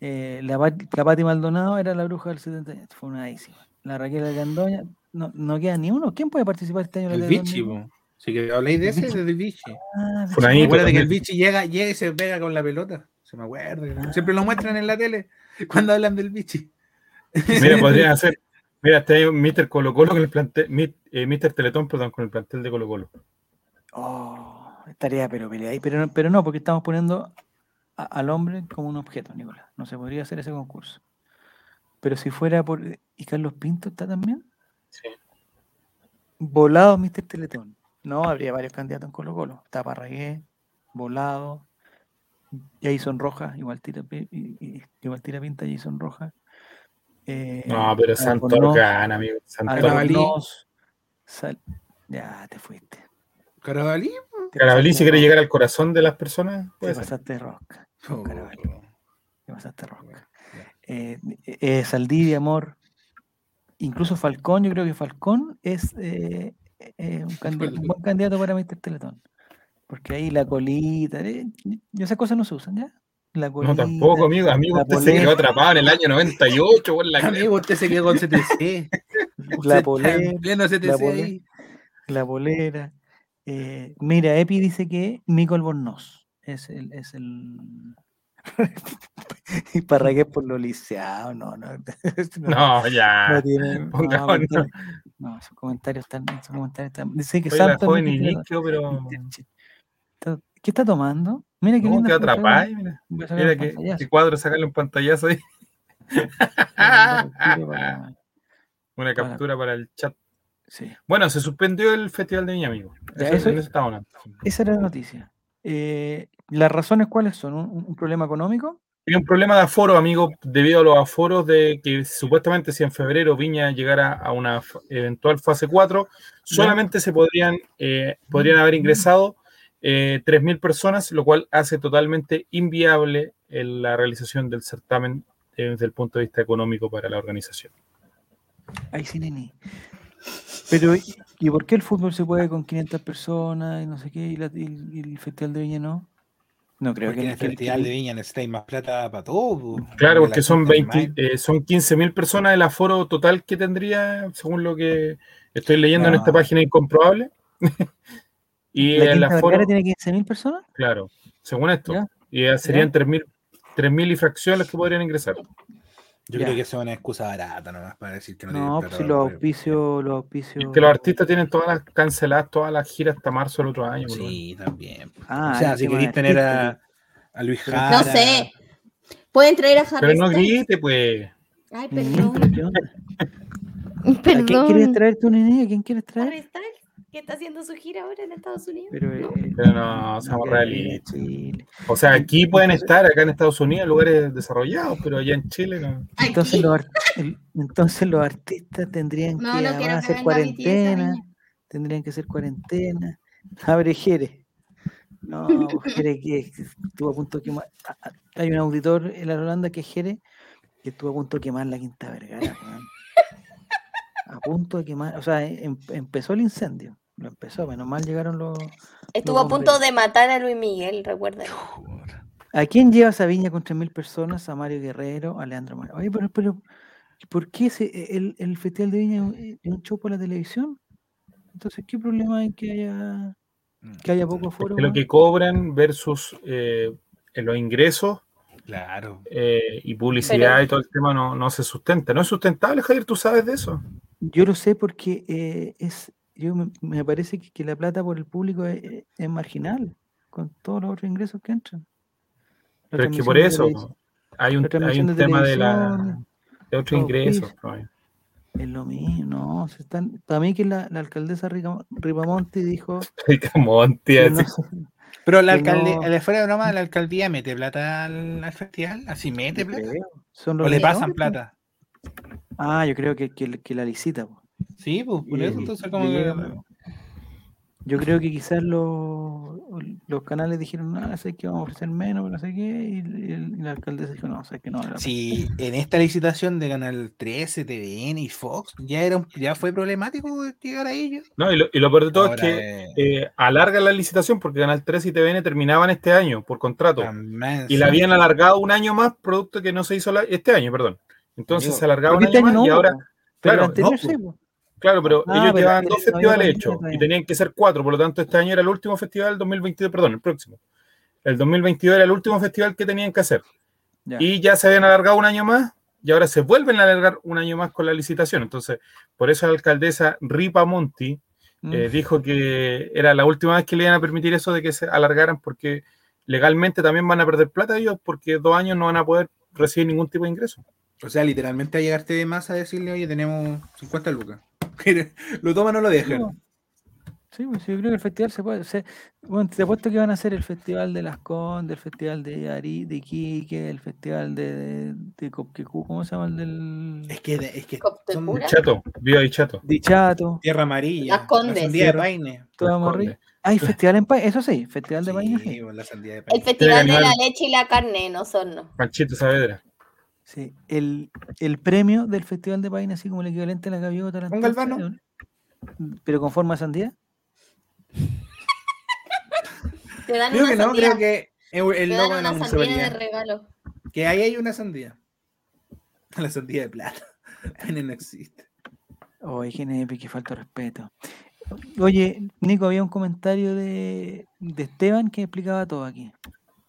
Eh, la, la Pati Maldonado era la bruja del 78, funadísima. La Raquel Alcandoña, no, no queda ni uno. ¿Quién puede participar este año? El Vichy. Si que habléis de El ese, Vichy. del Vichy. Ah, Vichy. Funadito. Acuérdate que el. Vichy llega, llega y se pega con la pelota. Se me acuerda. Siempre lo muestran en la tele cuando hablan del Vichy. Mira, podrían hacer. Mira, este año Mr. Colo Colo con el plantel. Mi- eh, Mr. Teletón, perdón, con el plantel de Colo Colo. Oh, estaría pero pelea ahí, pero, no- pero no, porque estamos poniendo a- al hombre como un objeto, Nicolás. No se podría hacer ese concurso. Pero si fuera por. ¿Y Carlos Pinto está también? Sí. Volado Mr. Teletón. No, habría varios candidatos en Colo Colo. Está Parragué, Volado, Jason Rojas, igual tira, igual tira pinta Jason Rojas. Eh, No, pero gana, amigo. Sal- Ya, te fuiste. Carabalí. Carabalí, si quiere llegar al corazón de las personas, Te pasaste de rosca. Oh, Carabalí. Te pasaste de rosca. eh, eh, Saldivia, Amor, incluso Falcón, yo creo que Falcón es eh, eh, un, buen candidato para Mr. Teletón. Porque ahí la colita, eh, y esas cosas no se usan, ¿ya? la No, colita, tampoco, amigo. Amigo, la usted se polera. quedó atrapado en el año 98, por la Amigo, usted se quedó con CTC. la polera, en pleno CTC la polera. la. Eh, mira, Epi dice que Mico Albornoz es el, es el y Parragués por lo liceado, no, no, no, No, ya. no tiene, no, no. no, esos comentarios están, esos comentarios están, dice que Santos joven inicio, pero. ¿Qué está tomando? Mira qué No, lindo. te atrapas, mira. Mira que, que cuadro sacarle un pantallazo ahí. Una captura para el chat. Sí, Bueno, se suspendió el Festival de Viña, amigo. Eso, eso- en eso hablando. esa era la noticia. Eh, ¿Las razones cuáles son? ¿Un, un problema económico? Hay un problema de aforo, amigo, debido a los aforos de que supuestamente si en febrero Viña llegara a una eventual fase 4, solamente se podrían, eh, podrían haber ingresado eh, 3.000 personas, lo cual hace totalmente inviable la realización del certamen eh, desde el punto de vista económico para la organización. Ay, sí, nene. Pero, ¿y por qué el fútbol se puede con 500 personas y no sé qué, y, la- y el, y el Festival de Viña no? No creo Porque que en el que- Festival que- de Viña necesitáis más plata para todo. Claro, la porque son, gente 20, normal. eh, son 15.000 personas el aforo total que tendría, según lo que estoy leyendo en esta No. página incomprobable. y ¿La el Quinta aforo, tiene 15.000 personas? claro, según esto. Ya. Y ya serían 3.000 3.000 y fracción las que podrían ingresar. Yo Ya. creo que eso es una excusa barata nomás para decir que no, No, plata pues si los auspicios, los auspicios... es que los artistas tienen todas las canceladas, todas las giras hasta marzo del otro año. Sí, también. Ah, o sea, si queréis tener a, a Luis Jara. No sé. Pueden traer a Harry Pero no grite, pues. Ay, Mm, perdón. ¿A quién quieres traer tú, nene? ¿A quién quieres Harry traer? Styles, que está haciendo su gira ahora en Estados Unidos. Pero, eh, Pero no, seamos quiere realistas. O sea, aquí pueden estar, acá en Estados Unidos, en lugares desarrollados, pero allá en Chile no. Entonces los, entonces los artistas tendrían No, que no hacer cuarentena, tendrían que hacer cuarentena. Abre Jere. No, Jere que estuvo a punto de quemar. Hay un auditor en la Holanda que es Jere, que estuvo a punto de quemar la Quinta Vergara. A punto de quemar, o sea, em- empezó el incendio. Lo empezó, menos mal llegaron los. Estuvo a punto de matar a Luis Miguel, recuerda. ¿A quién llevas a Viña con 3.000 personas? A Mario Guerrero, a Leandro Mario. Oye, pero, pero ¿por qué ese- el, el Festival de Viña es un show por la televisión? Entonces, ¿qué problema hay que haya, que haya poco aforo? Que lo que cobran versus eh, en los ingresos Claro. eh, y publicidad Pero- y todo el tema no, no se sustenta. No es sustentable, Javier, tú sabes de eso. Yo lo sé porque eh, es, yo me, me parece que, que la plata por el público es, marginal con todos los otros ingresos que entran. La Pero es que por eso hay un, hay un de tema de, la, de otros ingresos. ¿no? Es lo mismo, no. Se están, para mí que la, la alcaldesa Ripamonti dijo no se- Pero la alcaldía, no- fuera de broma, la alcaldía mete plata al, al festival, así mete plata. O le pasan plata. Ah, yo creo que, que, que la licita. po. Sí, pues por eso entonces como que- Yo creo que quizás los, los canales dijeron, no, sé que vamos a ofrecer menos, pero no sé qué, y, el- y la alcaldesa dijo, no, sé que no. vale la pena". Si en esta licitación de Canal 13, TVN y Fox ya era un- ya fue problemático llegar a ellos. No, y, lo, y lo peor de todo Ahora, es que eh, eh, alargan la licitación porque Canal 3 y TVN terminaban este año por contrato. también, Y la sí. habían alargado un año más, producto que no se hizo la- este año, perdón. Entonces Amigo, se alargaba un año este año más y ahora, pero claro, anterior no, sí, po. Claro, pero Ah, ellos pero llevaban dos festivales hechos y tenían que ser cuatro, por lo tanto este año era el último festival del 2022, perdón, el próximo. El 2022 era el último festival que tenían que hacer. Ya. Y ya se habían alargado un año más y ahora se vuelven a alargar un año más con la licitación. Entonces, por eso la alcaldesa Ripa Monti Mm. eh, dijo que era la última vez que le iban a permitir eso de que se alargaran porque legalmente también van a perder plata ellos porque dos años no van a poder recibir ningún tipo de ingreso. O sea, literalmente a llegarte de más a decirle, oye, tenemos 50 lucas. lo toman o lo dejan. No. Sí, pues yo creo que el festival se puede hacer. Bueno, te apuesto que van a hacer el festival de Las Condes, el festival de Ari, de Iquique, el festival de, de, de Copquecú, ¿cómo se llama el del Es que, es que son. Chato, viva ahí chato. de Chato? tierra amarilla. Las Condes. La sandía de paine. Todo. Hay festival en Paine, eso sí, festival de Sí, Paine, sí. pues, la sandía de El paine. festival de la animal. leche y la carne, no son, no. Panchito Saavedra. Sí, el, el premio del festival de Paine, así como el equivalente a la gaviota. la ¿Un galvano? Pero con forma de sandía. Te dan Creo una que no, sandía. creo que El, logo dan de la una sandía de municipalidad. regalo. Que ahí hay una sandía. La sandía de plata. Pene no existe. Oye, nepe, que falta respeto. Oye, Nico, había un comentario de, de Esteban que explicaba todo aquí.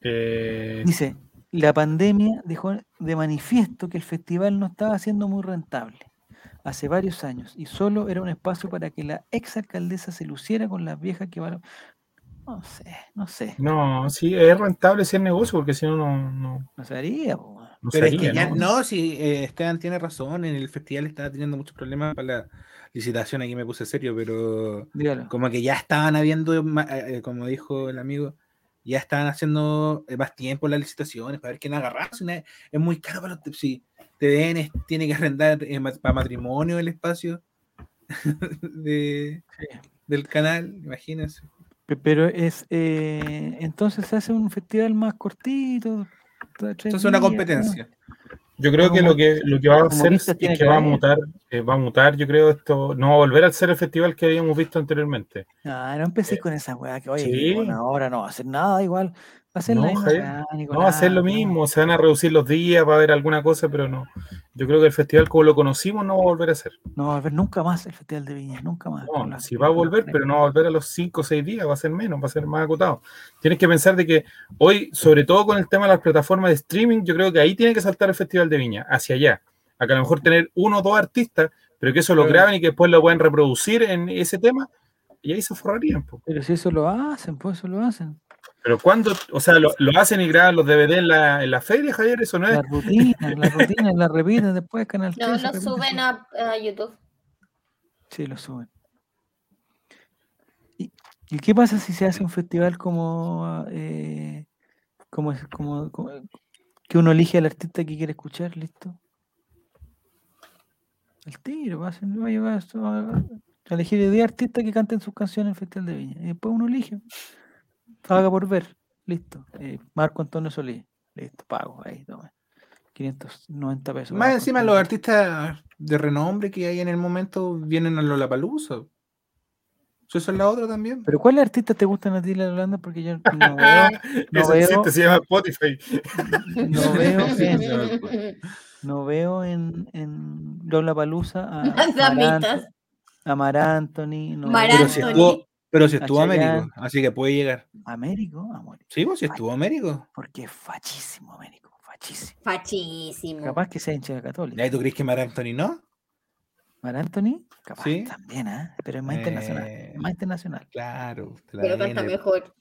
Eh, Dice, la pandemia dejó de manifiesto que el festival no estaba siendo muy rentable hace varios años y solo era un espacio para que la exalcaldesa se luciera con las viejas que van... No sé, no sé, no, sí, es rentable si es negocio, porque si no, no, no, no se haría. po, no Pero es sería, que ya, ¿no? no, si Esteban tiene razón, en el festival estaba teniendo muchos problemas para la licitación, aquí me puse serio, pero Dígalo. como que ya estaban habiendo, eh, eh, como dijo el amigo, ya estaban haciendo eh, más tiempo las licitaciones para ver quién na- Es muy caro para los, si TVN tiene que arrendar eh, para matrimonio el espacio de, del canal, imagínense. Pe- Pero es, eh, entonces se hace un festival más cortito. Esto es una ¿no? Yo creo que lo que, lo que va a hacer es que que va a mutar, eh, va a mutar, yo creo, esto, no va a volver a ser el festival que habíamos visto anteriormente. Ah, no empecé con esa weá que, oye, sí. bueno, ahora no va a hacer nada igual. Va a ser la No, misma weá, No va a Nicolás, ser lo no. mismo, se van a reducir los días, va a haber alguna cosa, pero no. Yo creo que el festival como lo conocimos no va a volver a ser. No va a volver nunca más el Festival de Viña, nunca más. No, sí va a volver, pero no va a volver a los 5 o 6 días, va a ser menos, va a ser más acotado. Tienes que pensar de que hoy, sobre todo con el tema de las plataformas de streaming, yo creo que ahí tiene que saltar el Festival de Viña, hacia allá. Acá a lo mejor tener uno o dos artistas, pero que eso lo graben y que después lo puedan reproducir en ese tema, y ahí se forrarían. Pero si eso lo hacen, pues eso lo hacen. Pero cuando, o sea, lo, lo hacen y graban los DVD en la, en la feria, Javier, eso no es. La rutina, la rutina, la repiten después, Canal No, 13 lo suben a, a YouTube. Sí, lo suben. ¿Y, y qué pasa si se hace un festival como, eh, como, es- como, como- que uno elige al artista que quiere escuchar, listo? El tiro, va a, ser- va a llevar a, a elegir 10 artistas que canten sus canciones en el Festival de Viña. Y después uno elige. Paga por ver, listo. Eh, Marco Antonio Solís, listo, pago, ahí, toma. 590 pesos. Más encima los artistas de renombre que hay en el momento vienen a Lollapalooza. Eso es la otra también. Pero ¿cuáles artistas te gustan a ti, la Holanda? Porque yo no veo, no eso veo, existe, se llama Spotify. no veo en, no veo en, en Lollapalooza a Las Mar, damitas. Ant- a Mar Anthony, no Mar veo Pero si Anthony. estuvo, pero si A estuvo Américo, así que puede llegar. a Américo, amor, Sí, pues si estuvo Américo. porque es fachísimo Américo, fachísimo. Fachísimo. Capaz que sea hincha de ¿Y católica. ahí tú crees que Mar Anthony no? Mar Anthony, capaz Sí. también, ¿eh? pero es más internacional, Eh, es más internacional. Claro. Pero canta mejor.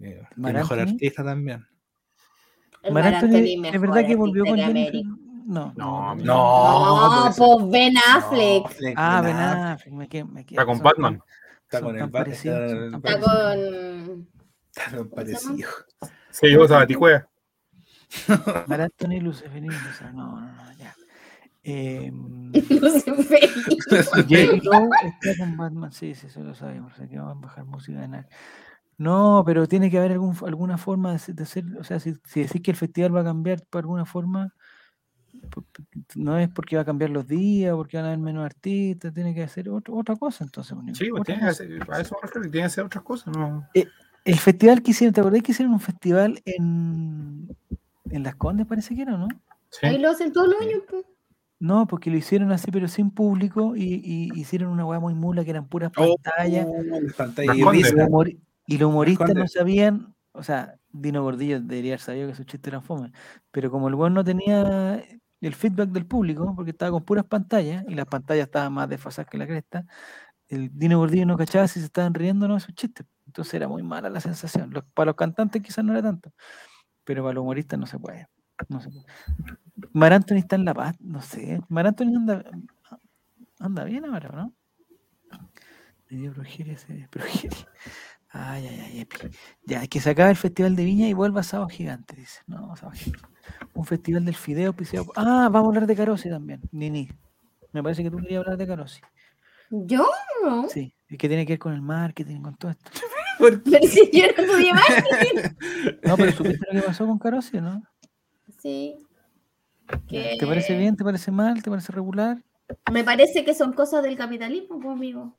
Eh, y Mar mejor Anthony. artista también. El Mar Anthony, Anthony ¿es verdad que volvió con? Américo. No, No, no, no. No, pues Ben Affleck. Affleck, Ah, Ben Affleck, Affleck, me quedé, me quedé. Está con Batman. Está con el parecidos, está- con. Está tan parecido. Se llevó Sabaticuea. Mar Anthony Luciferino, o sea, no, no, no, ya. Eh, Lucifer. J. Está con Batman, sí, sí, eso lo sabemos, o sea, que van a bajar música de nada. No, pero tiene que haber algún, alguna forma de, de hacer, o sea, si, si decís que el festival va a cambiar por alguna forma, no es porque va a cambiar los días, porque van a haber menos artistas, tiene que hacer otro- otra cosa entonces. Nico, Sí, pues tiene que hacer, a eso tiene que hacer otras cosas, ¿no? El festival que hicieron, ¿te acordás que hicieron un festival en, en Las Condes, parece que era, ¿no? Ahí Sí. lo hacen todos los años, pues. No, porque lo hicieron así, pero sin público, y, y hicieron una weá muy mula que eran puras Oh, pantallas. las pantallas Las y los, humori- y los humoristas no sabían, o sea, Dino Gordillo debería haber sabido que sus chistes eran fome, pero como el weón no tenía el feedback del público, porque estaba con puras pantallas, y las pantallas estaban más desfasadas que la cresta, el Dino Gordillo no cachaba si se estaban riendo o no de sus chistes. Entonces era muy mala la sensación. Para los cantantes quizás no era tanto, pero para los humoristas no se puede. No se. Mar Anthony está en La Paz, no sé. Mar Anthony anda, anda bien ahora, ¿no? Me dio progeria. Ay, ay, ay, Epi. Ya, que se acabe el Festival de Viña y vuelva Sábado Gigante, dice. No, Sábado Gigante. Un festival del fideo auspiciado por- Ah, vamos a hablar de Carosi también. Nini. Me parece que tú querías hablar de Carosi. Yo no. Sí, y que tiene que ver con el marketing, con todo esto. Pero si yo no estudié más. No, pero supiste lo que pasó con Carosi, ¿no? Sí. Ya, ¿Te parece bien? ¿Te parece mal? ¿Te parece regular? Me parece que son cosas del capitalismo, pues, amigo.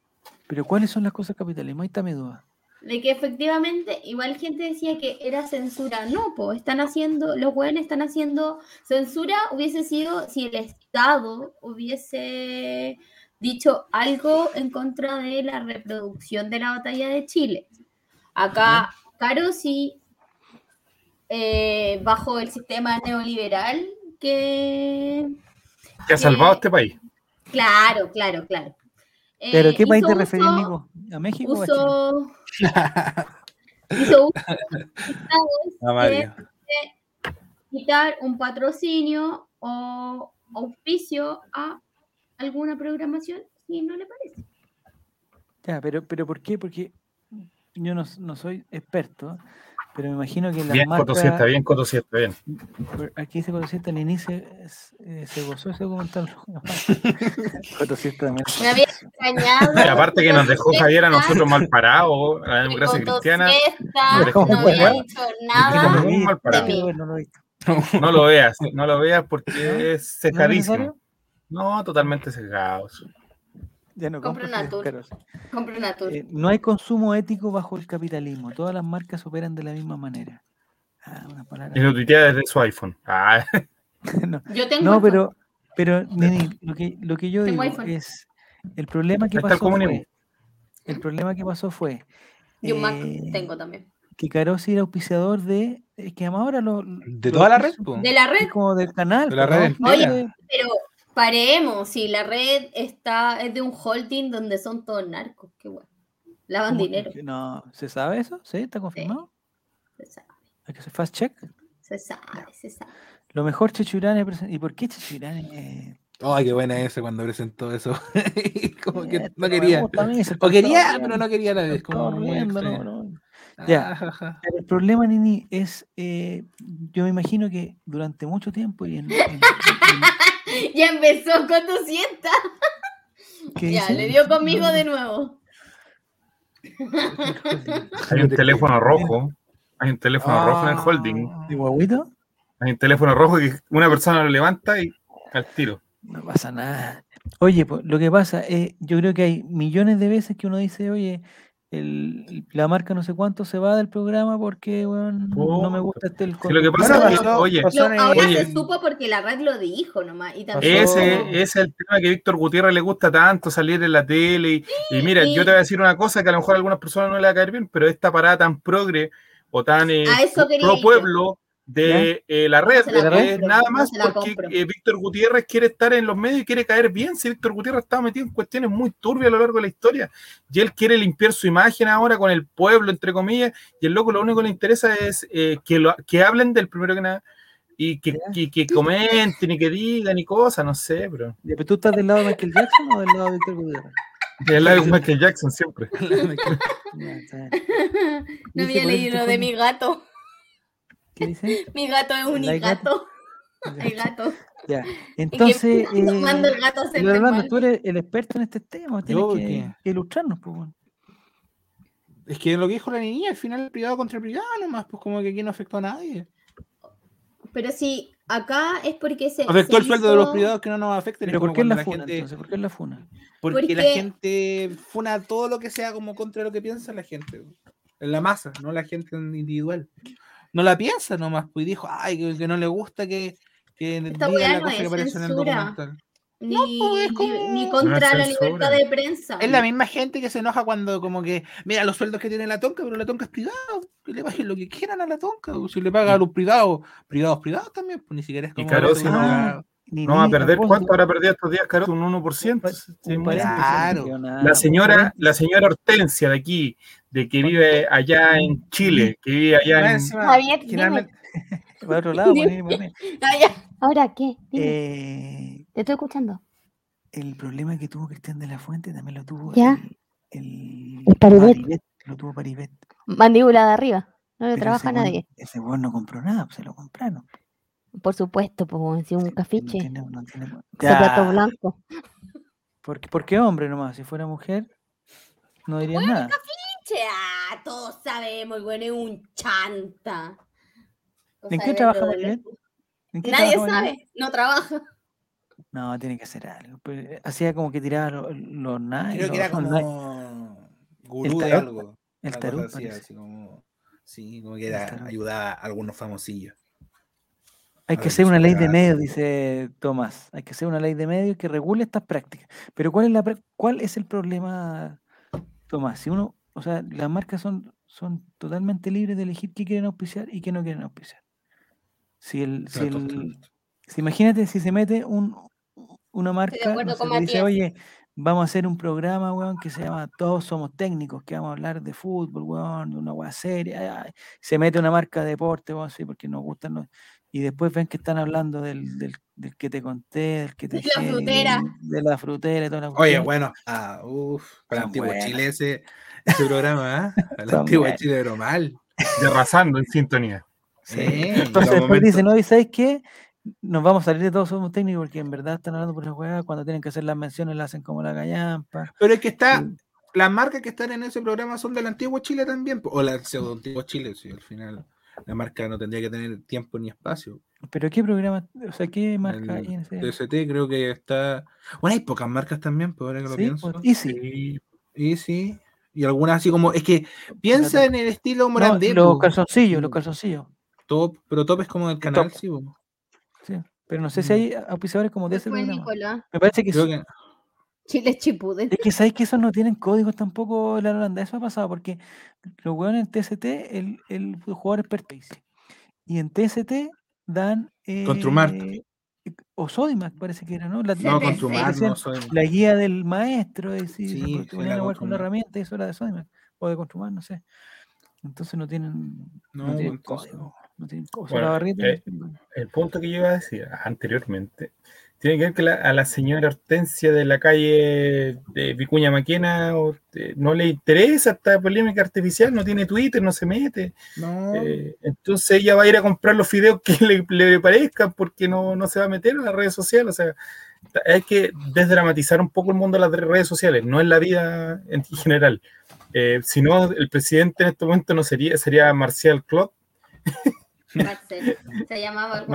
Pero ¿cuáles son las cosas capitalismo? Ahí está mi duda. De que efectivamente igual gente decía que era censura. No, pues están haciendo, los buenos están haciendo censura hubiese sido si el Estado hubiese dicho algo en contra de la reproducción de la batalla de Chile. Acá, Caro sí, eh, bajo el sistema neoliberal que... Que ha salvado a este país. Claro, claro, claro. ¿Pero Eh, qué país te referís, amigo? ¿A México o a Chile? Hizo quitar un patrocinio o auspicio a alguna programación si no le parece. Ya, pero, pero ¿por qué? Porque yo no, no soy experto, pero me imagino que las Bien, marcas... Cotosieta, bien, Cotosieta, bien. Aquí dice Cotosieta, al inicio es- eh, se gozó ese documental. Cotosieta también. Me había extrañado. Y aparte que nos dejó Javier a nosotros mal parados, a la democracia cristiana. Cristiana. ¿Cómo No había dicho nada. Muy mal parado. No lo he visto. No lo veas, no lo veas porque es ¿No es cejadísimo. necesario? No, totalmente cejado. Ya no compro una tour. caros. Compre una tour. Eh, no hay consumo ético bajo el capitalismo. Todas las marcas operan de la misma manera. Ah, una palabra. Y lo tuitea desde su iPhone. Ah, no, Yo tengo no, pero, pero Nini, lo que, lo que yo Tengo digo iPhone. es el problema que pasó fue, el problema que pasó fue Yo un Mac eh, tengo también. que Carosi era auspiciador de es que ahora lo, De lo toda la red, po. De la red, como del canal De la red. Oye, pero paremos. Si la red está es de un holding donde son todos narcos. Qué bueno. Lavan ¿cómo dinero. No, ¿se sabe eso? ¿Sí? ¿Está confirmado? Se sabe, Hay que hacer fast check. se sabe, se sabe. Lo mejor Chechurane presen- ¿Y por qué Chechurane? Ay, qué buena ese cuando presentó eso. como que no quería. O quería, pero no quería a la vez. Como muy riendo, no, extraño. Ya. Ah. Pero El problema, Nini, es, eh, yo me imagino que durante mucho tiempo y en... en- en- Ya empezó con 200. ¿qué Ya, dice? le dio conmigo de nuevo. hay un teléfono rojo. Hay un teléfono rojo en el holding. ¿De guaguito? Hay un teléfono rojo que una persona lo levanta y al tiro. No pasa nada. Oye, pues, lo que pasa es, yo creo que hay millones de veces que uno dice, oye, el- la marca no sé cuánto se va del programa porque weón, no me gusta este el Sí, lo que conductor". pasa Bueno, es que, pasó- oye, pasó Lo- en ahora Oye. se supo porque la red lo dijo nomás. Y también Ese, ese es el tema que a Víctor Gutiérrez le gusta tanto salir en la tele. Y, y mira, Sí. yo te voy a decir una cosa que a lo mejor a algunas personas no le va a caer bien, pero esta parada tan progre o tan eh, pro pueblo de eh, la red se la es compro, nada no más la porque eh, Víctor Gutiérrez quiere estar en los medios y quiere caer bien. Si Víctor Gutiérrez estaba metido en cuestiones muy turbias a lo largo de la historia y él quiere limpiar su imagen ahora con el pueblo, entre comillas, y el loco lo único que le interesa es eh, que, lo, que hablen del primero que nada y que, que, que comenten y que digan y cosas, no sé, pero ¿Tú estás del lado de Michael Jackson o del lado de Víctor Gutiérrez? es la de Michael Jackson siempre. No había leído de mi gato. ¿Qué dice? Mi gato es un gato. El gato. Ya. Entonces, mando el eh, gato a tú eres el experto en este tema, tienes Yo, que, que ilustrarnos. Pues, bueno. Es que lo que dijo la niña, al final el privado contra el privado nomás, pues como que aquí no afectó a nadie. Pero sí, acá es porque se. Afectó se el sueldo de los privados que no nos afecten. Pero ¿por qué es la funa gente- entonces? ¿Por qué es la funa? Porque, la gente funa todo lo que sea como contra lo que piensa la gente. En la masa, no la gente individual. No la piensa nomás, pues y dijo, ay, que, que no le gusta que, que Esta diga la no cosa que es apareció en el censura. documental. Ni, pues, es ni- como- ni No contra la libertad de prensa. Es la misma gente que se enoja cuando como que, mira los sueldos que tiene la tonca, pero la tonca es privada, que le paguen lo que quieran a la tonca, o si le paga a los privados, privados, privados también, pues ni siquiera es Y como... Caro, eso, si no, no- Ni- No va a perder, Afonso, ¿cuánto habrá perdido estos días, Caro? Un un 1%. pa- Sí, un paréntesis, Claro. no La un señora, la señora Hortensia de aquí, de que vive allá en Chile, que vive allá en, encima, Javier, dime. generalmente- Para otro lado, poner. Ah. ¿Ahora qué? Dime, Eh, te estoy escuchando. el problema que tuvo Cristian de la Fuente también lo tuvo Ya. el, el, El Paribet. Lo tuvo Paribet. Mandíbula de arriba. No le Pero trabaja nadie. Ese weón no compró nada, pues se lo compraron. Por supuesto, pues si un No cafiche. tiene- no tiene- Zapato Ya, blanco. ¿Por, qué- por qué hombre nomás? Si fuera mujer, no dirían nada. Che, ah, todos sabemos, bueno es un chanta. ¿En qué trabaja qué Nadie sabe, no trabaja. No, tiene que hacer algo. Pero, eh, hacía como que tiraba los, los nai- Creo que era como gurú de algo. El tarot, así, como, sí, como que era, ayudaba a algunos famosillos. Hay que hacer una ley de medios, dice Tomás. Hay que hacer una ley de medios que regule estas prácticas. Pero ¿cuál es, la, cuál es el problema, Tomás? Si uno, o sea, las marcas son, son totalmente libres de elegir qué quieren auspiciar y qué no quieren auspiciar. Si el, si el, si imagínate si se mete un, una marca, no sé, dice, oye, vamos a hacer un programa, weón, que se llama Todos somos técnicos, que vamos a hablar de fútbol, weón, de una weá seria. ay, ay". Se mete una marca de deporte, weón, sí, porque nos gustan los... Y después ven que están hablando del, del, del que te conté, del que te De la frutera. De la frutera y toda la Oye, cuestión. bueno, ah, uff, para Antiguo buenas. Chile ese, ese programa, ¿ah? Para Son Antiguo buenas. Chile era mal. Y arrasando en sintonía. Sí, Entonces después dicen, no, ¿y sabes qué? Nos vamos a salir de todos somos técnicos porque en verdad están hablando por la weá, cuando tienen que hacer las menciones la hacen como la gallampa. Pero es que está, Sí. las marcas que están en ese programa son del antiguo Chile también, o la pseudo antiguo Chile, si al final la marca no tendría que tener tiempo ni espacio. Pero ¿qué programa, o sea, qué marca El hay en ese? TST creo que está. Bueno, hay pocas marcas también, por ahora que lo Sí, pienso. pues, Easy. Sí, Y sí. Y algunas así como. Es que piensa en el estilo No, Morandé. los calzoncillos, los Mm. calzoncillos. Top, pero top es como del canal, Top. sí. Pero no sé si Mm. hay auspiciadores como de ese. Nicolás. Me parece que, Creo que Chile Chipuden. es que sabéis que esos no tienen códigos tampoco la Holanda. Eso ha pasado porque los hueones en TST, el, el jugador es Perteice. Y en TST dan. Con Trumart. O Sodimac parece que era, ¿no? La, no, con decían, no la guía del maestro, es decir, Sí, porque sí, ponían la a jugar con la Contrumar. herramienta eso era de Sodimac, o de Contrumar, no sé. Entonces no tienen, no, No, tienen entonces- código. No tienen código. Bueno, la barrita, eh, el punto que yo iba a decir anteriormente tiene que ver que la- a la señora Hortensia de la calle de Vicuña Maquena o, eh, no le interesa esta polémica artificial, no tiene Twitter, no se mete. No. Eh, entonces ella va a ir a comprar los videos que le, le parezcan porque no, no se va a meter en las redes sociales. O sea, hay que desdramatizar un poco el mundo de las redes sociales, no en la vida en general. Eh, si no, el presidente en este momento no sería, sería Marcial Claude, Marcel. Se llamaba. algo.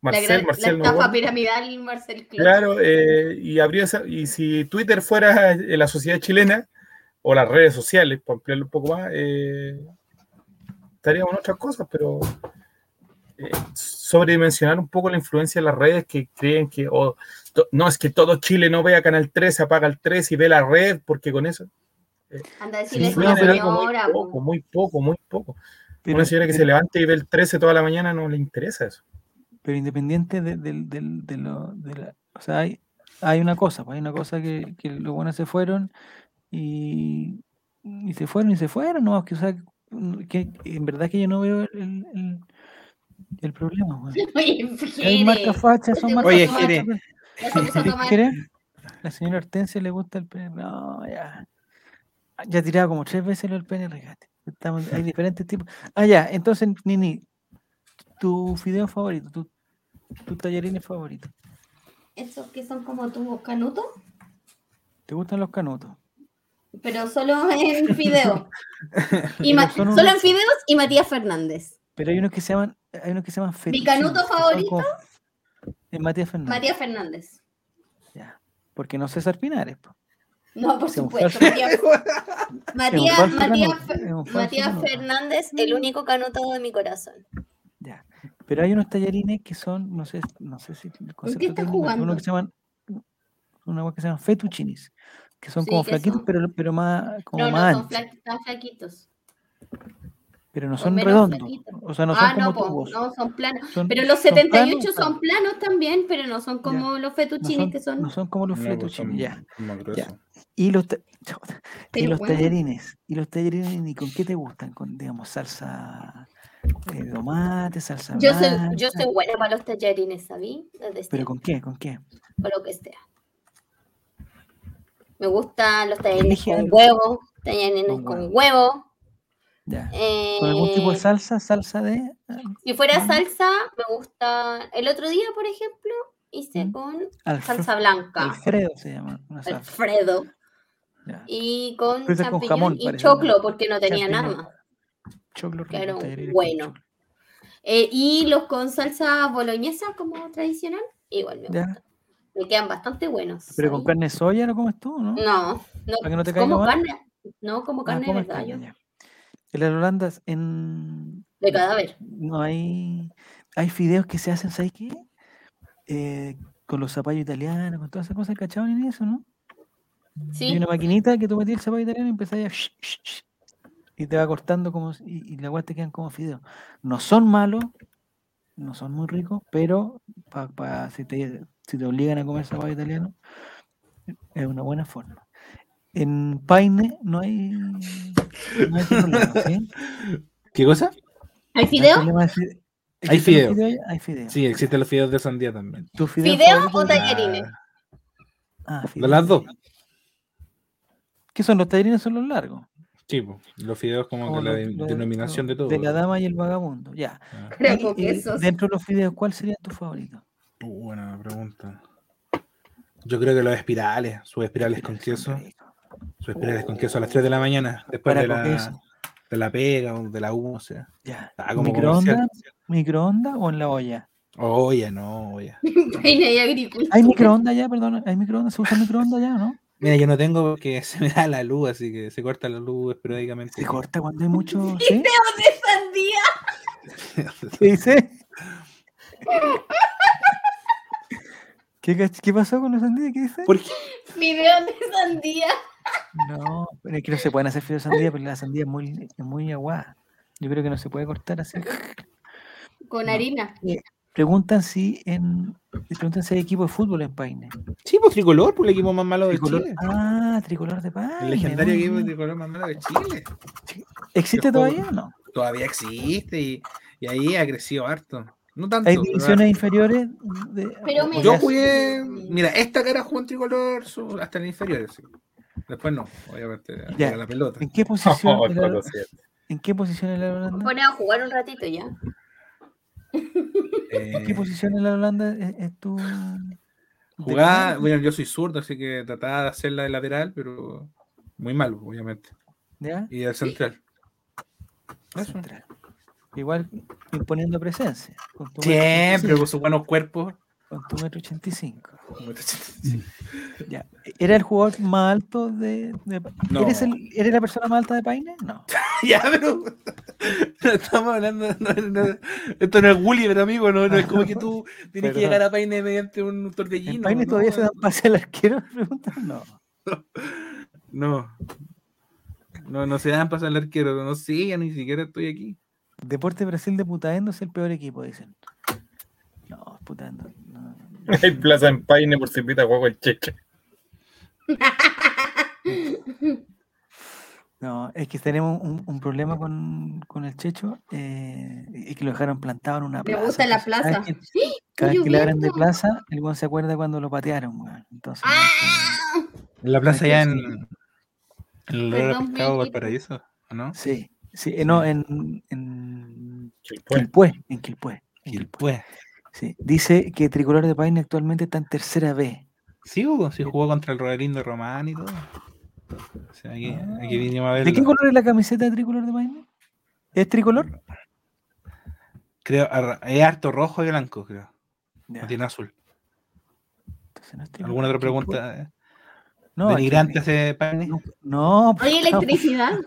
Marcel, La, Marcel, gran- Marcel la estafa Novoa. piramidal Marcel Club. Claro, eh, y habría esa- y si Twitter fuera eh, la sociedad chilena o las redes sociales, por ampliarlo un poco más, eh, estaríamos en otras cosas, pero eh, sobredimensionar un poco la influencia de las redes que creen que oh, to- no es que todo Chile no vea Canal 3, apaga el 3 y ve la red, porque con eso Anda a decirle algo muy señora. poco, po. muy poco, muy poco. Pero, Una señora que se levante y ve el 13 toda la mañana no le interesa eso. Pero independiente de, del- del- de lo, de la, o sea, hay, hay una cosa, pues hay una cosa que, que los buenos se fueron y, y se fueron y se fueron, no, que, o sea, que en verdad que yo no veo el, el, el problema, weón. Oye, Hay marcas fachas, son Oye, marcas fachas, Jere. La señora Hortensia le gusta el pene. No, ya. Ya tiraba como tres veces lo del pene regate. Estamos, hay diferentes tipos. Ah, ya. Entonces, Nini, tu fideo favorito, tu, tu tallarines favorito. Esos que son como tu canuto, ¿Te gustan los canutos? pero solo en fideo. Y ma- son solo unos- en fideos y Matías Fernández. Pero hay unos que se llaman, hay unos que se llaman Mi canuto favorito, Es Matías Fernández. Matías Fernández. Ya. Porque no César Pinares. po. No, por supuesto. Matías, Matías, Matías, Matías. Fernández, el único canuto de mi corazón. Pero hay unos tallarines que son, no sé, no sé si el concepto estás técnico, jugando? uno que se llaman, una que se llaman fettuccinis, que son Sí, como ¿qué flaquitos, son? pero, pero más, como No, más no, son anchos, fla- están flaquitos. pero no son redondos, flaquitos. o sea, no son ah, como no, po, tubos. no, son planos. son- Pero los son 78 planos, son planos también, pero no son como los son, que son. no son como los No, pues fettuccines, son ya. Y los, y los bueno. tallarines, y los tallarines, ¿y con qué te gustan? Con, digamos, salsa tomate, salsa Yo soy, yo soy buena para los tallarines, ¿sabí? Desde pero siempre, ¿con qué? ¿Con qué? con lo que sea. Me gustan los tallarines con algo. huevo, tallarines Con con huevo. huevo. Ya. ¿Con algún tipo de eh, salsa? ¿Salsa de...? ah, si fuera Bueno. salsa, me gusta. El otro día, por ejemplo, hice Mm. con salsa blanca, Alfredo se llama. Alfredo, ya. y con champiñón jamón, y choclo, porque no tenía nada más. Choclo Claro, bueno. Eh, y los con salsa boloñesa como tradicional, igual me Ya. gustan. Me quedan bastante buenos. ¿Pero con carne soya lo comes tú, no? No, no. ¿Para que no te como mal? carne. No como Ah, carne de verdad, carne, yo. En las Holandas, en De cadáver. no hay hay fideos que se hacen, ¿sabes qué? Eh, con los zapallos italianos, con todas esas cosas, ¿cachaban en eso, no? Hay Sí. una maquinita que tú metías el zapallo italiano y empezás a y te va cortando como si- y, y las guas te quedan como fideos. No son malos, no son muy ricos, pero pa- pa- si, te, si te obligan a comer zapallo italiano, es una buena forma. En Paine no hay, no hay problema, ¿sí? ¿Qué cosa? ¿Hay No hay fideos. fideos? Hay fideos. Sí, existen los fideos de sandía también. ¿Tu fideo ¿Fideo favorito o es- tallarines? Ah, De fideos. las dos. ¿Qué son los tallarines? Son los largos. Sí, los fideos como como que la de- denominación de todo. De la dama y el vagabundo, ya. Ah. Con eh, quesos. dentro de los fideos, ¿cuál sería tu favorito? Uh, buena pregunta. Yo creo que los espirales, sus espirales con queso, sus espirales con queso a las 3 de la mañana, después Para de la, queso. de la pega o de la U, o sea. Ya. Como ¿Microondas? comercial. ¿Microondas o en la olla? Oye, no, agricultura. ¿Hay microondas ya? Perdón, ¿hay microondas? ¿Se usa microondas ya, no? Mira, yo no tengo porque se me da la luz, así que se corta la luz esporádicamente. Se corta cuando hay mucho. ¿Sí? de sandía. ¿Qué dice? ¿Qué, cach- ¿Qué pasó con la sandía? ¿Qué dice? ¿Por qué? Fideo de sandía. No, pero es que no se pueden hacer fideos de sandía porque la sandía es muy, es muy aguada. Yo creo que no se puede cortar así. Con No. harina. Preguntan si en preguntan si hay equipo de fútbol en Paine. Sí, pues tricolor, pues el equipo más malo de Tricolor- Chile. Ah, tricolor de Paine. El legendario equipo bien. tricolor más malo de Chile. ¿Existe todavía o no? Todavía existe y, y ahí ha crecido harto. No tanto. ¿Hay pero divisiones inferiores? de- Pero Yo jugué. Mira, esta cara jugó en tricolor su- hasta en inferiores. sí. Después no, obviamente. Ya. la pelota. ¿En qué posición? Oh, sí. ¿En qué posición es la Holanda? Pone a jugar un ratito ya. ¿En qué Eh, posición en la Holanda es, es tu jugaba, delantero? bueno, yo soy zurdo, así que trataba de hacerla de lateral, pero muy malo, obviamente. ¿Ya? Y del central. Eso. Central. Igual imponiendo presencia. Siempre, con sus buenos cuerpos. 85, Con tu metro 85. Ya. ¿Era el jugador más alto de. de- No. ¿Eres, el- ¿Eres la persona más alta de Paine? No. ya, pero. no estamos hablando. no, no, esto no es Gulliver, amigo. No, no es como que tú tienes que llegar a Paine mediante un torbellino. ¿En Paine ¿no? todavía se dan pase al arquero? No. No. No, no se dan pasar al arquero. No sé, ya ni siquiera estoy aquí. Deporte Brasil de Putaendo es el peor equipo, dicen. No, Putaendo. No. Hay plaza en Paine por si invita a juego el Cheche. No, es que tenemos un, un problema con, con el Checho eh, y que lo dejaron plantado en una Me plaza. gusta la cada plaza. que- ¡Sí! Cada vez que le abran de plaza, el weón se acuerda cuando lo patearon, weón. Entonces, ¡Ah! En la plaza sí. en. En el Perdón, pescado Miguel. Valparaíso, ¿o ¿no? sí, sí, eh, no, en, en. Quilpué, en Quilpué. en Quilpué. Sí. Dice que Tricolor de Paine actualmente está en tercera B. Sí, Hugo, sí jugó contra el Rodelindo Román y todo. O sea, aquí, Ah. aquí vinimos a ver. ¿De qué color es la camiseta de Tricolor de Paine? ¿Es tricolor? Creo, es harto rojo y blanco, creo. Ya, No tiene azul. entonces no es tricolor. ¿Alguna otra pregunta No, denigrante hace Paine? No, no, Oye, electricidad.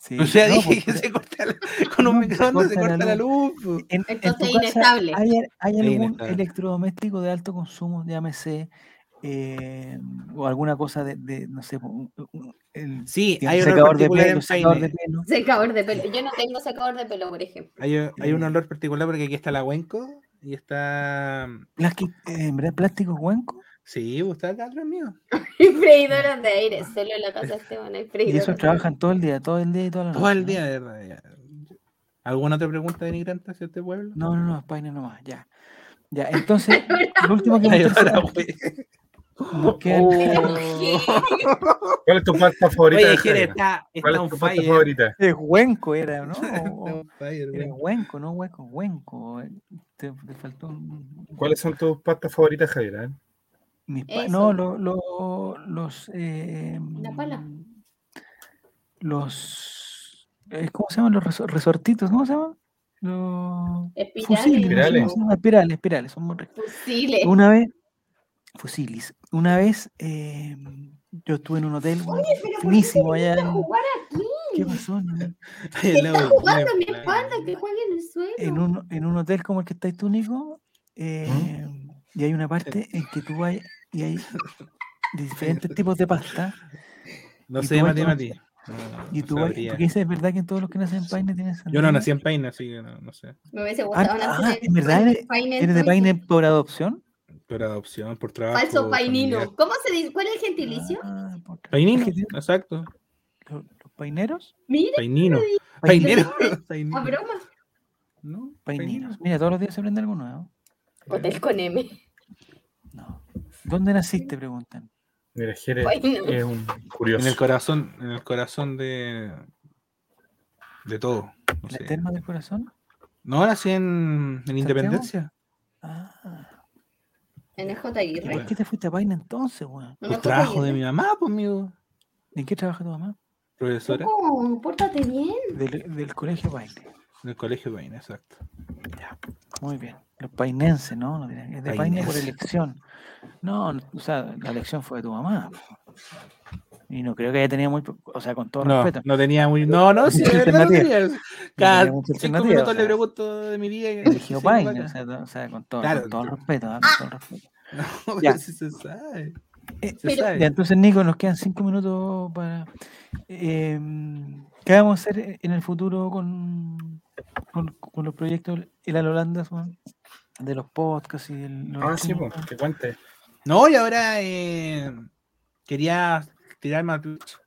Sí, O sea, no, dije pues, que se corta la- con un No, se microondas se corta la corta la luz. pues. En, en Entonces, casa, inestable. ¿Hay, hay Es algún inestable. electrodoméstico de alto consumo, llámese, eh, o alguna cosa de, de, no sé, un- un- el Sí, hay un secador de pelo, en secador de pelo? Secador de pelo. Yo no tengo secador de pelo, por ejemplo. Hay, hay un Eh. olor particular porque aquí está la Huenco y está. Eh, ¿En verdad plástico huenco? Sí, pues, está acá atrás mío. Y freidoras de aire. Solo en la casa de Esteban hay Y esos de trabajan todo el día, todo el día y toda la noche. Todo el día, de verdad. ya. ¿Alguna otra pregunta denigrante hacia este pueblo? No, no, no, España nomás, ya. Ya, entonces, lo último que me ¿Cuál es tu pasta favorita? Oye, de está, ¿Cuál es tu pasta favorita? Es huenco era, ¿no? O- fire, Era huenco, no hueco, huenco. Te, te faltó un... ¿Cuáles son tus pastas favoritas, Javier? eh? Mis no, lo- lo- los. eh, La pala. Los. eh, ¿Cómo se llaman los reso- resortitos? ¿Cómo se llaman? Los. Espirales. Fusiles. no Espirales. llama, Espirales, espirales, son muy ricos. Fusiles. Una vez. Fusilis. Una vez. eh, yo estuve en un hotel weón, Pero ¿por qué finísimo allá en... jugar aquí? ¿Qué pasó? no? Lado Está jugando en mi espalda, que juegue en el suelo. En un, en un hotel como el que estáis tú, Nico, eh, y hay una parte en que tú vas y hay diferentes tipos de pasta, No ¿Y sé, Mati, Mati. No, y no tú vas, porque dices, ¿es verdad que todos los que nacen en Paine tienen Yo no sandía? nací en Paine, así que no, no sé. Me hubiese Ah, gustado nacer ah, ¿en verdad eres, Paine, eres de. Paine por adopción? Por adopción, por trabajo. Falso painino. familiar. ¿Cómo se dice? ¿Cuál es el gentilicio? Ah, por. Painino, exacto. Los, los paineros, Mira, Painino. Painero. Painero. a Painino. broma. No, paininos. Mira, todos los días se aprende algo nuevo. Hotel con M. No. ¿Dónde naciste? Preguntan. Mira, es un curioso. En el corazón, en el corazón de. de todo. No, ¿La sé. terma del corazón? no nací en, en Independencia. Ah, En el J. ¿y Aguirre. ¿por qué te fuiste a Paine entonces, weón? En el Por J. trabajo de mi mamá, pues, amigo. ¿En qué trabaja tu mamá? Profesora. Oh, pórtate bien. Del, del colegio Paine. En el colegio Paine, exacto. Muy bien. Los painenses, ¿no? Es de Paine por elección. No, o sea, la elección fue de tu mamá. Y no creo que haya tenido muy. O sea, con todo No, respeto. no tenía muy. No, no, sí, Mucha de verdad no tenía. Cada tenía cinco minutos o le pregunto de mi vida. y- Eligió Paine, o sea, o sea, con todo, Claro. con todo el respeto. ¿ah? Con todo el respeto. No, Ya. se sabe. Eh, pero-. Ya, entonces, Nico, nos quedan cinco minutos para. em, ¿Qué vamos a hacer en el futuro con, con, con los proyectos El Holanda de los podcasts y el, los Ah, sí, pues, que cuente. No, y ahora eh, quería tirarme al Twitch.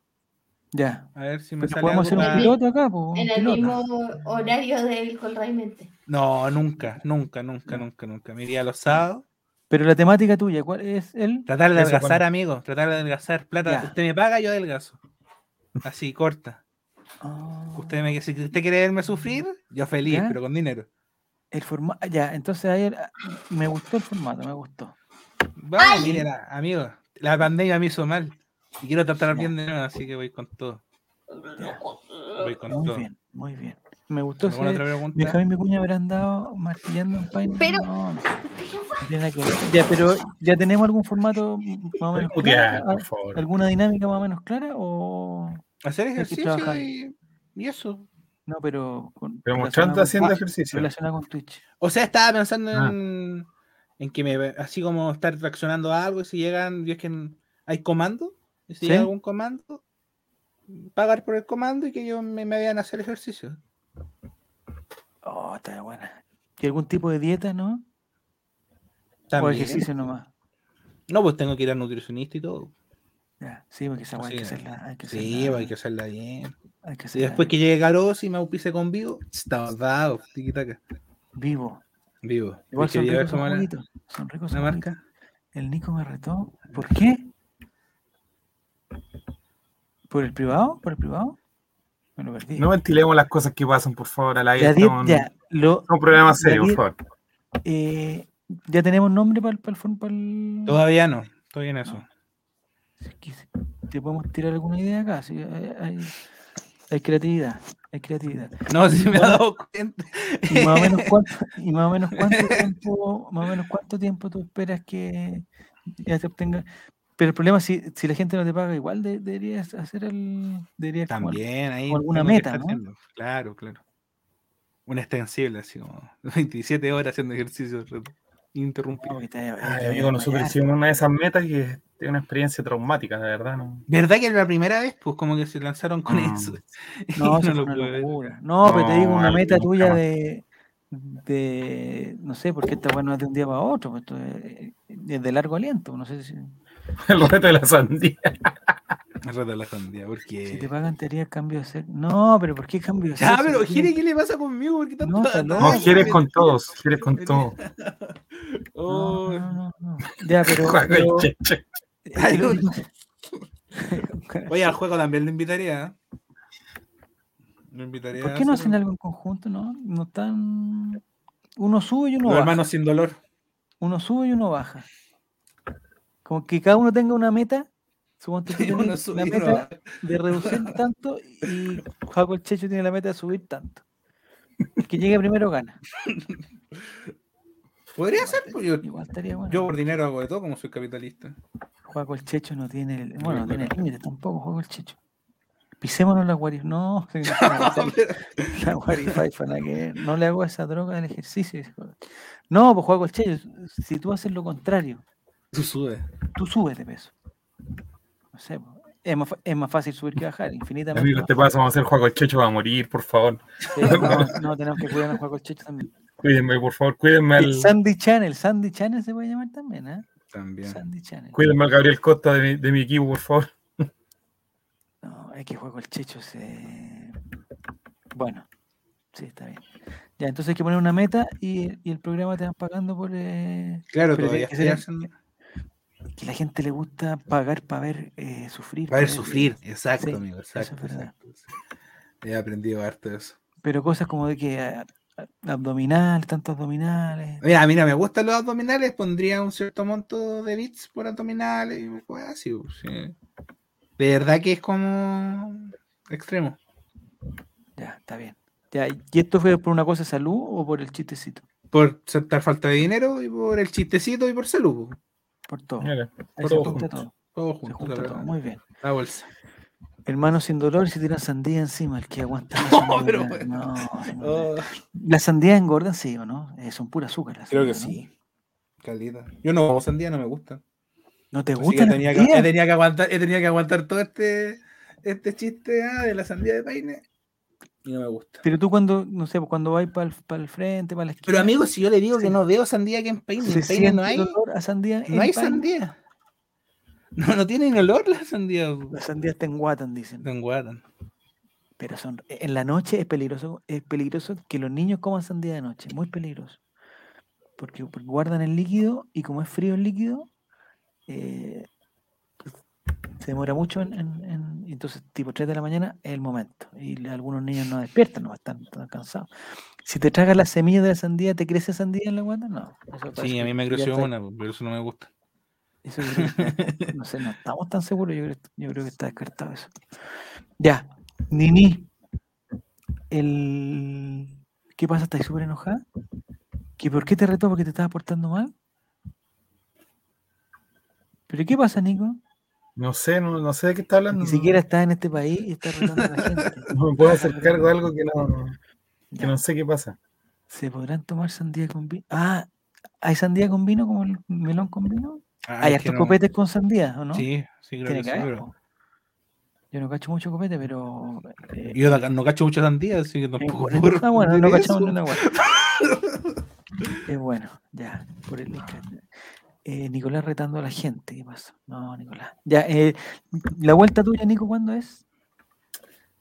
Ya. A ver si me sale podemos hacer algo un para- piloto acá, un En el piloto. mismo horario del Colraimente. No, nunca, nunca, nunca, nunca, nunca. Me iría los sábados. Pero la temática tuya, ¿cuál es el? Tratar de adelgazar, amigo. Tratar de adelgazar. Plata, Ya. usted me paga, yo adelgazo. Así, corta. Ah, Usted me, si usted quiere verme sufrir, yo feliz, Ya. pero con dinero. el formato. Ya, entonces el- me gustó el formato, me gustó. Vamos, mire, la- amigo. La pandemia me hizo mal. Y quiero tratar Ya. bien de nuevo, así que voy con todo. Ya, Voy con muy todo. bien, muy bien. Me gustó ¿Alguna ese. otra pregunta? Benjamín Vicuña habrá andado martillando en Paine. Pero- No, no. Ya, pero ¿ya tenemos algún formato más o menos Putear, claro? por favor. ¿Alguna dinámica más o menos clara? O Hacer ejercicio y, y eso. no, pero con Pero mostrando haciendo ejercicio. relacionado con Twitch. O sea, estaba pensando Ah. en, en que me así como estar reaccionando a algo y si llegan, y es que hay comando, y si ¿Sí? llega algún comando, pagar por el comando y que ellos me, me vean hacer ejercicio. Oh, está buena. ¿Y algún tipo de dieta, no? O También. ejercicio nomás. No, pues tengo que ir al nutricionista y todo. Ya, sí, porque esa weá hay que Sí, hacerla. Hay que Sí, hacerla- pues hay que hacerla bien. hay que Y después que llegue Garos y me auspice con vivo, dados, tiquitaca. vivo. Vivo. Igual son ricos. Son ricos esos marca. El Nico me retó. ¿Por qué? ¿Por el privado? ¿Por el privado? Me lo perdí. No ventilemos las cosas que pasan, por favor, al aire. ya, die- estamos en- ya, lo, un programa la serio, por favor. eh, ya tenemos nombre para el, para el, for- para el- Todavía no, estoy en eso. ¿Te podemos tirar alguna idea acá? Sí, hay, hay- hay creatividad. Hay creatividad. No, si me he dado cuenta. Y más o menos cuánto, y más o menos cuánto tiempo, más o menos cuánto tiempo tú esperas que ya se obtenga. Pero el problema es si, si la gente no te paga igual, de- deberías hacer el. Deberías como También ahí. como alguna meta, ¿no? haciendo. Claro, claro. Un extensible, así como 27 horas haciendo ejercicio interrumpido. no, hicimos una de esas metas que es una experiencia traumática, de verdad. ¿no? ¿Verdad que la primera vez, pues como que se lanzaron con Mm. eso? No, eso lo locura. No, pero te digo No, una meta tuya de, de. No sé, porque esta bueno es de un día para otro. pues esto es, es de largo aliento. No sé si, El reto de la sandía. Me rata la sandía, si porque. te pagan, te haría cambio de sexo. No, pero ¿por qué cambio de Ya, sexo? pero Si Jere, ¿qué le pasa conmigo? ¿Por qué tanto? No. No, con todos, quieres con todos. No, Oh, no, no, no. Ya, pero- Oye, al juego también lo invitaría. ¿eh? Lo invitaría. ¿Por qué no hacen algo en conjunto, no? No están. Uno sube y uno Los baja. hermanos sin dolor. Uno sube y uno baja. Como que cada uno tenga una meta. Suponte que y uno meta de reducir tanto y Jaco el Checho tiene la meta de subir tanto. El que llegue primero gana. Podría ser, pues yo, Igual estaría bueno. yo por dinero hago de todo como soy capitalista. Juego el Checho no tiene, el- bueno, no tiene límite tampoco, juego el Checho. Pisémonos la guarif, no, la guarifaifa, nada que no le hago esa droga del ejercicio. No, pues juego el Checho, si tú haces lo contrario, Tú subes. tú subes de peso. No sé, pues, es más, es más fácil subir que bajar, infinitamente. Amigo, te pasa, vamos a hacer juego el checho, va a morir, por favor. no, no, tenemos que cuidarnos juego el Checho también. Cuídenme, por favor, cuídenme El al, Sandy Channel, Sandy Channel se puede llamar también, ¿eh? También. Sandy Channel. cuídenme al Gabriel Costa de mi, de mi equipo, por favor. No, es que juego el Checho se... Bueno, sí, está bien. Ya, entonces hay que poner una meta y, y el programa te van pagando por... eh, Claro, pero todavía que haciendo- que la gente le gusta pagar para ver eh, sufrir. Va a ver para sufrir. Exacto, Sí, amigo. eso es Exacto, verdad. exacto. He aprendido harto de eso. Pero cosas como de que ah, ah, abdominal, tantos abdominales. Mira, a mí no me gustan los abdominales, pondría un cierto monto de bits por abdominales y así. pues, sí. De verdad que es como extremo. Ya, está bien. Ya, ¿y esto fue por una cosa de salud o por el chistecito? Por sentar falta de dinero y por el chistecito y por salud. pues. Por todo. Mira, se todo junta junto. todo. Todo Se junto, junta la todo. Muy bien. La bolsa. Hermano sin dolor y se tiran sandía encima, el que aguanta. la No, sandía. pero bueno. No, no. Oh, ¿Las sandías engordan, sí o no? Eh, son pura azúcar. creo que ¿no? sí. Calita. Yo no como sandía, no me gusta. ¿No te que gusta la tenía que, sandía? he tenía que aguantar, he tenido que aguantar todo este, este chiste ah, de la sandía de peine. Y no me gusta. Pero tú cuando, no sé, cuando vas para el, frente, para la esquina... Pero amigo, si yo le digo que Sí. no veo sandía aquí en peine, ¿se en peine no hay, el olor a sandía no hay Paine? sandía. No, no tienen olor la sandía. Las sandías te enguatan, dicen. No enguatan. Pero son, en la noche es peligroso, es peligroso que los niños coman sandía de noche, muy peligroso. Porque, porque guardan el líquido y como es frío el líquido, eh, se demora mucho en, en- en- entonces tipo 3 de la mañana es el momento. Y algunos niños no despiertan, no están, están cansados. Si te tragas la semilla de la sandía, ¿te crece sandía en la guata? No. eso Sí, a mí me creció una, pero eso no me gusta. Eso que- no sé, no estamos tan seguros, yo creo, yo creo que está descartado eso. Ya, Nini, el... ¿qué pasa? ¿Estás súper enojada? ¿Que ¿Por qué te retó? ¿Porque te estaba portando mal? ¿Pero qué pasa, Nico? No sé, no, no sé de qué está hablando. Ni siquiera estás en este país y estás retando a la gente. No me puedo hacer cargo de algo que no, que Ya. no sé qué pasa. ¿Se podrán tomar sandía con vino? Ah, ¿hay sandía con vino como el melón con vino? ¿Hay hartos no- copetes con sandía o no? Sí, sí, creo que que sí, pero-. Yo no cacho mucho copete, pero... eh, Yo no, cacho mucho sandía, así que tampoco bueno, puedo está bueno, no ni una hueá. Es bueno, ya, por el. Eh, Nicolás retando a la gente, ¿qué pasa? No, Nicolás. Ya, eh, la vuelta tuya, Nico, ¿cuándo es?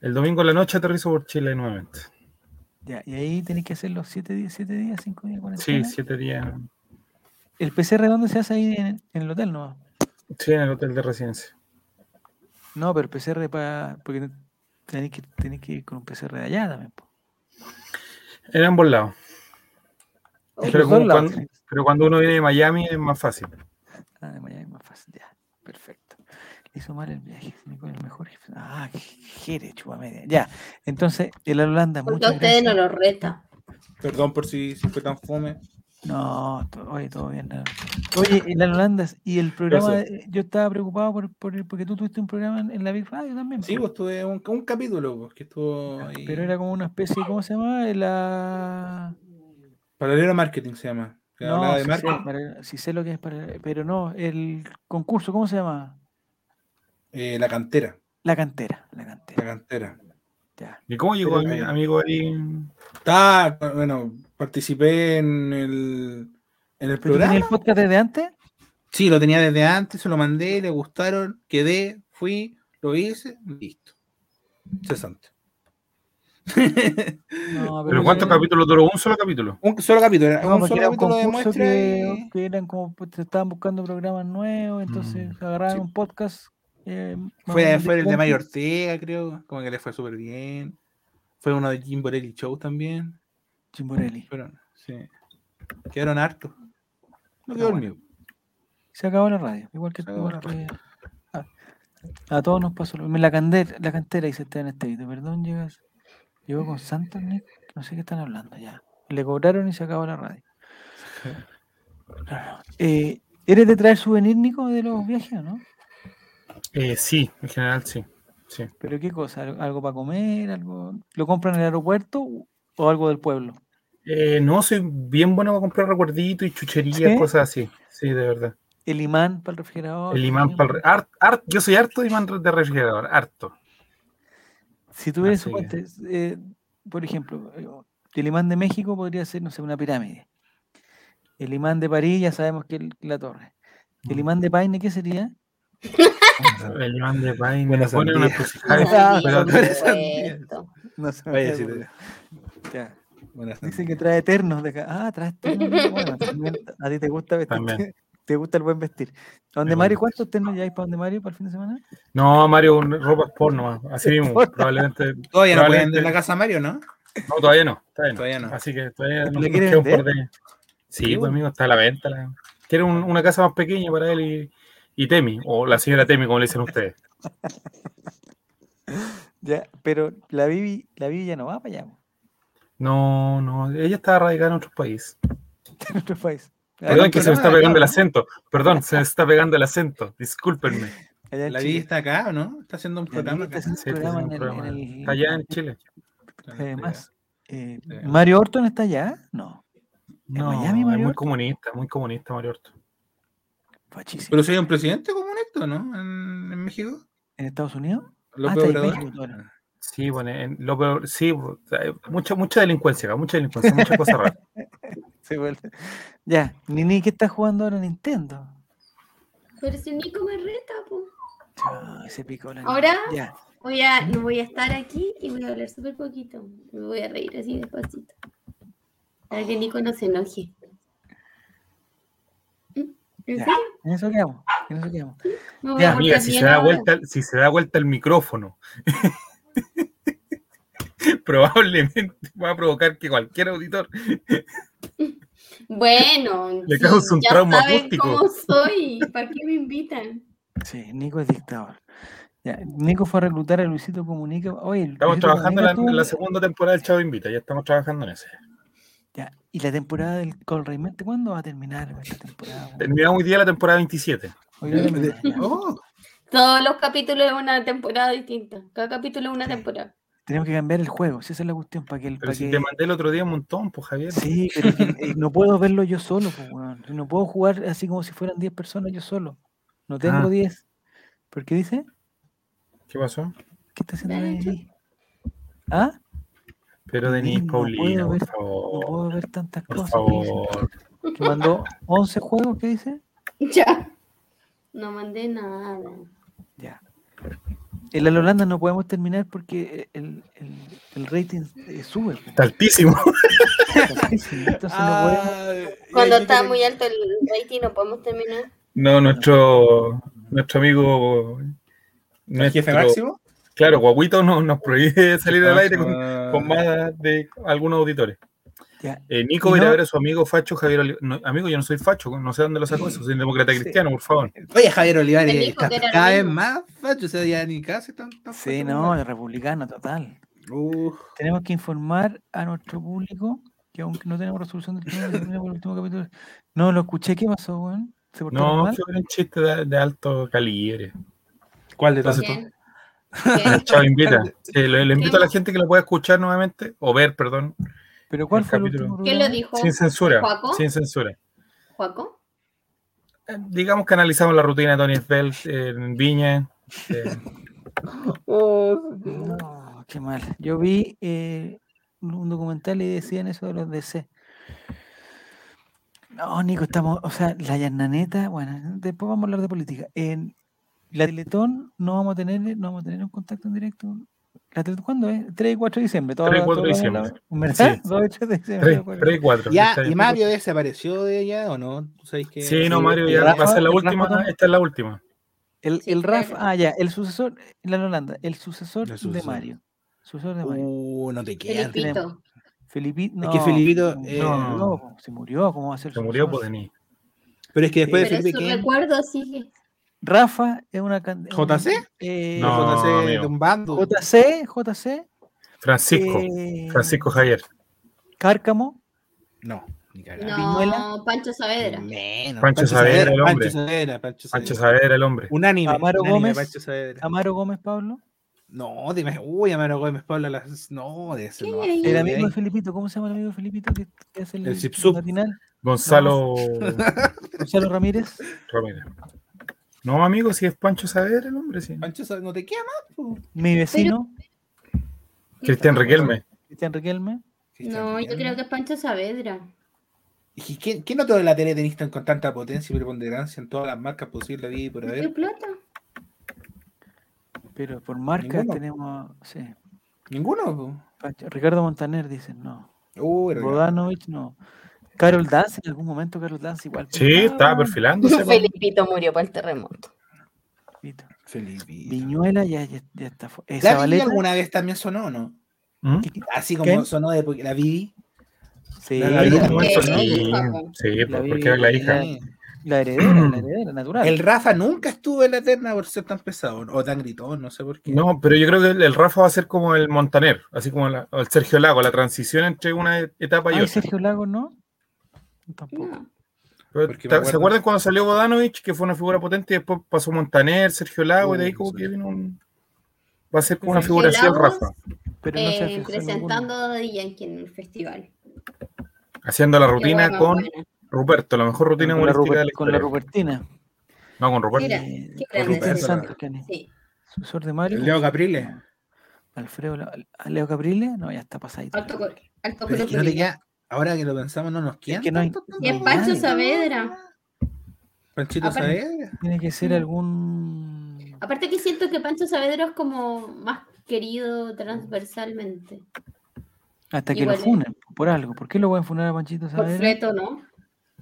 El domingo en la noche aterrizo por Chile nuevamente. Ya, y ahí tenéis que hacer los 7 días, 7 días, 5 días, Sí, 40 siete días. ¿El PCR dónde se hace ahí en, en el hotel? No, Sí, en el hotel de residencia. no pero el PCR para. Porque tenéis que, tenéis que ir con un PCR de allá también. po. En ambos lados. Los Pero, dos como lados cuando, pero uno viene de Miami es más fácil. Ah, de Miami es más fácil, ya. Perfecto. Le hizo mal el viaje. Nico, el mejor. jefe. Ah, qué jere, chupa media. Ya. Entonces, el Holanda, Porque a ustedes no lo reta. Perdón por si, si fue tan fome. No, oye, todo bien. la- Oye, la Holanda, y el programa, Gracias. yo estaba preocupado por, por el- porque tú tuviste un programa en, en la Big Radio también. Sí, pues tuve un, un capítulo pues, que estuvo ahí. Pero era como una especie, ¿cómo se llama? La... Paralelo Marketing se llama. Que No, hablaba de sí sé, marketing. para- sí sé lo que es, para- pero no, el concurso, ¿cómo se llama? Eh, la cantera. La cantera, la La cantera. Ya. ¿Y cómo llegó Pero, mi amigo ahí? Está, bueno, participé en el, en el ¿Pero tú tenías programa. el podcast desde antes? Sí, lo tenía desde antes, se lo mandé, le gustaron, quedé, fui, lo hice, listo. Cesante. No, ¿Pero cuántos capítulos duró? ¿Un solo capítulo? un solo capítulo, No, un solo era un capítulo de muestra que, eran como, pues, te estaban buscando programas nuevos, entonces Mm. agarraban Sí. un podcast. eh, Fue, fue el de. Mario Ortega, creo, como que le fue súper bien. Fue uno de Jim Borelli Show también. Chimborelli. Fueron, sí. Quedaron hartos. No Ah, quedó el mío. Se acabó la radio, igual que, igual la que- a, a todos nos pasó lo mismo. La, candera, la cantera dice Esteban Estevito, perdón, llegas, llegó con Santos, Nick, no sé qué están hablando ya. Le cobraron y se acabó la radio. Claro. Eh, ¿Eres de traer souvenir, Nico, de los viajes o no? Eh, sí, en general sí. sí. ¿Pero qué cosa? ¿Al- ¿Algo para comer? algo ¿Lo compran en el aeropuerto o algo del pueblo? Eh, no, soy bien bueno para comprar recuerditos y chucherías, ¿Sí? cosas así. Sí, de verdad. ¿El imán para el refrigerador? El imán para el re- hart- hart- Yo soy harto de imán de refrigerador, harto. Si suponte, eh, por ejemplo, eh, el imán de México podría ser, no sé, una pirámide. El imán de París ya sabemos que es la torre. El Mm. imán de Paine, ¿qué sería? El de paine Buena una sandía. encrucijada. Ah, pero- por supuesto. No sé. Vaya, sí, te- Ya. buenas Dice que trae eternos de acá. Ah, trae eternos. Bueno, también a ti te gusta vestir. También. Te gusta el buen vestir. ¿Dónde Mario? ¿Cuántos ternos ya hay para donde Mario para el fin de semana? No, Mario, un- ropa sport nomás. Así mismo, probablemente. Todavía no pueden en la casa Mario, ¿no? No, todavía no. Todavía no. Todavía no. Así que todavía ¿La nos, nos quiere queda un vender? de. Sí, pues amigo, está a la venta. la- Quiere un- una casa más pequeña para él y, y Temi, o la señora Temi, como le dicen ustedes. Ya, pero la Bibi, la Bibi ya no va para allá, No, no, ella está radicada en otro país. en otro país. Perdón que en se me está pegando el acento. Perdón, se me está pegando el acento. Discúlpenme. La vida está acá, ¿o no? Está haciendo un Bibi programa está acá. allá en Chile. Además, eh. ¿Mario Orton está allá? No, No, Miami, es Mario muy Orto? comunista, muy comunista, Mario Orto. Fachísimo. Pero soy un presidente comunista, ¿no? En, en México. ¿En Estados Unidos? López está en Obrador. México. Sí, bueno, en lo peor- sí, mucha, mucha delincuencia, mucha delincuencia, muchas cosas raras. Se vuelve- Ya, Nini, ¿qué está jugando ahora Nintendo? Pero si Nico me reta, po. Chao, se picó la Nini. Ahora- Ya, Voy a, no voy a estar aquí y voy a hablar súper poquito. Me voy a reír así despacito. Para que Nico no se enoje. ¿En Ya. serio? en eso quedamos. En eso quedamos. Voy Ya, a Amiga, si se da vuelta, si se da vuelta el micrófono, probablemente va a provocar que cualquier auditor Bueno, Le sí, causa un ya trauma saben acústico. cómo soy. ¿Para qué me invitan? Sí, Nico es dictador. Ya, Nico fue a reclutar a Luisito Comunica. Oye, estamos Luisito trabajando en la, segunda temporada del Chavo Invita, ya estamos trabajando en ese. Y la temporada del Col Reymente, ¿cuándo va a terminar esta temporada? Terminamos hoy día la temporada 27. Hoy va a terminar, ya. Oh, Todos los capítulos de una temporada distinta. Cada capítulo es una Sí. temporada. Tenemos que cambiar el juego, si esa es la cuestión, para que el. Pero para si que- te mandé el otro día un montón, pues Javier. Sí, pero que, eh, no puedo verlo yo solo, pues, weón. No puedo jugar así como si fueran 10 personas yo solo. No tengo Ah. 10. ¿Por qué dice? ¿Qué pasó? ¿Qué está haciendo ahí? ¿Ah? Pero Denise, No Paulina, puedo por ver- No favor. puedo ver tantas Por cosas. favor. Que mandó 11 juegos, ¿qué dice? Ya. No mandé nada. Ya. En la Holanda no podemos terminar porque el, el, el rating eh, sube. Está altísimo. Altísimo, Entonces no podemos. Cuando está muy alto el rating no podemos terminar. No, nuestro, nuestro amigo. ¿El jefe nuestro- máximo? Claro, Guaguito no, nos prohíbe salir al aire con, con más de algunos auditores. Eh, Nico va a ver a su amigo Facho Javier Oli- no, Amigo, yo no soy Facho, no sé dónde lo sacó eso, soy demócrata Sí. cristiano, por favor. Oye, Javier Olivares cada vez más facho, o sea, ya ni casi tan, tan Sí, no, el republicano total. Uf, Tenemos que informar a nuestro público que aunque no tenemos resolución del tema, terminamos el último capítulo. No, lo escuché, ¿qué pasó, weón? ¿Se portaron No, mal? fue un chiste de, de alto calibre. ¿Cuál de todos? Chao, invita. Sí, le, le invito a la gente que lo pueda escuchar nuevamente, o ver, perdón, ¿Pero cuál el fue el capítulo. último ¿Quién lo dijo? sin censura. ¿Juaco? Sin censura. ¿Juaco? Eh, Digamos que analizamos la rutina de Tony Svelte en Viña. eh, No, qué mal. Yo vi eh, un un documental y decían eso de los DC. No, Nico, estamos, o sea, la Yarnaneta, bueno, después vamos a hablar de política. En la Teletón no vamos a tener, no vamos a tener un contacto en directo. La Teletón, ¿Cuándo es? 3 y 4 de diciembre. todo 3 y lo- 4 de diciembre. Sí. 2 y 3 de diciembre. 3, 3 y 4. Ya, ¿y Mario desapareció de ella o no? ¿Tú sabes que Sí, no, Mario, ¿Y ya Rafa? va a ser la ¿El última. Rafa? Esta es la última. El, Sí, el Raf, claro. ah, ya, el sucesor, la Holanda, el sucesor, El de sucesor. Mario. Sucesor de Mario. Uh, no te quedan. Felipito. Felipito, Es no, que Felipito, se eh, murió, po, se murió, ¿cómo va a ser? Se murió sucesor? por Denis. Pero es que después Pero de Felipe su recuerdo sigue. Rafa es una can- un- ¿JC? eh, No, JC de amigo. un bando. JC, JC, Francisco. eh, Francisco Javier. Cárcamo, No. Ni. Viñuela. No, Pancho Saavedra. Menos. Pancho Saavedra, el hombre. Pancho Saavedra, Pancho Pancho Saavedra. El hombre. Unánime. Amaro unánime, Gómez. Pancho Saavedra. Amaro Gómez, Pablo. No, dime, uy, Amaro Gómez, Pablo, las... no, de ese no. El amigo de Felipito, ¿cómo se llama el amigo de Felipito que, que hace el, El? Gonzalo Gonzalo Ramírez. Ramírez. No, amigo, si es Pancho Saavedra, el hombre, sí. Pancho Saavedra, no te queda más, po. Mi vecino, Cristian Riquelme. Cristian Riquelme. No, yo creo que es Pancho Saavedra. ¿Y quién, quién otro de la tele tenista con tanta potencia y preponderancia en todas las marcas posibles de vida y por ¿Qué haber? plata? Pero por marcas Ninguno. tenemos. Sí. Ninguno, po. Pancho- Ricardo Montaner, dicen, no. Era- Bodanovich, no. Carol Dance, en algún momento Carol Dance igual. Sí, pintaba, estaba perfilándose. Felipito murió por el terremoto. Felipito. Felipito. Viñuela ya, ya, ya está. Eh, ¿La Vivi Zabaleta, alguna vez también sonó o no? ¿Mm? Así como sonó de porque la Vivi. Sí, la- Eh, sí, porque era la hija. la heredera, la heredera, natural. El Rafa nunca estuvo en la eterna por ser tan pesado o tan gritón, no sé por qué. No, pero yo creo que el, el Rafa va a ser como el Montaner, así como el Sergio Lago, la transición entre una e- etapa y Ay, otra. Sergio Lago, ¿no? Tampoco. No. Acuerdo- ¿Se acuerdan cuando salió Bodanovich, que fue una figura potente, y después pasó Montaner, Sergio Lago, y de ahí Uh, como sí. que vino un... Va a ser como una Sergio figura así el Rafa, Pero no se Eh, presentando a Yankee en el festival. haciendo la rutina buena, con buena. Ruperto, la mejor rutina con la, humorística de la Rupert- con la. Rupertina. No, con Ruperto. Mira, Eh, qué. Santos, Kenny. Sí. Sucesor de Mario. Leo Caprile. Alfredo, La- ¿a Leo Caprile, no, ya está pasadito. Alto, alto Pero es que no te color. queda, ahora que lo pensamos, no nos queda. que no hay- Y es Pancho. Saavedra. Panchito Aparte- Saavedra. Tiene que ser algún. Aparte que siento que Pancho Saavedra es como más querido transversalmente. Hasta que Igual lo es. funen, por algo. ¿Por qué lo pueden funar a Panchito Por Saavedra? Freto, ¿no?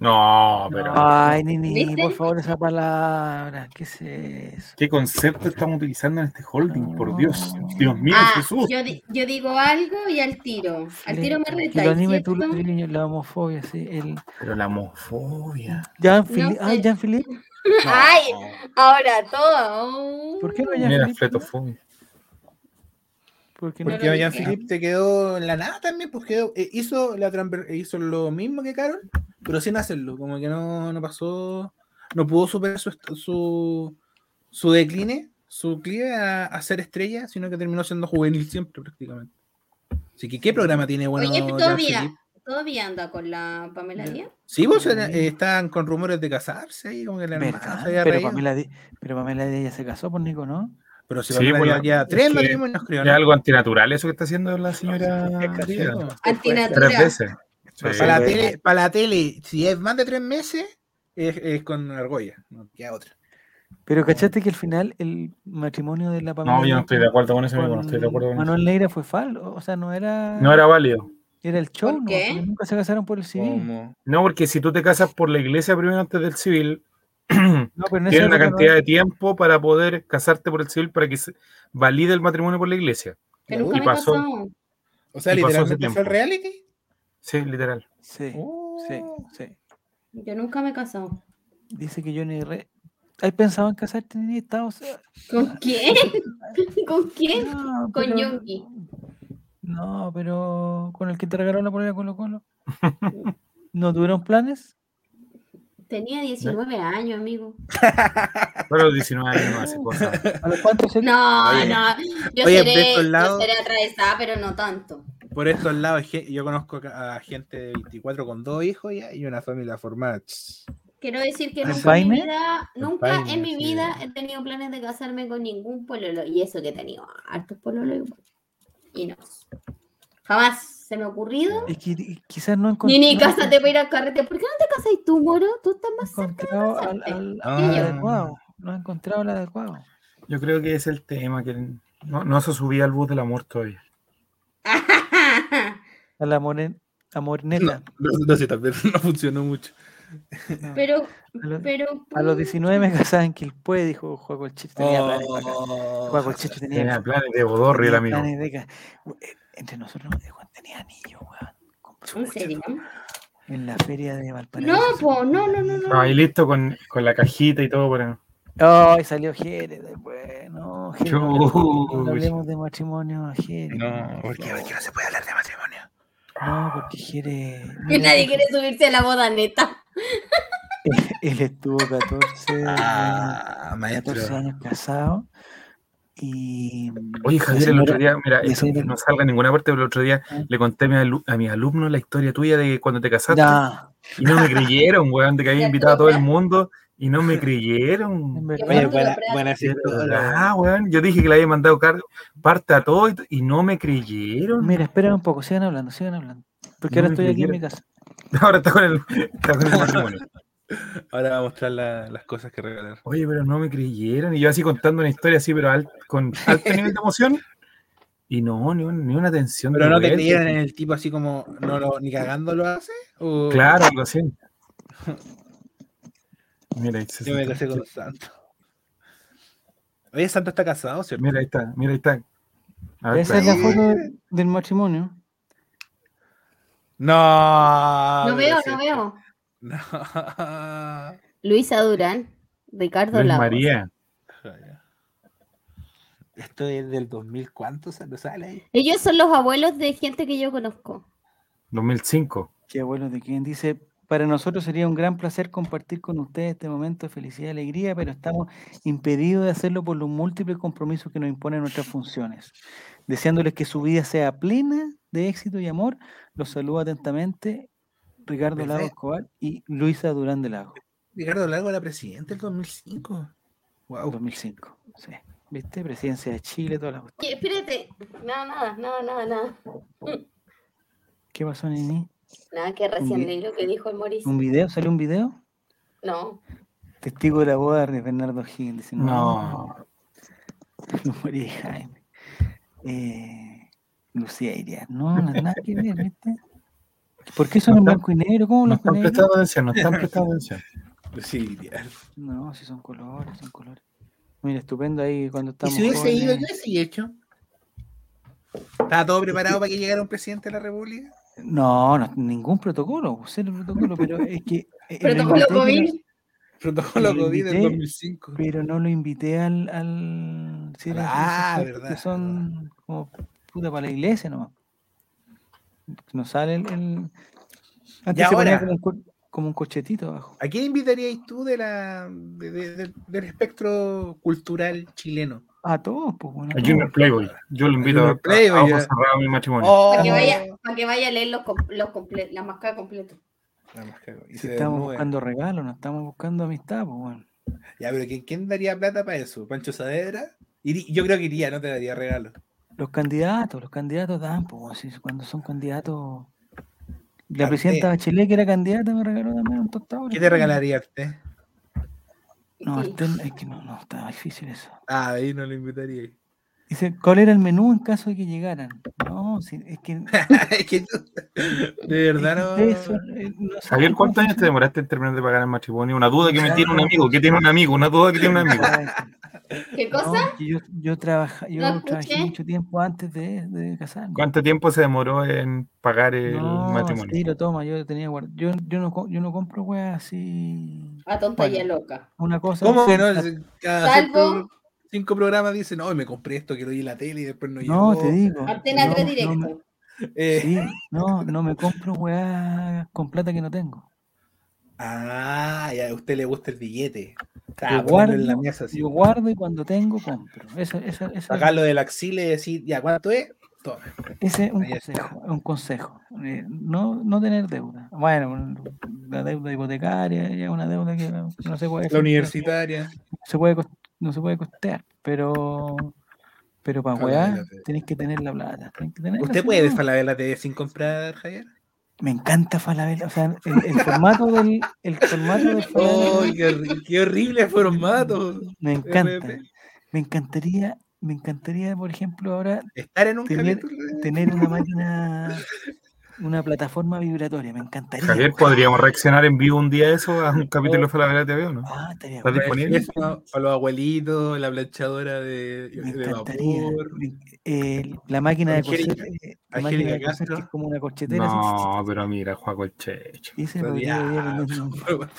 No, pero... Ay, Nini, ¿Viste? por favor, esa palabra. ¿Qué es eso? ¿Qué concepto estamos utilizando en este holding? Por Dios. Dios mío, Ah, Jesús. yo, yo digo algo y al tiro. Al tiro me retáis, lo anime tú, la homofobia, sí. El... Pero la homofobia. Jean-Philippe. No Ay. Jean-Philippe. Ay, ahora todo. ¿Por qué no Mira, Jean-Philippe? fletofobia. ¿Por qué no? Porque lo Jean dije. Philippe te quedó en la nada también, pues quedó, eh, hizo, la eh, hizo lo mismo que Carol, pero sin hacerlo, como que no, no pasó, no pudo superar su, su, su decline, su clive a, a ser estrella, sino que terminó siendo juvenil siempre prácticamente. Así que, ¿qué programa tiene bueno Oye, todavía, todavía anda con la Pamela Díaz. Sí, vos eh, están con rumores de casarse ahí, como que la hermana ¿Verdad? se había Pero. Pamela, pero Pamela Díaz ya se casó por Nico, ¿no? Pero si Sí, Pamela bueno, lleva ya es tres matrimonios, creo, Es ¿no? algo antinatural eso que está haciendo la señora Sí, Díaz. pues. Antinatura. Tres veces. Sí. Para la, tele, para la tele, si es más de tres meses, es, es con argolla, no queda otra. Pero ¿cachaste que al final el matrimonio de la Pamela No, yo no estoy de acuerdo con eso, con no estoy de acuerdo con eso. Manuel Neira fue falso? O sea, no era... No era válido. Era el show, ¿Por ¿no? qué? Porque nunca se casaron por el civil. No, porque si tú te casas por la iglesia primero antes del civil, No, pero tienes una no cantidad de tiempo para poder casarte por el civil para que se valide el matrimonio por la iglesia. Que Y nunca pasó. O sea, literalmente fue el reality. Sí, literal. Sí, Oh. sí, sí. Yo nunca me he casado. Dice que Johnny Re... ¿Has pensado en casarte, Nini? Está, o sea, ¿Con quién? ¿Con quién? no, Con pero-. No, pero con el que te regaló la polera Colo Colo. ¿No tuvieron planes? Tenía 19 años, amigo. Pero a los 19 años no hace cosas. ¿A los cuántos se- No, Oye. no. Yo, Oye, seré, yo seré atravesada, pero no tanto. Por estos lados, yo conozco a gente de 24 con dos hijos ya y una familia formada. Quiero decir que ¿En nunca en mi vida, nunca Paine, en mi sí. vida he tenido planes de casarme con ningún pololo. Y eso que he tenido hartos pololos igual. Y no. Jamás se me ha ocurrido. Es que quizás no Ni ni encontró- cásate para ir al carrete. ¿Por qué no te casas tú, moro? Tú estás más cerca de encontrado al, casarte. al- Ah. al adecuado. No ha encontrado el adecuado. Yo creo que es el tema, que no, no se subía al bus del amor todavía. A la more- a Morneta. No, no sé, también no funcionó mucho. No. pero, A los- pero. A los 19 me casaba en Quilpue, dijo Juaco el Chicho. Tenía planes. Oh, Juaco el Chicho tenía, Tenía planes de bodorrio el tenía amigo. planes de Entre nosotros, tenía anillo, weón. ¿En serio? En la feria de Valparaíso. No, po, no, no, no, no. Ahí listo con, con la cajita y todo para. Ay, salió Jerez después. No, Jerez, no, hablemos- no Chuch. hablemos de matrimonio, Jerez. No, porque, porque no se puede hablar de matrimonio. No, porque Jere. Que nadie quiere subirse a la boda neta. Él estuvo 14, Ah, maestro. 14 años casado. Y. Oye, Javier, el otro día, mira, esto señora- no salga en ninguna parte, pero el otro día Ah. le conté a, mi alu- a mis alumnos la historia tuya de cuando te casaste Ya, y no me creyeron, weón, de que había invitado a todo el mundo y no me creyeron. Oye, buena, buena De historia. verdad, weón. Yo dije que le había mandado parte a todo y, y no me creyeron. Mira, espera un poco, sigan hablando, sigan hablando. Porque No ahora estoy aquí en mi casa. Ahora está con el, está con el matrimonio. Ahora va a mostrar la- las cosas que regalar. Oye, pero no me creyeron. Y yo así contando una historia así, pero al- con alto nivel de emoción. Y no, ni, un- ni una atención. Pero de no te creyeron en el tipo así como no lo, ni cagando lo hace. ¿O Claro, algo así. Mira, ahí se Yo me casé con Santo. Oye, Santo está casado, ¿cierto? Mira, ahí está, mira, ahí está. A ver, Esa es la foto del matrimonio. No. No veo, sí. no veo. No. Luisa Durán, Ricardo Luis Lagos. María. Esto es del 2000, ¿cuánto sale sale ahí? Ellos son los abuelos de gente que yo conozco. 2005. Qué abuelo de quien dice, para nosotros sería un gran placer compartir con ustedes este momento de felicidad y alegría, pero estamos impedidos de hacerlo por los múltiples compromisos que nos imponen nuestras funciones. Deseándoles que su vida sea plena de éxito y amor, los saludo atentamente Ricardo. Lago Escobar y Luisa Durán de Lago, Ricardo Lago era presidente del 2005. Wow. 2005. Sí. ¿Viste? Presidencia de Chile, todas las cuestiones. Oye, espérate. No, nada, nada, nada, nada. ¿Qué pasó, Nini? Nada, que recién vi- leí lo que dijo el Mauricio. ¿Un video? ¿Salió un video? No. Testigo de la boda de Bernardo Higgins. Dice, No. No morí, Jaime. Eh, Lucía Iria. No, no, nada que ver, ¿viste? ¿Por qué son No en blanco y negro? ¿Cómo No blanco y están prestando atención, no están prestando atención. Sí, No, si son colores, son colores. Mira, estupendo ahí cuando ¿Y estamos. si hubiese ido, qué hubiese hecho? ¿Estaba todo preparado para que llegara un presidente de la República? No, no, ningún protocolo, cero protocolo, pero es que. eh, lo Protocolo COVID. Protocolo Lo COVID del invité, 2005. Pero no lo invité al. al era- Ah, esos verdad. Que son como puta para la iglesia nomás. No sale el. el- Antes Y se ponía ahora- como un, co- como un cochetito abajo. ¿A quién invitaríais tú de la, de- de- de- del espectro cultural chileno? A todos, pues bueno. a Junior. Playboy. Yo lo invito a, Playboy, a ojos cerrados a mi matrimonio. Oh, Para que vaya, para que vaya a leer los, los comple- la máscara completa. La máscara, y Si se estamos desnuda. buscando regalos, no estamos buscando amistad, pues bueno. Ya, pero ¿quién, quién daría plata para eso? ¿Pancho Saavedra? Yo creo que iría, no te daría regalo. Los candidatos, los candidatos dan, pues cuando son candidatos. La Arte. presidenta Bachelet, que era candidata, me regaló también un tostado. ¿Qué te regalaría a usted? No, Sí. Artel, es que no, no, está difícil eso. Ah, ahí no lo invitaría. Dice, ¿cuál era el menú en caso de que llegaran? No, si- es que. es que tú- de verdad no. son, eh, no Javier, ¿cuántos años te demoraste en terminar de pagar el matrimonio? Una duda que me tiene un amigo. ¿Qué tiene un amigo? Una duda que tiene un amigo. ¿Qué cosa? yo, yo, trabaja, yo No trabajé mucho tiempo antes de, de casarme. ¿Cuánto tiempo se demoró en pagar el no, matrimonio? sí, lo toma, yo tenía guard- yo, yo no co- yo no compro weas así. A tonta y a loca. Una cosa. ¿Cómo que no? Salvo- cinco, programas dicen, no, me compré esto que lo vi en la tele y después no No, llegó. te digo. Antena no, 3 no directo. me- Eh, sí, no, no me compro weas con plata que no tengo. Ah, ya a usted le gusta el billete. Yo guardo, ponerlo en la mesa así. yo guardo y cuando tengo compro. Esa, esa, esa- Sacarlo del axile y decir, ya, ¿cuánto es? Toma. ese es un Ahí consejo. Un consejo. Eh, no, no tener deuda. Bueno, la deuda hipotecaria ya es una deuda que no se puede La universitaria. no se puede no se puede costear, pero pero para weá TV. tenéis que tener la plata. tenés que ¿Usted puede ver Falabella TV sin comprar, Javier? Me encanta Falabella, o sea, el, el formato del el formato del ¡Oh, qué, qué horrible formato! me encanta. Me encantaría, me encantaría, por ejemplo, ahora Estar en un Tener- tener una máquina, una plataforma vibratoria, me encantaría. Javier, ¿podríamos reaccionar en vivo un día a eso, a un capítulo de Falabella TV o no? Ah, estaría ¿Está bueno. disponible? Eso, Para los abuelitos, la planchadora de, Me de encantaría. vapor. Eh, la máquina de coser, la máquina de coser que es como una corchetera. así, No, pero mira, Juaco el Checho. y ese ya, ir vendiendo un-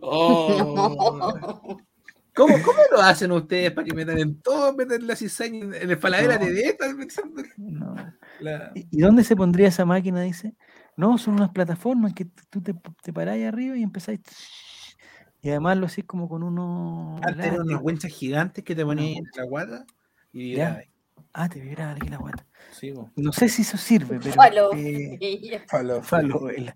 Oh. ¿Cómo, ¿Cómo lo hacen ustedes para que metan en todo, meter la cizaña en en el Falabella No. TV? Están pensando- No. La- ¿Y dónde se pondría esa máquina? Dice. No, son unas plataformas que tú te, te parás ahí arriba y empezáis. Y además lo hacís como con unos. Antes eran unas winchas gigantes que te ponían en la guata y. Ah, te vibraba aquí la guata. Sí. No sé si eso sirve, pero. Falo. eh, Falo. falo, el-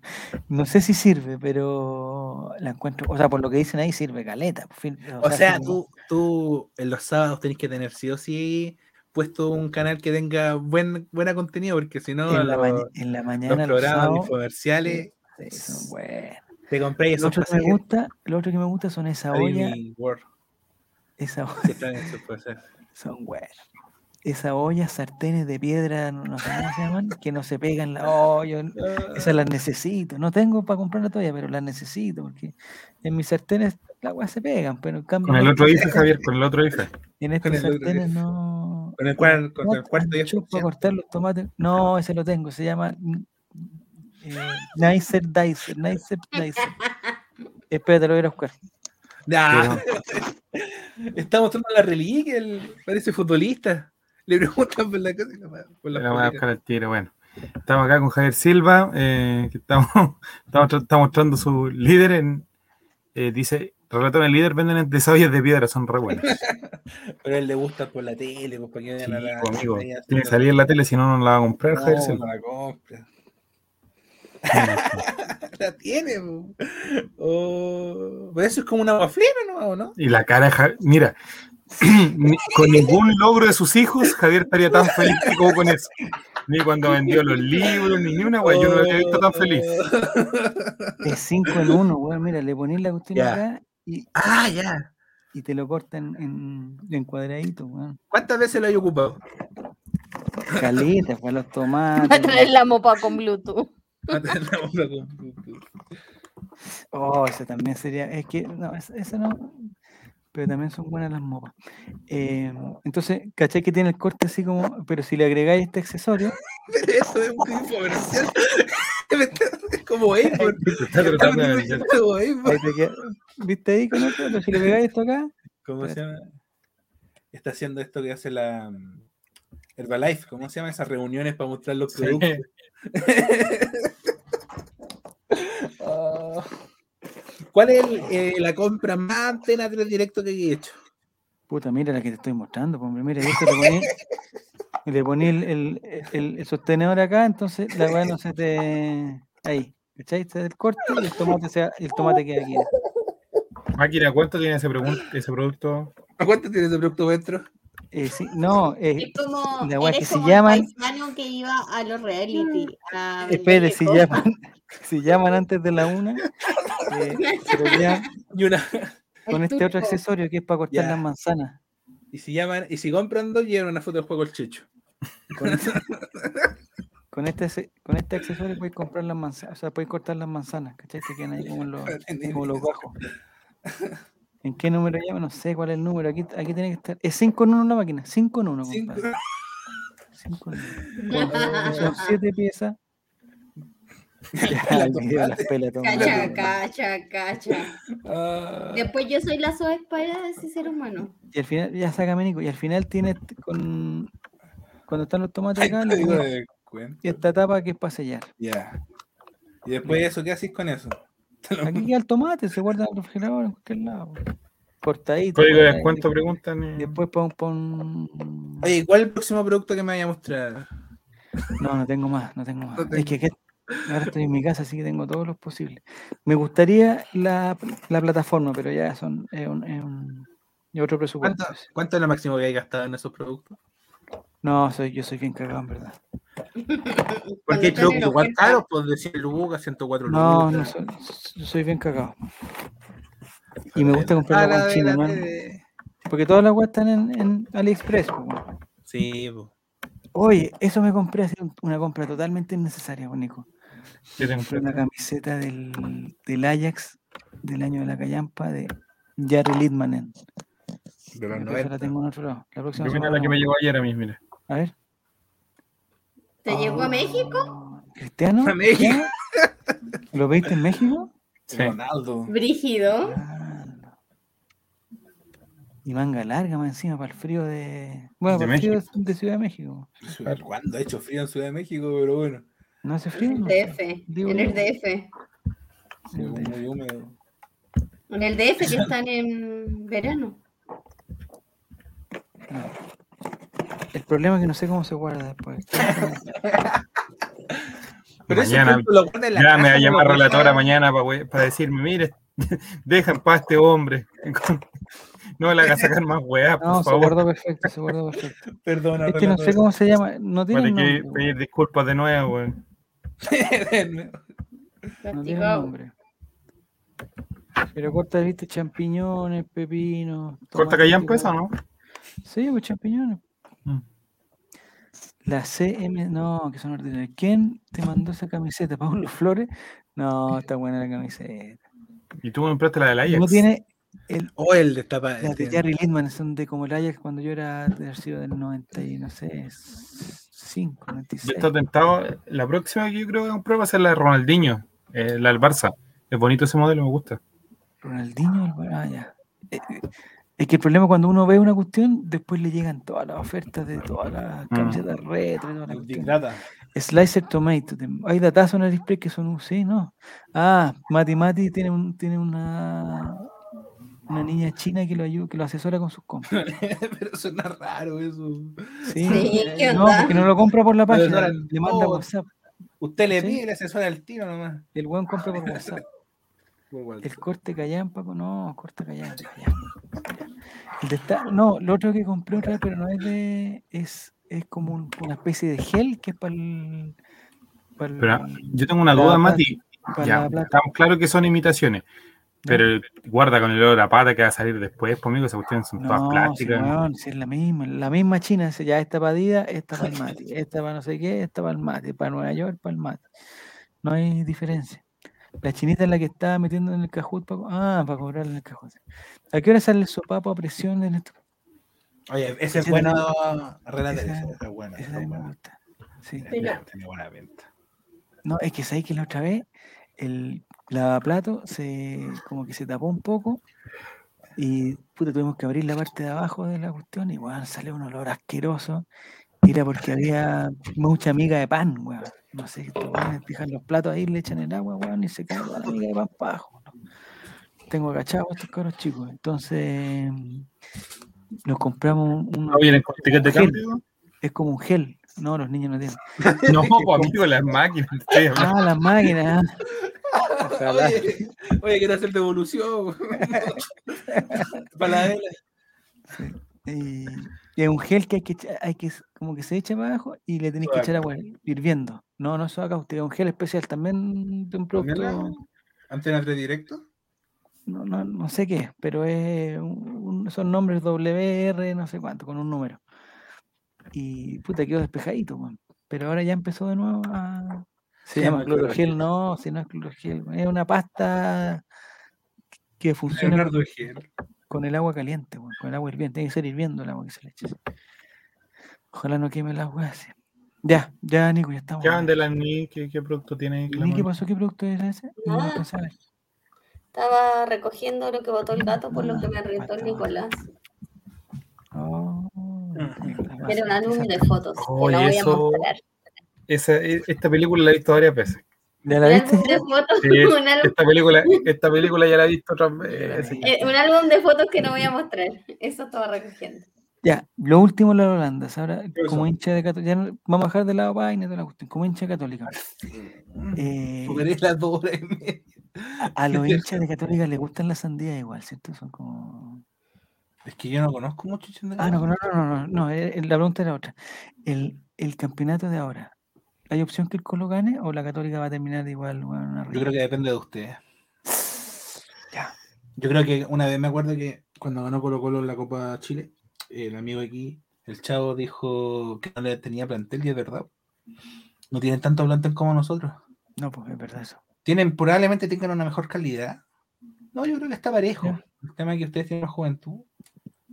no sé si sirve, pero la encuentro. O sea, por lo que dicen ahí sirve caleta. por fin, O sea, tú, tú en los sábados tenés que tener sí o sí puesto un canal que tenga buen, buena contenido, porque si no, en, la los, maña- en la los mañana. los programas sábados, infomerciales sí, son buenos. te compráis Lo esos otro que me gusta, lo otro que me gusta son esa olla, esa olla, están en son buenos. Esa olla, sartenes de piedra, no, no sé cómo se llaman, que no se pegan la olla. Esas las necesito. No tengo para comprarla todavía, pero las necesito porque en mis sartenes las weas se pegan, pero en cambio Con el otro IFE, Javier, con el otro IFE. en estos sartenes no. Con el, cuar- con el no, cuarto ancho para cortar los tomates. No, ese lo tengo. Se llama mm, eh, Nicer Dicer. Nicer Dicer. Espérate, lo voy a buscar. Ah, está mostrando la reliquia, el, parece futbolista. Le preguntan por la cosa y la- por la La voy a buscar al tiro, bueno. Estamos acá con Javier Silva, eh, que estamos, está mostrando su líder en, eh, dice, relato en el líder venden de sabias de piedra, son re buenas. Pero a él le gusta por la tele, pues para que Sí, la pues, amigo, ahí tiene que salir en la tele, si no, no la va a comprar, Javier No, Silva. no la compra. la tiene. Oh, pero eso es como una guaflera, ¿no? ¿O no? Y la cara de Javier, mira, con ningún logro de sus hijos, Javier estaría tan feliz como con eso. Ni cuando vendió los libros, ni, ni una wea, yo no lo había visto tan feliz. Es 5 en 1, weón. Mira, le ponís la cuestión acá y, Ah, ya. y te lo cortan en, en cuadraditos, weón. ¿Cuántas veces lo hay ocupado? Caletas, para los Va a tomates. traer la mopa con Bluetooth. Antes la boca con- Oh, ese también sería. Es que, no, ese, ese no. Pero también son buenas las mopas. Eh, entonces, ¿cachai que tiene el corte así como. Pero si le agregáis este accesorio. Pero eso es un infomercial. es como Avon. ¿Viste ahí con esto? Pero si le pegáis esto acá. ¿Cómo se llama? Está haciendo esto que hace la mm, Herbalife. ¿Cómo se llama? Esas reuniones para mostrar los Sí. productos. Ah. ¿Cuál es el, eh, la compra más antena 3 directo que he hecho? Puta, mira la que te estoy mostrando. pues, hombre, mira, y esto le poní, y le poní el, el, el- el sostenedor acá, entonces la weá no se te. Ahí. ¿Cachai? Este es el corte y el tomate, se, el tomate queda aquí. Máquina, ¿cuánto tiene ese, ese producto? ¿A cuánto tiene ese producto dentro? Eh, sí, no, eh, Es como, la que se como llaman. paisano que iba a los reality. a Espere, si llaman, si llaman antes de la una, eh, se lo llevan Y una. con este otro accesorio que es para cortar Ya. las manzanas. Y si llaman, y si compran dos, llevan una foto del juego el Checho. Con este, con este, con este accesorio puedes comprar las manzanas, o sea, puedes cortar las manzanas, ¿cachai? Te quedan ahí como en los, como los bajos. ¿En qué número llama? No sé cuál es el número. Aquí, aquí tiene que estar. Es 5 en 1 la máquina. 5 en 1, Cinco- compadre. 5 en 1. Son 7 piezas. Ya, el video las. Cacha, cacha, cacha. Después yo soy la soda espalda de ese ser humano. Y al final, ya saca Nico, y al final tiene este- con cuando están los tomates acá, de cuenta. esta tapa que es para sellar. Ya. Y después eso, ¿qué haces con eso? Aquí queda el tomate, se guarda en el refrigerador en cualquier lado. Cortadito. Código de descuento, preguntan. Después pon, pon... Oye, ¿cuál es el próximo producto que me vaya a mostrar? No, no tengo más, no tengo más. No Es que, que ahora estoy en mi casa, así que tengo todos los posibles. Me gustaría la, la plataforma, pero ya son es un, es un- es otro presupuesto. ¿Cuánto, ¿Cuánto es lo máximo que hay gastado en esos productos? No, soy, yo soy bien cagado, en verdad. Porque en productos igual oferta. caros, pues de 100 lucas, 104 No, lucas. no soy, yo soy bien cagado. Y me gusta comprar Ah, la la en China, la ¿no? tele. Porque todas las weas están en, en AliExpress. po. Sí, pues. Oye, eso me compré una compra totalmente innecesaria, po, Nico. ¿Qué te Compré una camiseta del, del Ajax del año de la callampa de Jerry Littmanen. De 90. la tengo en otro lado. La próxima Yo semana la que me llegó ayer a mí, mira. A ver. ¿Te llegó a México? Ah, ¿Cristiano? A México. ¿Lo viste en México? Sí. Ronaldo. Brígido. Ah, no. Y manga larga más encima para el frío de. Bueno, De para el frío de, Ciudad de México. ¿Cuándo ha hecho frío en Ciudad de México? Pero bueno, ¿No hace frío? En el. DF. Digo En el. DF. sí, muy húmedo. En el DF que están en verano. El problema es que no sé cómo se guarda después. Pero Mañana punto lo guarda en la ya me va a llamar relatora mañana para decirme, mire, deja en paz este hombre. No le hagas sacar más weá, por No, se favor. guardó perfecto, se guardó perfecto. Perdona, Es que no sé cómo se llama. No tiene tener nombre. que pedir disculpas de nuevo, weón. No tiene nombre. Pero corta, viste, champiñones, pepinos. ¿Corta tomate esa o picado. no? Sí, pues champiñones. Mm. La CM, no, que son ordinarios. ¿Quién te mandó esa camiseta? ¿Paulo Flores? No, está buena la camiseta. Y tú me compraste la del Ajax. No tiene el, O el destapa. las de este, Jerry Lindman, son de como el Ajax cuando yo era de haber sido del 90 y no sé, 5, Yo 96. estoy tentado. La próxima que yo creo que comprar va a ser la de Ronaldinho, eh, la del Barça. Es bonito ese modelo, me gusta. Ronaldinho, el- ah, ya. Eh, eh, Es que el problema cuando uno ve una cuestión, después le llegan todas las ofertas de todas las Mm. camisetas retro y toda la el cuestión. Big Data. Slicer Tomato. Hay datazos en el display que son un sí, ¿no? Ah, Mati Mati tiene, un, tiene una, una niña china que lo ayuda, que lo asesora con sus compras. Pero suena raro eso. Sí, Sí, ¿qué no, onda? porque no lo compra por la página, le manda todo. WhatsApp. Usted le Sí. pide y le asesora el tiro nomás. El buen compra por WhatsApp. El corte callampa, no, corte callampa. De esta- no, lo otro que compré otra vez, pero no es de. Es, es como un- una especie de gel que es para el. Para Pero yo tengo una duda, Mati. Ya, estamos claros que son imitaciones. Pero guarda con el olor a pata que va a salir después, conmigo, esas cuestiones son todas No, si, plásticas. weón, si es la misma, la misma China, ya esta para Adidas, esta para el Mati, esta para no sé qué, esta para el Mati, para Nueva York, para el Mati. No hay diferencia. La chinita es la que está metiendo en el cajut para, ah, para cobrar en el cajut. ¿A qué hora sale el sopapo a presión en esto? Oye, ese es bueno, relatar ese- es bueno. Ese es bueno. gusta. Sí. Tiene buena venta. No, es que sabéis que la otra vez el lavaplato se como que se tapó un poco y puta, tuvimos que abrir la parte de abajo de la cuestión y weón, salió un olor asqueroso. Era porque había mucha miga de pan, weón. No sé, estos weones dejan los platos ahí, le echan el agua, weón, y se cae la miga de pan para abajo. ¿No? Tengo agachado estos caros chicos. Entonces nos compramos un, ¿No vienen con ticket de gel. cambio? es como un gel. No, los niños no tienen. No, pues, amigo, las máquinas. Ah, las máquinas. ah. Oye, oye, quiero hacer devolución. Para la vela. Y, y es un gel que hay que, hay que como que se echa para abajo y le tenéis que echar agua hirviendo. No, no es soda cáustica, es un gel especial también de un ¿También producto, Antena 3 directo. No, no, no sé qué, es, pero es un- un- son nombres WR, no sé cuánto, con un número. Y puta, quedó despejadito, weón. pero ahora ya empezó de nuevo a... Se Se llama clorogel, no, si no es clorogel, es una pasta que funciona con, Gel. con el agua caliente, weón, con el agua hirviendo, tiene que ser hirviendo el agua que se le eche. Ojalá no queme el agua así. Ya, ya, Nico, ya estamos. ¿Qué van de la NI? ¿Qué, qué producto tiene? ¿Y Ni, ¿Qué pasó? ¿Qué producto es ese? No. Estaba recogiendo lo que botó el gato por lo que me Ah, retó el. Nicolás. Oh, Era un álbum de fotos que no voy a mostrar. Esa, e- esta película la he visto varias veces. ¿Ya la viste? álbum de fotos, Sí, un, álbum, esta, película, esta película ya la he visto otras veces. eh, un álbum de fotos que no voy a mostrar. Eso estaba recogiendo. Ya, lo último la Holanda. Ahora, ¿Qué como hincha de católica, vamos a dejar de lado página y toda la cuestión. Como hincha católica, eh, las dos horas y media. A los hinchas de católica les gustan las sandías igual, ¿cierto? Son como. Es que yo no conozco mucho Chile. Ah, no, no, no, no, no, no, eh, eh, la pregunta era otra. El, el campeonato de ahora, ¿hay opción que el Colo gane o la católica va a terminar igual? bueno, Yo creo que depende de ustedes. Ya. Yo creo que una vez me acuerdo que cuando ganó Colo Colo en la Copa Chile, el amigo aquí, el chavo, dijo que no le tenía plantel y es verdad. No tienen tanto plantel como nosotros. No, pues es verdad eso. Tienen, probablemente tengan una mejor calidad. No, yo creo que está parejo. El tema es que ustedes tienen más juventud.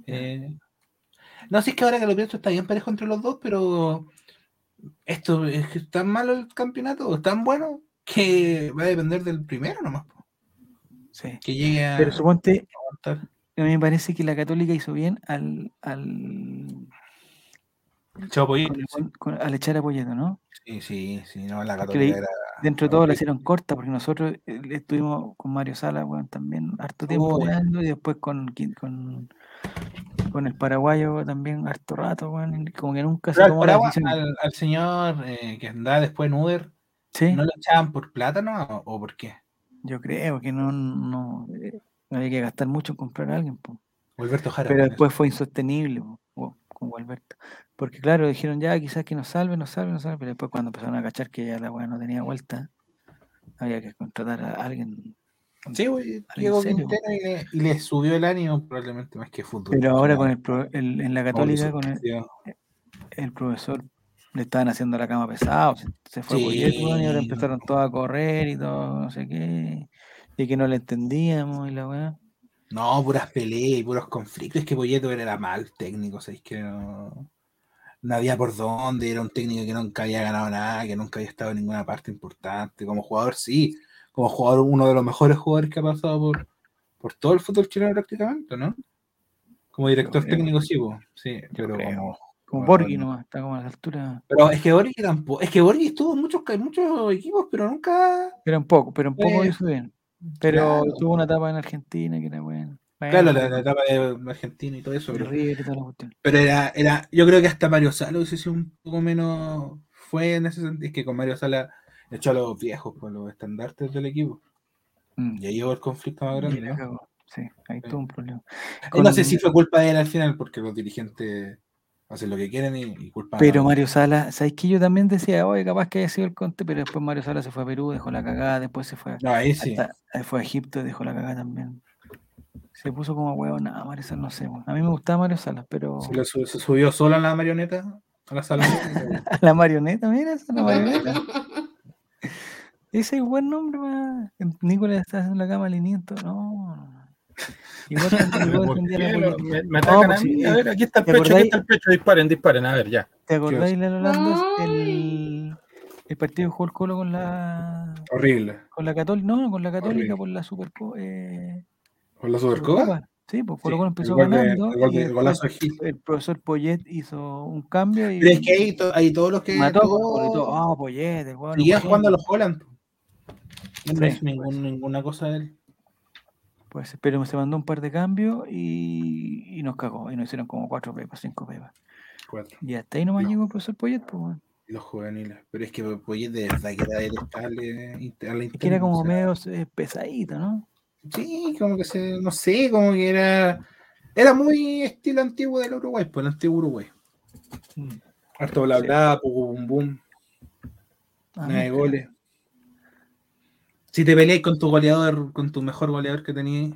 Eh, no, si es que ahora que lo pienso está bien parejo entre los dos, pero esto es que es tan malo el campeonato, o tan bueno, que va a depender del primero nomás. Sí. Que llegue a Pero suponte, a mí me parece que la Católica hizo bien al, al, Chavo Pollito, con- con- al echar a Poyeto, ¿no? Sí, sí, sí, no, la le- católica era. Dentro de todo la hicieron corta, porque nosotros eh, estuvimos con Mario Sala, también harto tiempo Oh, jugando, y después con, con, con el paraguayo también harto rato, como que nunca se tomó la al, al señor eh, que andaba después en Uber, Sí, ¿no lo echaban por plátano o, o por qué? yo creo que no, no, eh, no había que gastar mucho en comprar a alguien, po. Alberto Jara. pero por después fue insostenible po, con Gualberto. Porque claro, dijeron ya, quizás que nos salve, nos salve, nos salve, pero después cuando empezaron a cachar que ya la weá no tenía vuelta, había que contratar a alguien. Sí, güey, llegó. Quintero y le, y le subió el ánimo probablemente más que fútbol. Pero ahora con el, pro- el- en la católica, con el, el profesor le estaban haciendo la cama pesada, se, fue Sí, weón, y ahora empezaron todos a correr y todo, no sé qué, y que no le entendíamos y la weá. No, puras peleas y puros conflictos. Es que Poyeto era mal técnico, ¿sabéis? Que no, no había por dónde. Era un técnico que nunca había ganado nada, que nunca había estado en ninguna parte importante. Como jugador, sí. Como jugador, uno de los mejores jugadores que ha pasado por, por todo el fútbol chileno prácticamente, ¿no? Como director técnico, sí, po, sí. Pero, creo. como- Como Borghi no. está como a la altura. pero es que Borghi tampoco. Es que Borghi estuvo en muchos, en muchos equipos, pero nunca. Pero un poco, pero un poco Eh, hizo bien. Pero claro. tuvo una etapa en Argentina que era buena. Claro, la, la etapa de Argentina y todo eso. Pero, River era, era, yo creo que hasta Mario Sala hubiese sido un poco menos. Fue en ese sentido. Es que con Mario Sala echó a los viejos, con los estandartes del equipo. Mm. Y ahí llegó el conflicto más grande. Sí, ahí Sí. tuvo un problema. Y no sé si fue culpa de él al final, porque los dirigentes hacen lo que quieren y, y culpa Pero Mario Sala, ¿sabes que Yo también decía, oye, capaz que haya sido el Conte, pero después Mario Sala se fue a Perú, dejó la cagada, después se fue, a- No, ahí sí. hasta- ahí fue a Egipto, dejó la cagada también. Se puso como huevo, nada, Mario Sala, no sé. A mí me gustaba Mario Sala, pero Se, lo su- se subió solo a la marioneta, a la sala. a la marioneta, mira, esa es la marioneta. Ese es buen nombre, ma. Nicolás está haciendo la cama alineamiento. No, no, no. Igual, me, atacan pues a mí. sí, A ver, aquí está el ¿te pecho, aquí está el pecho. Disparen, disparen. A ver, ya. ¿Te acordáis, Lalo Landos, el, el partido que jugó el Colo con la Horrible. con la Católica? No, con la Católica Horrible. por la Superco eh, ¿Con la Supercopa? Supercopa. Sí, pues Colo Sí, Colo el empezó gol de- ganando. el gol de- golazo de profesor Poyet hizo un cambio y Pero es que ahí, to- ahí todos los que. mató y todo. Ah, Poyet, el Seguían un jugando a los Holland. No Sí, es ningún- ninguna cosa de él. Pues, pero se mandó un par de cambios y, y nos cagó. Y nos hicieron como cuatro pepas, cinco pepas. Cuatro. Y hasta ahí nomás No. llegó el profesor Poyet, pues. Los juveniles. Pero es que Poyet de verdad que era detestable. la Es que era como o sea, medio eh, pesadito, ¿no? Sí, como que se. No sé, como que era. Era muy estilo antiguo del Uruguay, pues el antiguo Uruguay. Harto bla Sí. bla, pum bum bum, Ah, nada de goles. Si te peleas con tu goleador, con tu mejor goleador que tenías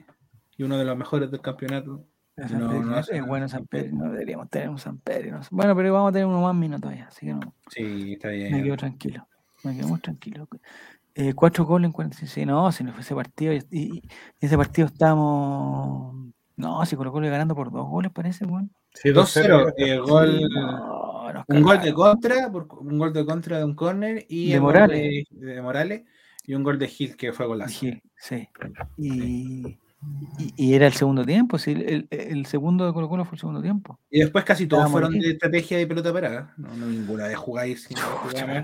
y uno de los mejores del campeonato, Es No, Pedro, no hace es bueno San Pedro, no deberíamos tener un San Pedro. no sé. Bueno, pero vamos a tener uno más minutos todavía, así que no, sí, está me bien. quedo tranquilo. Me quedo muy tranquilo. Eh, cuatro goles en 46. No, si no fue ese partido. Y, ese partido estábamos. No, si Colo Colo ganando por dos goles, parece, weón. Sí, 2-0, eh, gol, Sí, no, nos un gol de contra, por- un gol de contra de un córner y De Morales. de, de Morales y un gol de Gil que fue golazo. Sí. Y, y, y era el segundo tiempo. Sí, el, segundo de Colo Colo fue el segundo tiempo. Y después casi todos Estábamos fueron de estrategia de pelota parada. No, no ninguna de jugáis.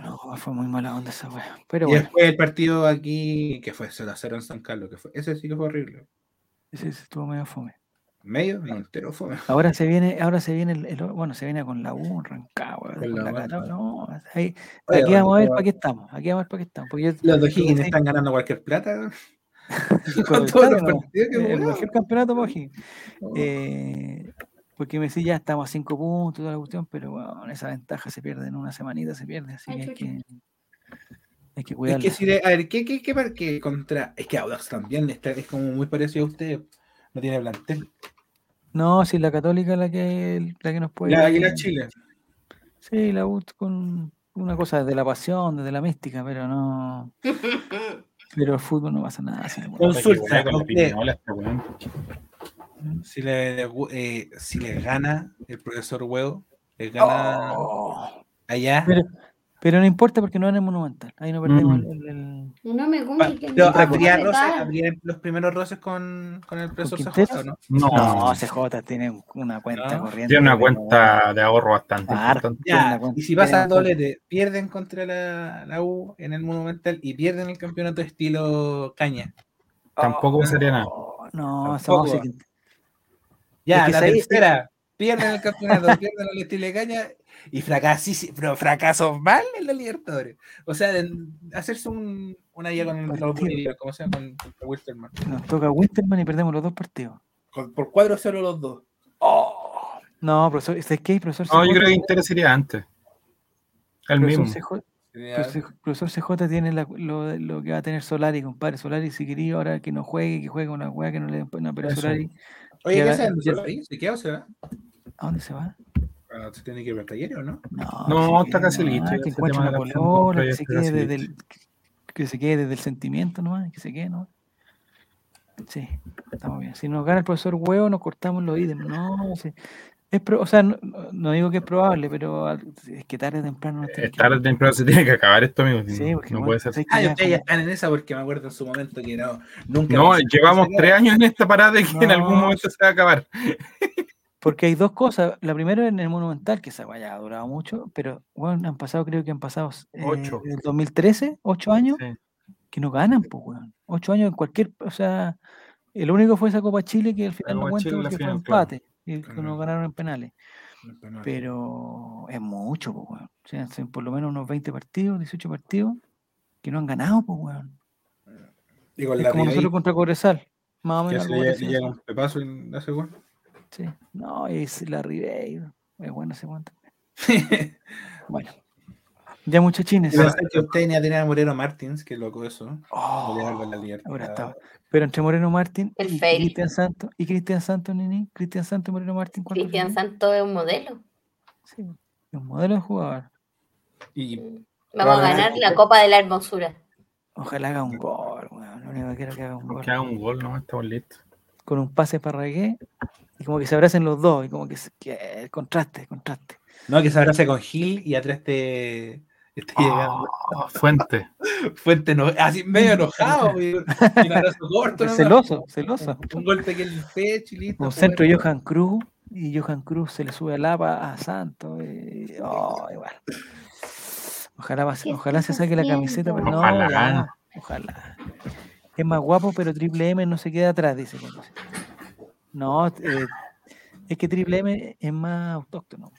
no, fue muy mala onda esa weá. Pero Y bueno, después el partido aquí, que fue 0 a 0 en San Carlos, que fue, ese sí que fue horrible. ese, ese estuvo medio fome. Medio, no, entero fue. Ahora se viene, ahora se viene el, el- bueno, se viene con la U, Rancagua, Con la la no, ahí, Oye, aquí vamos a ver para qué estamos, aquí vamos a ver para qué estamos, porque yo, Los Sí. están ganando cualquier plata. Con todos los no, partidos que el mejor campeonato O'Higgins. No. Eh, porque me decía ya estamos a cinco puntos y toda la cuestión, pero bueno, esa ventaja se pierde en una semanita, se pierde, así Ay, que hay que, hay que Es cuidarla. que si de, a ver, ¿qué, qué, qué, qué contra? Es que Audax también está, es como muy parecido a usted. No tiene plantel. No, si la católica la que la que nos puede. La Águila Chile. Sí, la U con una cosa desde la pasión, desde la mística, pero no. Pero el fútbol no pasa nada. Consulta, usted. este. Si le, eh, si les gana el profesor Huevo, les gana Oh, allá. pero, Pero no importa porque no en el Monumental. Ahí no perdemos Mm. el, el- No me pero me habría, roces, los primeros roces con, con el profesor Quintero? CJ, ¿o ¿no? No, No, CJ tiene una cuenta No. corriente. tiene una pero- cuenta de ahorro bastante Ya, y si pasa doblete, pierden contra la, la U en el Monumental y pierden el campeonato estilo caña. Tampoco sería nada. Oh, No, Tampoco. somos. Ya, Es que la tercera, pierden el campeonato, pierden el estilo de caña y fracasí, pero fracasos mal en la Libertadores. O sea, de- hacerse un, una guía con el como sea, con, contra Wilstermann. Nos toca Winterman y perdemos los dos partidos. Con- por 4-0 los dos. No, profesor, ¿sabes qué? Profesor No, yo creo que Inter sería antes. El profesor mismo. CJ, profesor, profesor CJ tiene la- lo, lo que va a tener Solari, compadre. Solari, si quería ahora que no juegue, que juegue una weá que no le den pena, pero Eso. Solari, Oye, ¿qué hacen? ya- ahí? ¿Se queda o se va? ¿a dónde se va? Ah, ¿Se tiene que ir al taller o no? No, No, está casi listo, Que encuentre una que se quede desde el, que se quede desde el sentimiento nomás, que se quede nomás. Sí, estamos bien. Si nos gana el profesor Huevo, nos cortamos los ítems. No, sí. Es pro- o sea, no, no- no digo que es probable, pero es que tarde o temprano que- tarde o temprano se tiene que acabar esto, amigo. si Sí, no, porque no bueno, puede ser. Ah, ustedes ya están en esa porque me acuerdo en su momento que no, nunca. No, llevamos tres años en esta parada y que en algún momento se va a acabar. Porque hay dos cosas. La primera en el Monumental, que esa vaya ha durado mucho, pero bueno, han pasado, creo que han pasado eh, Ocho. el 2013, ocho años, Sí. que no ganan, pues, weón. Ocho años en cualquier, o sea, el único fue esa Copa Chile que al final no cuenta porque fue final, claro. empate y que Ujú. ganaron en penales. No, Pero es mucho, pues, weón. O sea, son por lo menos unos 20 partidos, 18 partidos que no han ganado, pues, weón. Es la como nosotros contra Cobresal. Más o menos. se algo le pepazo y hace gol. Sí. No, es la Ribeiro. Es bueno ese guante. Bueno. Ya muchachines. Y pensé que usted ni tenía a Moreno Martins, que loco eso. Oh, la Libertad. ahora estaba. Pero entre Moreno Martín El y. Cristian Santos. ¿Y Cristian Santos, Nini? Cristian Santos y Moreno Martín. ¿cuál Cristian? Santos es un modelo. Sí, un modelo de jugador. Y Vamos a ganar la Copa de la Hermosura. Ojalá haga un gol, weón. Lo único que quiero es que haga un gol. Que haga un gol, ¿no? Estamos listos. Con un pase para Ragué. Y como que se abracen los dos. Y como que, se- que el contraste, contraste. no, que se abrace con Gil y atrás te. Esté llegando. Oh, fuente. Fuente eno- así medio enojado. y- y un abrazo corto. nomás. celoso, celoso. Un golpe que en el pecho y listo. Un centro de. Johan Cruz. Y Johan Cruz se le sube al lapa a Santos. y- oh, igual. Ojalá, va- ¿Qué ojalá se saque la camiseta, pero no, Ojalá. ya, ojalá. Es más guapo, pero Triple M no se queda atrás, dice. No, eh, es que Triple M es más autóctono.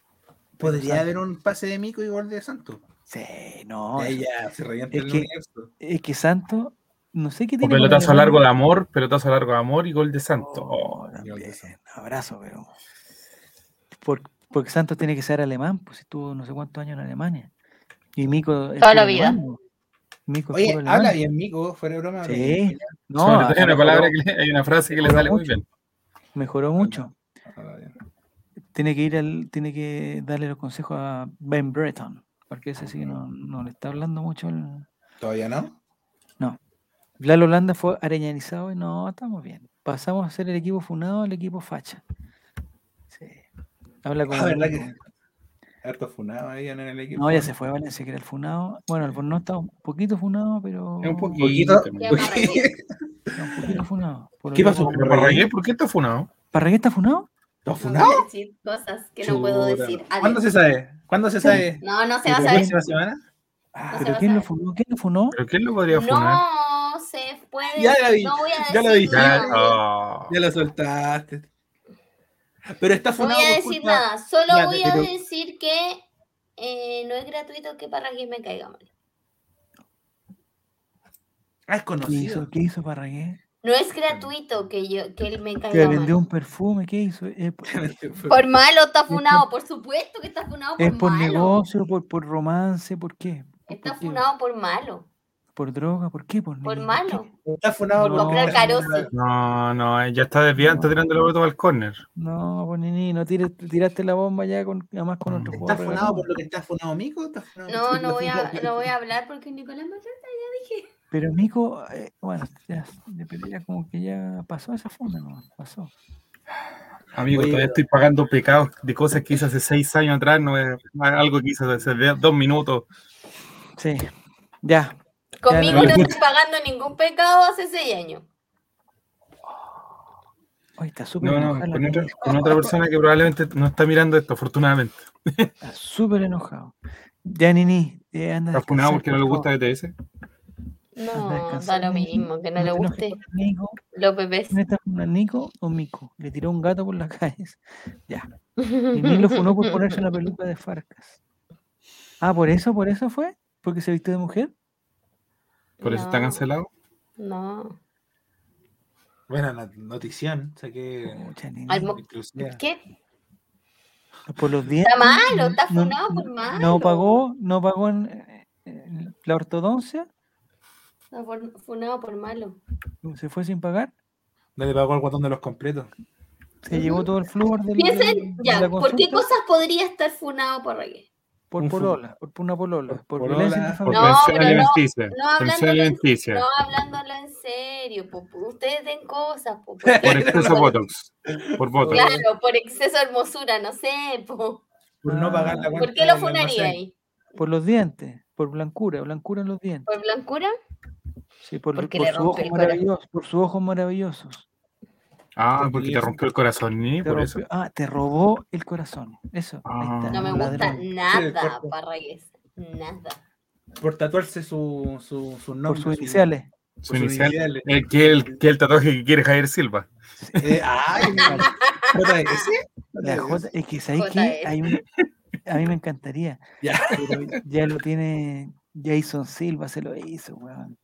Podría haber un pase de Mico y gol de Santos. Sí, no. Ya se revienta es el que- universo. es que Santos, no sé qué O tiene. con pelotazo largo de amor, pelotazo largo de amor y gol de Santo. Oh, Oh, también, abrazo, pero. Por- porque Santos tiene que ser alemán, pues estuvo no sé cuántos años en Alemania. Y Mico. Toda la vida. alemán, po. Mico Oye, habla bien Mico, fuera de broma. Sí. No, hay una palabra que le- hay una frase que le sale muy bien. Mejoró mucho. Bien. Tiene que ir al, tiene que darle los consejos a Ben Breton, porque ese sí que no, no le está hablando mucho. El... ¿Todavía no? Lalo Holanda fue areñanizado y no, estamos bien. Pasamos a ser el equipo funado al equipo facha. Sí. Habla. Ah, ¿verdad Nico. que- Harto funado ahí en el equipo. No, ya se fue Valencia, que era el funado. Bueno, el no está un poquito funado, pero. Es un Poquito. un poquito funado. Por ¿Qué pasó? Parragué, ¿por qué está funado? ¿Parragué está funado? ¿Está No funado? voy a decir cosas que no puedo decir. Adiós. ¿Cuándo se sabe? ¿Cuándo se sabe? No, no se va a ¿La saber. próxima semana? Ah, No ¿Pero quién lo funó? ¿Quién lo funó? ¿Pero quién lo podría funar? No se puede. Ya la vi, No voy a ya la decir vi. Ya, oh. Ya lo soltaste. Pero está No voy a por decir culpa- nada. Solo voy a pero- decir que eh, no es gratuito que Parragués me caiga mal. Ah, es ¿Qué conocido. hizo, ¿Qué hizo Parragué? No es gratuito que yo que él me Que caiga vendió mal. un perfume, ¿qué hizo? Es por, Por malo está funado, por supuesto que está funado por es por malo. negocio, por, por romance, ¿por qué? ¿Por, Está por qué? funado por malo, ¿Por droga? ¿Por qué? ¿Por, por malo. Está funado No, por Comprar carosi. No, no, ya está desviado, está tirando la pelota al córner. No, pues ni no tires, tiraste la bomba ya con, además con otro ¿Está jugador. funado por lo que está funado Mico? ¿Está funado No, no voy a, no voy a hablar porque Nicolás Mayorga ya dije. Pero Nico, eh, bueno, ya, ya como que ya pasó esa funda, ¿no? Pasó. Amigo, Oye, todavía estoy pagando pecados de cosas que hice hace seis años atrás, no es algo que hice hace de- dos minutos. Sí. Ya. Conmigo no, no no. estoy pagando ningún pecado hace seis años. Hoy está súper No, no, enojado. con otra, con otra persona que probablemente no está mirando esto, afortunadamente. Está súper enojado. Ya, Nini, eh, anda. a Está funado porque no le gusta. BTS. No, da lo mismo, que no le guste Nico. los bebés. ¿Quién está funando, Nico o Mico? Le tiró un gato por las calles. Ya. Nini lo funó por ponerse una peluca de Farcas. Ah, ¿por eso? ¿Por eso fue? ¿Porque se vistió de mujer? Por eso está No, cancelado. No. Buena not- notición. Saqué. Al. ¿Qué? Por los dientes. Está malo, está no- funado por malo. No pagó, no pagó en, en la ortodoncia. Está por- funado por malo. Se fue sin pagar. No le pagó el guatón de los completos. Se llevó todo el flúor del, Piensen, de ya, la ¿por qué cosas podría estar funado por reggae? Por polola, por una polola, por por, polola, violencia Por No, pero no- alimenticia. no hablando. No, hablándolo en serio, po, ustedes den cosas. po, Por exceso de Botox. Por Botox. Claro, por exceso de hermosura, no sé. po. Por no pagar la cuenta. ¿Por qué lo funaría ahí? Por los dientes, por blancura, blancura en los dientes. ¿Por blancura? Sí, por, por corazón. maravillosos, por sus ojos maravillosos. Ah, porque te rompió el corazón, eso. ah, te robó el corazón. Eso. ahí Ah. está, No me gusta ladrón. nada, cuerpo. Parragués. Nada. Por tatuarse su, su, su nombre. Por sus su- iniciales. Su por sus inicial. iniciales. El que el, que el tatuaje que quiere Javier Silva. Eh, ay, JS. La J, es que. Hay un- a mí me encantaría. Ya. Pero ya lo tiene Jason Silva, se lo hizo, weón.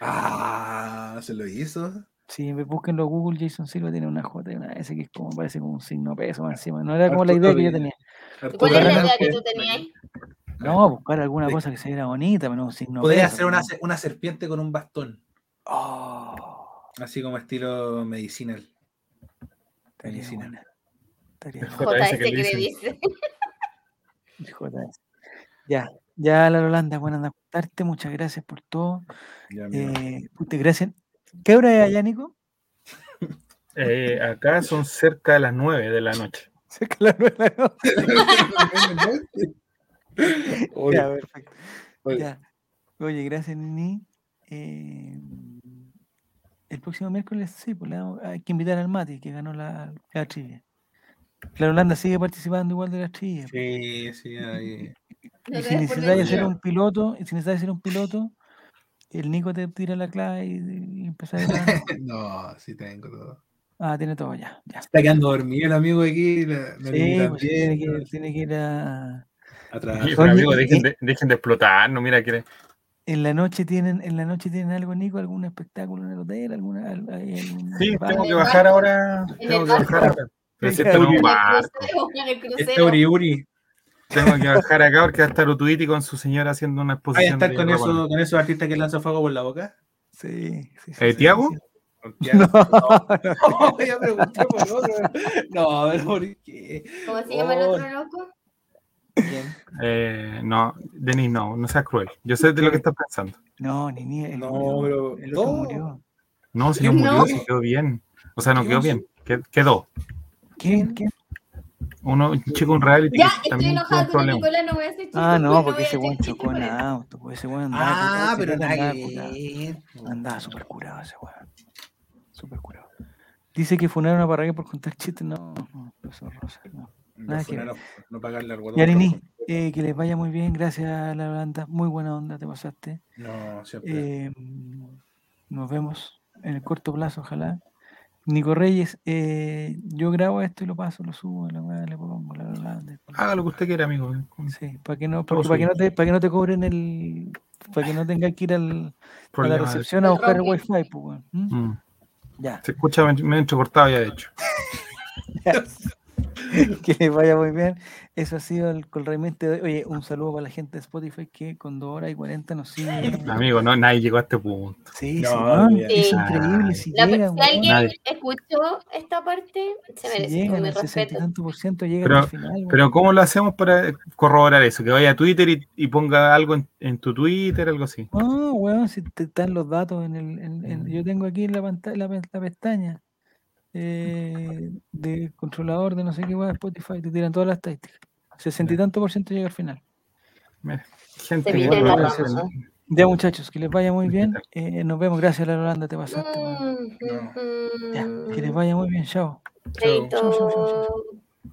Ah, se lo hizo. Sí, me busquen los Google, Jason Silva tiene una J y una S que es como, parece como un signo peso más encima. No era como la idea que yo tenía. ¿Y ¿Cuál es la idea que Arturo, tú tenías ahí? No, buscar alguna Sí. cosa que se viera bonita, pero no un signo Podría peso, ser una, una serpiente con un bastón. Oh, Así como estilo medicinal. estaría. Estaría JS que le dice. JS. Ya, ya la Holanda, bueno, anda a contarte, muchas gracias por todo. Ya. Eh, gracias. ¿Qué hora es allá, Nico? Eh, acá son cerca de las 9 de la noche. Cerca de las nueve de la noche. Oye, Ya, perfecto. oye, Ya. Oye, gracias, Nini. Eh, el próximo miércoles, sí, pues le damos- hay que invitar al Mati, que ganó la, la trivia. La Holanda sigue participando igual de las trivias. Sí, sí, ahí. Y si hacer vencido. un piloto, y si necesitas hacer un piloto, el Nico te tira la clave y, y empezar a. No, sí tengo todo. Ah, tiene todo ya. ya. Está quedando dormido el amigo aquí. la- la Sí, pues, tiene, también, que, tiene que ir a. a trabajar. Oye, amigo, y- dejen de, dejen de explotar, no mira que En la noche tienen, en la noche tienen algo, Nico, algún espectáculo en el hotel, alguna, Sí, bar? tengo En que bajar ahora. en Tengo el que bajar ahora. Pero si esto no es un En el barco. Este crucero. Tengo que bajar acá porque va a estar Utuiti con su señora haciendo una exposición. estar con, ropa. eso, con esos artistas que lanzan fuego por la boca. Sí, sí, sí, Eh, sí, ¿Tiago? sí. No, no, ya pregunté por otro. No, pero ¿por qué? ¿Cómo se llama el Oh. otro loco? ¿Quién? Eh, no, Denis, no, no seas cruel. Yo sé de lo que estás pensando. No, ni ni el No, murió, pero- el otro no. murió. No, si no murió, No. si quedó bien. O sea, no quedó bien, qued- quedó. ¿Quién? ¿Quién? Uno, un chico un reality. Ya, estoy un con problema. Nicolás, no voy a hacer chistes. Ah, pues, no, porque ese weón chocó en auto, pues ese weón andaba Ah, curado, pero nada andaba que. Andaba súper curado ese weón. Súper curado. Dice que funaron a Parragué por contar chistes. No, no, eso es rosa. No. No, Nada que no, pagarle al. Yarini, eh, que les vaya muy bien. Gracias a la banda. Muy buena onda te pasaste. No, siempre. Eh, nos vemos en el corto plazo, ojalá. Nico Reyes, eh, yo grabo esto y lo paso, lo subo, la weá, le pongo la, Haga lo que usted quiera, amigo. Sí, para que no, para que suyo. no te, para que no te cobren el, para que no tengas que ir al, a la recepción a buscar el wifi, pues, weón. ¿Mm? Mm. Ya, Se escucha medio entrecortado ya, de hecho. que les vaya muy bien. Eso ha sido el hoy. Oye, un saludo para la gente de Spotify que con 2 horas y 40 nos sigue. Amigo, no, nadie llegó a este punto. Sí, No, sí, es Sí. increíble. Si La- llegan, si alguien Nadie. escuchó esta parte, se si merece llegan mi al 60 y respeto. tanto por ciento, llegan Pero- al final. Pero ¿cómo lo hacemos para corroborar eso? Que vaya a Twitter y, y ponga algo en, en tu Twitter, algo así. No, weón, si te están los datos en el. en- en- yo tengo aquí en la pantalla la, la pestaña eh, de controlador de no sé qué de Spotify, te tiran todas las estadísticas. Sesenta y tanto por ciento llega al final. Mira. Gente, Se la. Ya muchachos, que les vaya muy bien. Eh, nos vemos. Gracias, la Holanda, te pasaste. Mm, Ya, mm, que les vaya muy bien. Chao, chao, chao, chao.